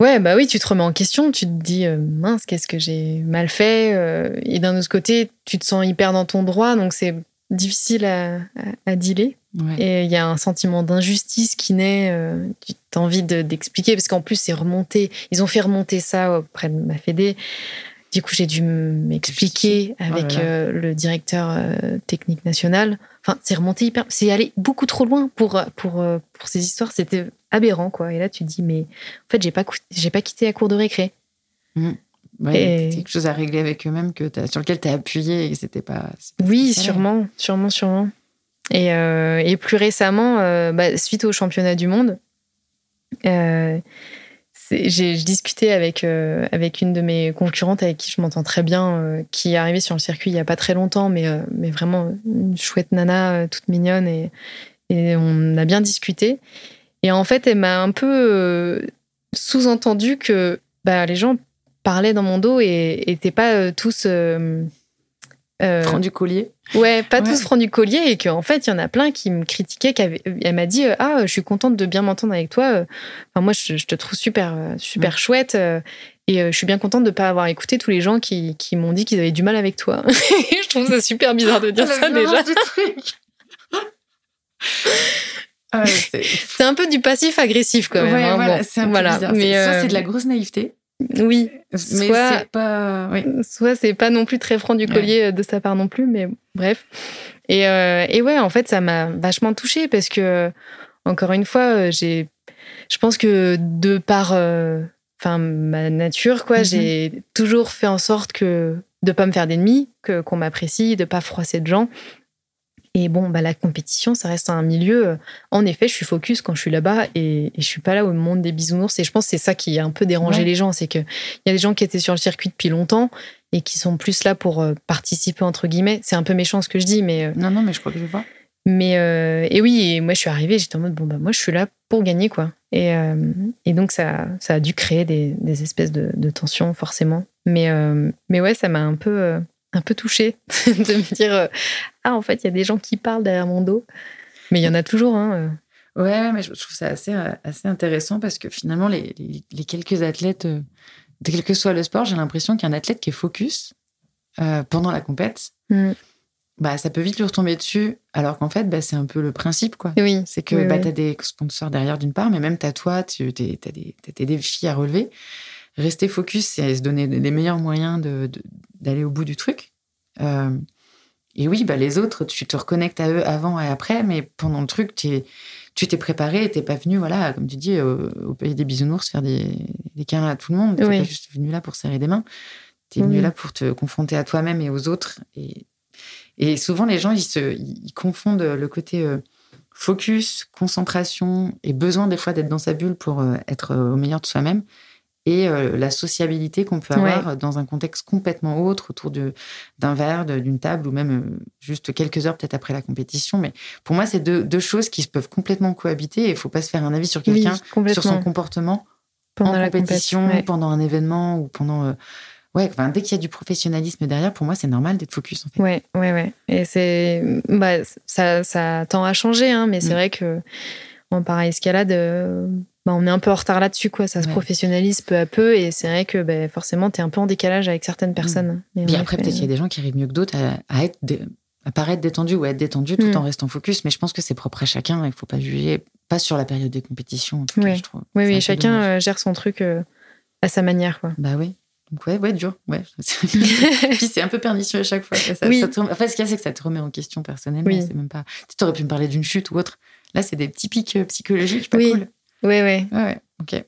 S1: ouais, bah oui, tu te remets en question. Tu te dis, euh, mince, qu'est-ce que j'ai mal fait Et d'un autre côté, tu te sens hyper dans ton droit, donc c'est difficile à, à, dealer. Et il y a un sentiment d'injustice qui naît. Euh, tu as envie d'expliquer parce qu'en plus, c'est remonté. Ils ont fait remonter ça auprès de ma fédé. Du coup, j'ai dû m'expliquer oh avec euh, le directeur euh, technique national. Enfin, c'est remonté hyper. C'est allé beaucoup trop loin pour, pour, pour ces histoires. C'était aberrant, quoi. Et là, tu te dis, mais en fait, j'ai pas, j'ai pas quitté la cour de récré.
S2: Mmh. Ouais, quelque chose à régler avec eux-mêmes que sur lequel tu as appuyé et c'était pas,
S1: Oui, sûrement, sûrement, sûrement. Et, euh, et plus récemment, euh, bah, suite au championnat du monde, euh, j'ai discuté avec, euh, avec une de mes concurrentes avec qui je m'entends très bien, qui est arrivée sur le circuit il n'y a pas très longtemps, mais, mais vraiment une chouette nana, toute mignonne, et, et on a bien discuté. Et en fait, elle m'a un peu sous-entendu que bah, les gens parlaient dans mon dos et n'étaient pas euh, tous. Euh,
S2: euh, du collier.
S1: Ouais, pas tous francs du collier et qu'en fait, il y en a plein qui me critiquaient. elle m'a dit Ah, je suis contente de bien m'entendre avec toi. Enfin, moi, je, te trouve super, super chouette. Et je suis bien contente de ne pas avoir écouté tous les gens qui, qui m'ont dit qu'ils avaient du mal avec toi. *laughs* je trouve ça super bizarre de dire ça déjà. *laughs* Ah c'est un peu du passif agressif quand même.
S2: Ouais, hein, voilà, c'est un peu bizarre. Mais Soit c'est de la grosse naïveté,
S1: oui,
S2: mais soit c'est pas,
S1: soit c'est pas non plus très franc du collier euh, de sa part non plus, mais bref. Et, euh, et ouais, en fait, ça m'a vachement touchée parce que encore une fois, euh, j'ai, je pense que de par, enfin ma nature, quoi, mm-hmm. j'ai toujours fait en sorte que de pas me faire d'ennemis, que qu'on m'apprécie, de pas froisser de gens. Et bon, bah, la compétition, ça reste un milieu. Euh, en effet, je suis focus quand je suis là-bas et, je suis pas là au monde des bisounours. Et je pense que c'est ça qui a un peu dérangé les gens. C'est qu'il y a des gens qui étaient sur le circuit depuis longtemps et qui sont plus là pour euh, participer, entre guillemets. C'est un peu méchant ce que je dis, mais. Euh,
S2: non, non, mais je crois que je vois.
S1: Mais euh, et oui, et moi je suis arrivée, j'étais en mode bon bah moi je suis là pour gagner quoi. Et, et donc ça, ça a dû créer des, des espèces de, de tensions forcément. Mais mais ouais, ça m'a un peu un peu touchée *laughs* de me dire ah en fait il y a des gens qui parlent derrière mon dos. Mais il y en a toujours hein.
S2: Ouais, mais je trouve ça assez assez intéressant parce que finalement les, les, quelques athlètes de quel que soit le sport, j'ai l'impression qu'il y a un athlète qui est focus pendant la compète. Mm bah, ça peut vite lui retomber dessus, alors qu'en fait, bah, c'est un peu le principe, quoi.
S1: Oui.
S2: C'est que bah, tu as des sponsors derrière, d'une part, mais même as toi, tu as, des, des défis à relever. Rester focus, c'est se donner les meilleurs moyens d'aller au bout du truc. Euh, et oui, bah, les autres, tu te reconnectes à eux avant et après, mais pendant le truc, tu t'es préparé, t'es pas venu, voilà, comme tu dis, au, pays des bisounours, faire des, des câlins à tout le monde. T'es pas juste venu là pour serrer des mains. Tu es venu là pour te confronter à toi-même et aux autres. Et et souvent, les gens, ils, se, ils confondent le côté euh, focus, concentration et besoin des fois d'être dans sa bulle pour euh, être au meilleur de soi-même et la sociabilité qu'on peut avoir dans un contexte complètement autre, autour d'un verre, d'une table ou même juste quelques heures peut-être après la compétition. Mais pour moi, c'est deux, choses qui peuvent complètement cohabiter et il ne faut pas se faire un avis sur quelqu'un, sur son comportement pendant en compétition, pendant un événement ou pendant ouais, dès qu'il y a du professionnalisme derrière, pour moi, c'est normal d'être focus. En fait.
S1: Ouais, ouais, ouais. Et c'est, bah, ça, ça tend à changer, hein, mais c'est mm. vrai que en para-escalade, euh, bah, on est un peu en retard là-dessus, quoi. Ça se professionnalise peu à peu, et c'est vrai que bah, forcément, tu es un peu en décalage avec certaines mm. personnes.
S2: Et après, peut-être qu'il y a des gens qui arrivent mieux que d'autres à, être à paraître détendu ou à être détendu tout mm. en restant focus, mais je pense que c'est propre à chacun. Il ne faut pas juger, pas sur la période des compétitions. En tout cas, je trouve.
S1: Oui, oui, chacun euh, gère son truc euh, à sa manière, quoi.
S2: Bah oui. Donc ouais, ouais, dur. Ouais. *laughs* *laughs* Puis c'est un peu pernicieux à chaque fois. Ça,
S1: oui.
S2: En fait, ce qu'il y a, c'est que ça te remet en question personnellement. C'est même pas. Tu aurais pu me parler d'une chute ou autre. Là, c'est des petits pics euh, psychologiques, pas
S1: oui.
S2: cool.
S1: Oui, oui.
S2: Ouais, ouais. Ok.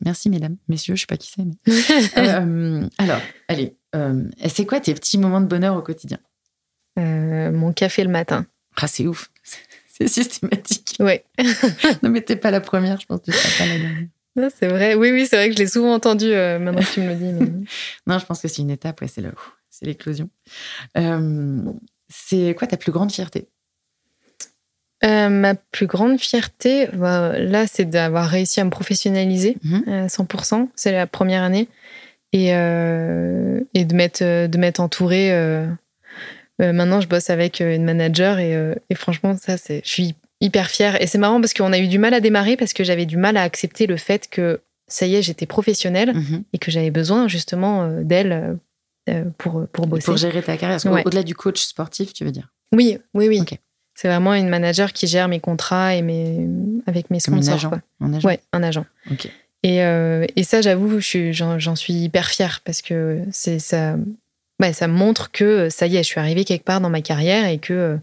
S2: merci, mesdames, messieurs. Je sais pas qui c'est. Mais... *laughs* Euh, alors, allez. Euh, c'est quoi tes petits moments de bonheur au quotidien?
S1: Mon café le matin.
S2: Ah, c'est ouf. *laughs* C'est systématique.
S1: Ouais. *laughs*
S2: non, mais t'es pas la première, je pense que tu seras pas la dernière.
S1: C'est vrai. Oui, oui, c'est vrai que je l'ai souvent entendu euh, maintenant que tu me le dis.
S2: non, je pense que c'est une étape, ouais, c'est là c'est l'éclosion. Euh, c'est quoi ta plus grande fierté?
S1: Euh, ma plus grande fierté, bah, là, c'est d'avoir réussi à me professionnaliser mhm. à 100%. C'est la première année. Et, et de m'être de m'être entourée. maintenant, je bosse avec une manager et, et franchement, ça, c'est, je suis hyper fière. Et c'est marrant parce qu'on a eu du mal à démarrer parce que j'avais du mal à accepter le fait que ça y est, j'étais professionnelle mhm. et que j'avais besoin justement euh, d'elle euh, pour, pour bosser.
S2: Pour gérer ta carrière. Au-delà du coach sportif, tu veux dire?
S1: Oui, oui, oui. C'est vraiment une manager qui gère mes contrats et mes, avec mes sponsors.
S2: un agent. Un agent.
S1: Ouais, un agent. Et, euh, et, ça, j'avoue, j'en suis hyper fière parce que ça, ouais, ça montre que ça y est, je suis arrivée quelque part dans ma carrière et que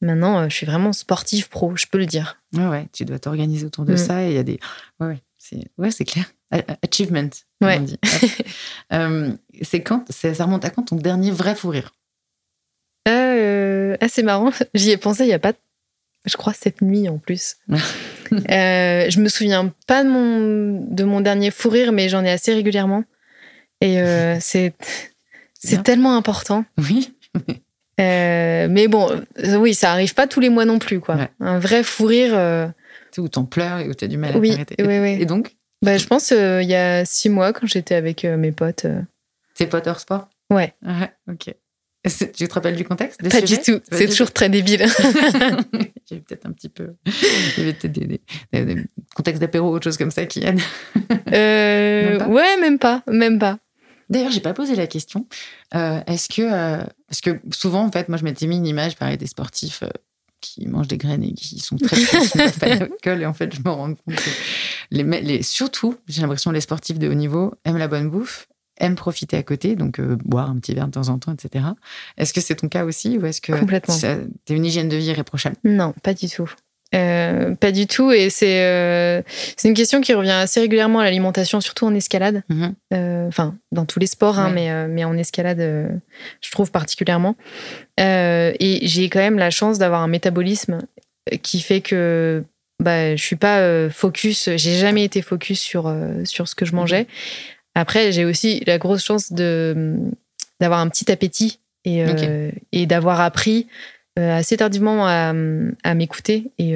S1: Maintenant, euh, je suis vraiment sportive pro, je peux le dire.
S2: Ouais, ouais, tu dois t'organiser autour de mm. ça et il y a des. Ouais, ouais, c'est ouais, clair. Achievement,
S1: ouais.
S2: on dit. *laughs* Euh, c'est quand, ça remonte à quand ton dernier vrai fou rire?
S1: Euh, ah, C'est marrant, *laughs* j'y ai pensé il n'y a pas, je crois, cette nuit en plus. *laughs* euh, je me souviens pas de mon, de mon dernier fou rire, mais j'en ai assez régulièrement. Et *laughs* c'est c'est tellement important.
S2: Oui.
S1: Euh, mais bon, euh, oui, ça arrive pas tous les mois non plus, quoi. Un vrai fou rire. Euh...
S2: Où t'en pleures et où t'as du mal
S1: à oui,
S2: t'arrêter.
S1: Oui, oui.
S2: Et donc
S1: bah, Je pense euh, il y a six mois, quand j'étais avec mes potes.
S2: Tes potes hors sport?
S1: Ouais.
S2: Ouais, ok. Tu te rappelles du contexte
S1: Pas du tout. C'est toujours très débile. *laughs* *laughs*
S2: J'ai peut-être un petit peu. Il y avait peut-être des, des, contextes d'apéro ou autre chose comme ça qui aident.
S1: ouais, même pas. Même pas.
S2: D'ailleurs, j'ai pas posé la question. Euh, est-ce que euh, parce que souvent, en fait, moi, je m'étais mis une image, pareil, des sportifs euh, qui mangent des graines et qui sont très *laughs* à l'alcool. Et en fait, je me rends compte que les, les surtout, j'ai l'impression, les sportifs de haut niveau aiment la bonne bouffe, aiment profiter à côté, donc boire un petit verre de temps en temps, etc. Est-ce que c'est ton cas aussi ou est-ce que tu une hygiène de vie irréprochable?
S1: Non, pas du tout. Euh, pas du tout. Et c'est euh, c'est une question qui revient assez régulièrement à l'alimentation, surtout en escalade. Mhm. Euh, enfin, dans tous les sports, hein, mais, mais en escalade, je trouve particulièrement. et j'ai quand même la chance d'avoir un métabolisme qui fait que bah, je suis pas focus. J'ai jamais été focus sur, sur ce que je mangeais. Après, j'ai aussi la grosse chance de d'avoir un petit appétit et, et d'avoir appris assez tardivement à, m'écouter et,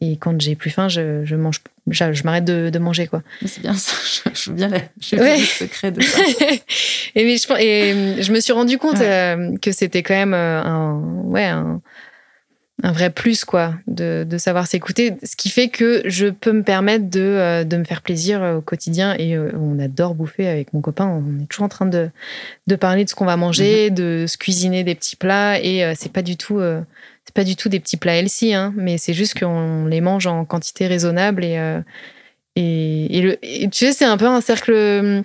S1: et, quand j'ai plus faim, je, je mange, je, m'arrête de, manger quoi.
S2: C'est bien ça, *laughs* je, veux bien, le secret de ça. *laughs*
S1: et, mais je, et je me suis rendu compte que c'était quand même un, ouais, un, un vrai plus quoi de, de savoir s'écouter. Ce qui fait que je peux me permettre de, euh, de me faire plaisir euh, au quotidien et euh, on adore bouffer avec mon copain. On est toujours en train de, de parler de ce qu'on va manger mhm. de se cuisiner des petits plats et c'est pas du tout c'est pas du tout des petits plats healthy hein, mais c'est juste qu'on les mange en quantité raisonnable et et, et, le, tu sais c'est un peu un cercle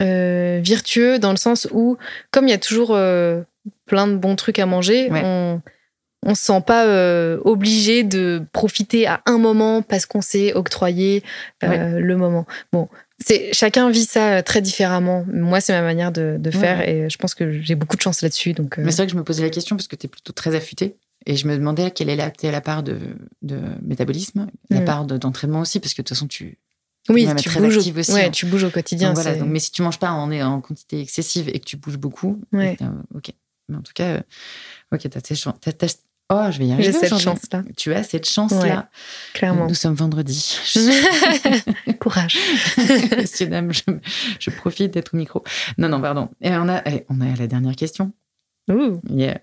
S1: virtueux dans le sens où comme il y a toujours plein de bons trucs à manger on on se sent pas euh, obligé de profiter à un moment parce qu'on s'est octroyé euh, le moment. Bon, c'est chacun vit ça euh, très différemment. Moi, c'est ma manière de, faire et je pense que j'ai beaucoup de chance là-dessus. Donc,
S2: Mais c'est vrai que je me posais la question parce que tu es plutôt très affûtée. Et je me demandais quelle est la, la part de, métabolisme, la mm. part d'entraînement aussi, parce que de toute façon, tu,
S1: oui, tu bouges, au, aussi, ouais, hein. tu bouges au quotidien.
S2: voilà, mais si tu manges pas en, en quantité excessive et que tu bouges beaucoup, ok. Mais en tout cas, ok, tu as, Oh, je vais y arriver.
S1: J'ai cette chance-là.
S2: Tu as cette chance-là.
S1: clairement.
S2: Nous sommes vendredi. *laughs* *laughs*
S1: Courage. *laughs*
S2: Monsieur, dame, je, profite d'être au micro. Non, non, pardon. Et on a, eh, on a la dernière question.
S1: Ouh.
S2: Yeah.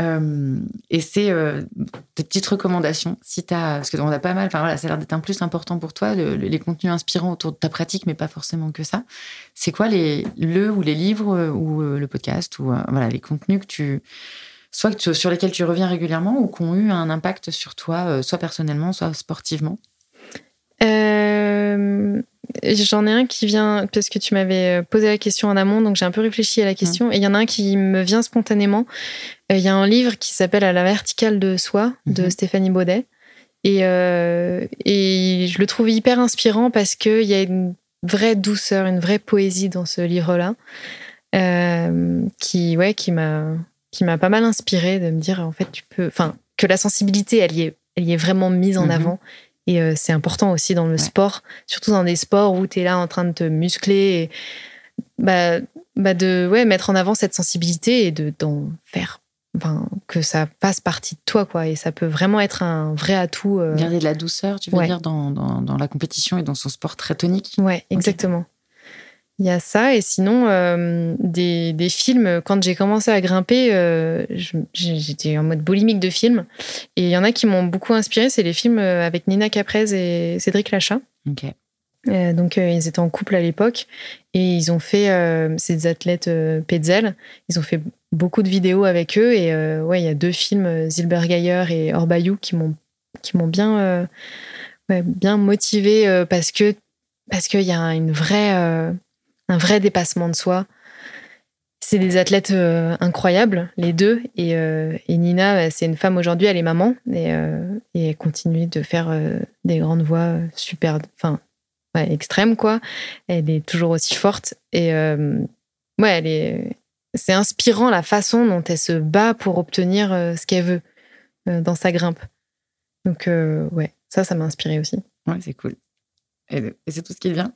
S2: Euh, et c'est euh, des petites recommandations. Si as, parce qu'on a pas mal, enfin voilà, ça a l'air d'être un plus important pour toi, les contenus inspirants autour de ta pratique, mais pas forcément que ça. C'est quoi les, le ou les livres euh, ou le podcast ou voilà, les contenus que tu, soit sur lesquels tu reviens régulièrement ou qui ont eu un impact sur toi, euh, soit personnellement, soit sportivement
S1: euh, J'en ai un qui vient, parce que tu m'avais euh, posé la question en amont, donc j'ai un peu réfléchi à la question. Mmh. Et il y en a un qui me vient spontanément. Il y a un livre qui s'appelle À la verticale de soi, de mmh. Stéphanie Baudet. Et, et je le trouve hyper inspirant parce qu'il y a une vraie douceur, une vraie poésie dans ce livre-là. qui, ouais, qui m'a qui m'a pas mal inspiré de me dire en fait tu peux enfin que la sensibilité elle y est elle y est vraiment mise en mhm. avant. Et euh, c'est important aussi dans le sport surtout dans des sports où tu es là en train de te muscler et bah, bah de ouais mettre en avant cette sensibilité et de d'en faire enfin que ça fasse partie de toi quoi. Et ça peut vraiment être un vrai atout
S2: euh. garder de la douceur tu veux dire dans, dans, dans, la compétition et dans son sport très tonique.
S1: Ouais exactement il y a ça, et sinon, euh, des, des, films, quand j'ai commencé à grimper, euh, j'étais en mode boulimique de films. Et il y en a qui m'ont beaucoup inspiré, c'est les films euh, avec Nina Caprez et Cédric Lachat. donc, ils étaient en couple à l'époque, et ils ont fait, ces athlètes Petzel, ils ont fait beaucoup de vidéos avec eux, et ouais, il y a deux films, Zilbergeier et Orbayou, qui m'ont qui m'ont bien, bien motivé parce que parce qu'il y a une vraie un vrai dépassement de soi. C'est des athlètes euh, incroyables, les deux. Et, euh, Nina, bah, c'est une femme aujourd'hui, elle est maman. Et, euh, et elle continue de faire des grandes voix super, enfin, extrêmes, quoi. Elle est toujours aussi forte. Et ouais, elle est. C'est inspirant la façon dont elle se bat pour obtenir ce qu'elle veut dans sa grimpe. Donc, ouais, ça, ça m'a inspiré aussi.
S2: Ouais, c'est cool. Et, c'est tout ce qui vient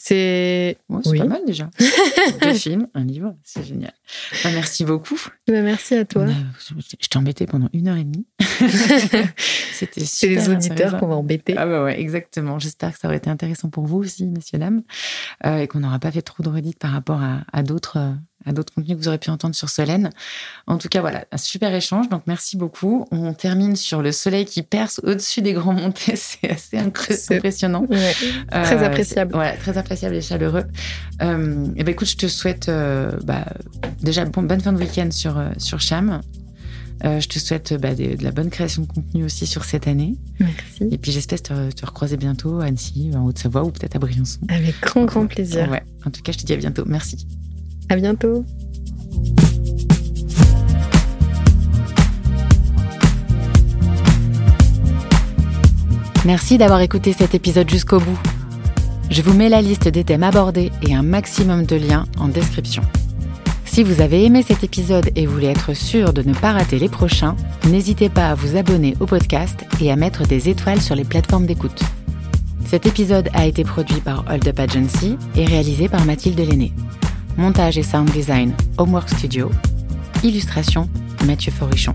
S1: c'est
S2: pas mal déjà. *laughs* Deux *laughs* films, un livre, c'est génial. Bah, merci beaucoup.
S1: Bah, merci à toi.
S2: je t'ai embêté pendant une heure et demie. *laughs*
S1: C'était C'est les auditeurs qu'on va embêter.
S2: Ah bah ouais, exactement. J'espère que ça aurait été intéressant pour vous aussi, messieurs, dames, euh, et qu'on n'aura pas fait trop de redites par rapport à, d'autres euh, à d'autres contenus que vous aurez pu entendre sur Solène. En tout cas, voilà, un super échange. Donc, merci beaucoup. On termine sur le soleil qui perce au-dessus des grands montées. *laughs* C'est assez impressionnant.
S1: très appréciable.
S2: Ouais, très appréciable et chaleureux. Euh, et ben, écoute, je te souhaite bah, déjà bonne fin de week-end sur, sur Cham. Euh, je te souhaite bah, de, la bonne création de contenu aussi sur cette année.
S1: Merci.
S2: Et puis j'espère te, te, recroiser bientôt à Annecy, en Haute-Savoie ou peut-être à Briançon.
S1: Avec grand, grand plaisir.
S2: Ouais. En tout cas, je te dis à bientôt. Merci.
S1: À bientôt.
S2: Merci d'avoir écouté cet épisode jusqu'au bout. Je vous mets la liste des thèmes abordés et un maximum de liens en description. Si vous avez aimé cet épisode et voulez être sûr de ne pas rater les prochains, n'hésitez pas à vous abonner au podcast et à mettre des étoiles sur les plateformes d'écoute. Cet épisode a été produit par Hold Up Agency et réalisé par Mathilde Lenné. Montage et sound design Homework Studio. Illustration Mathieu Forichon.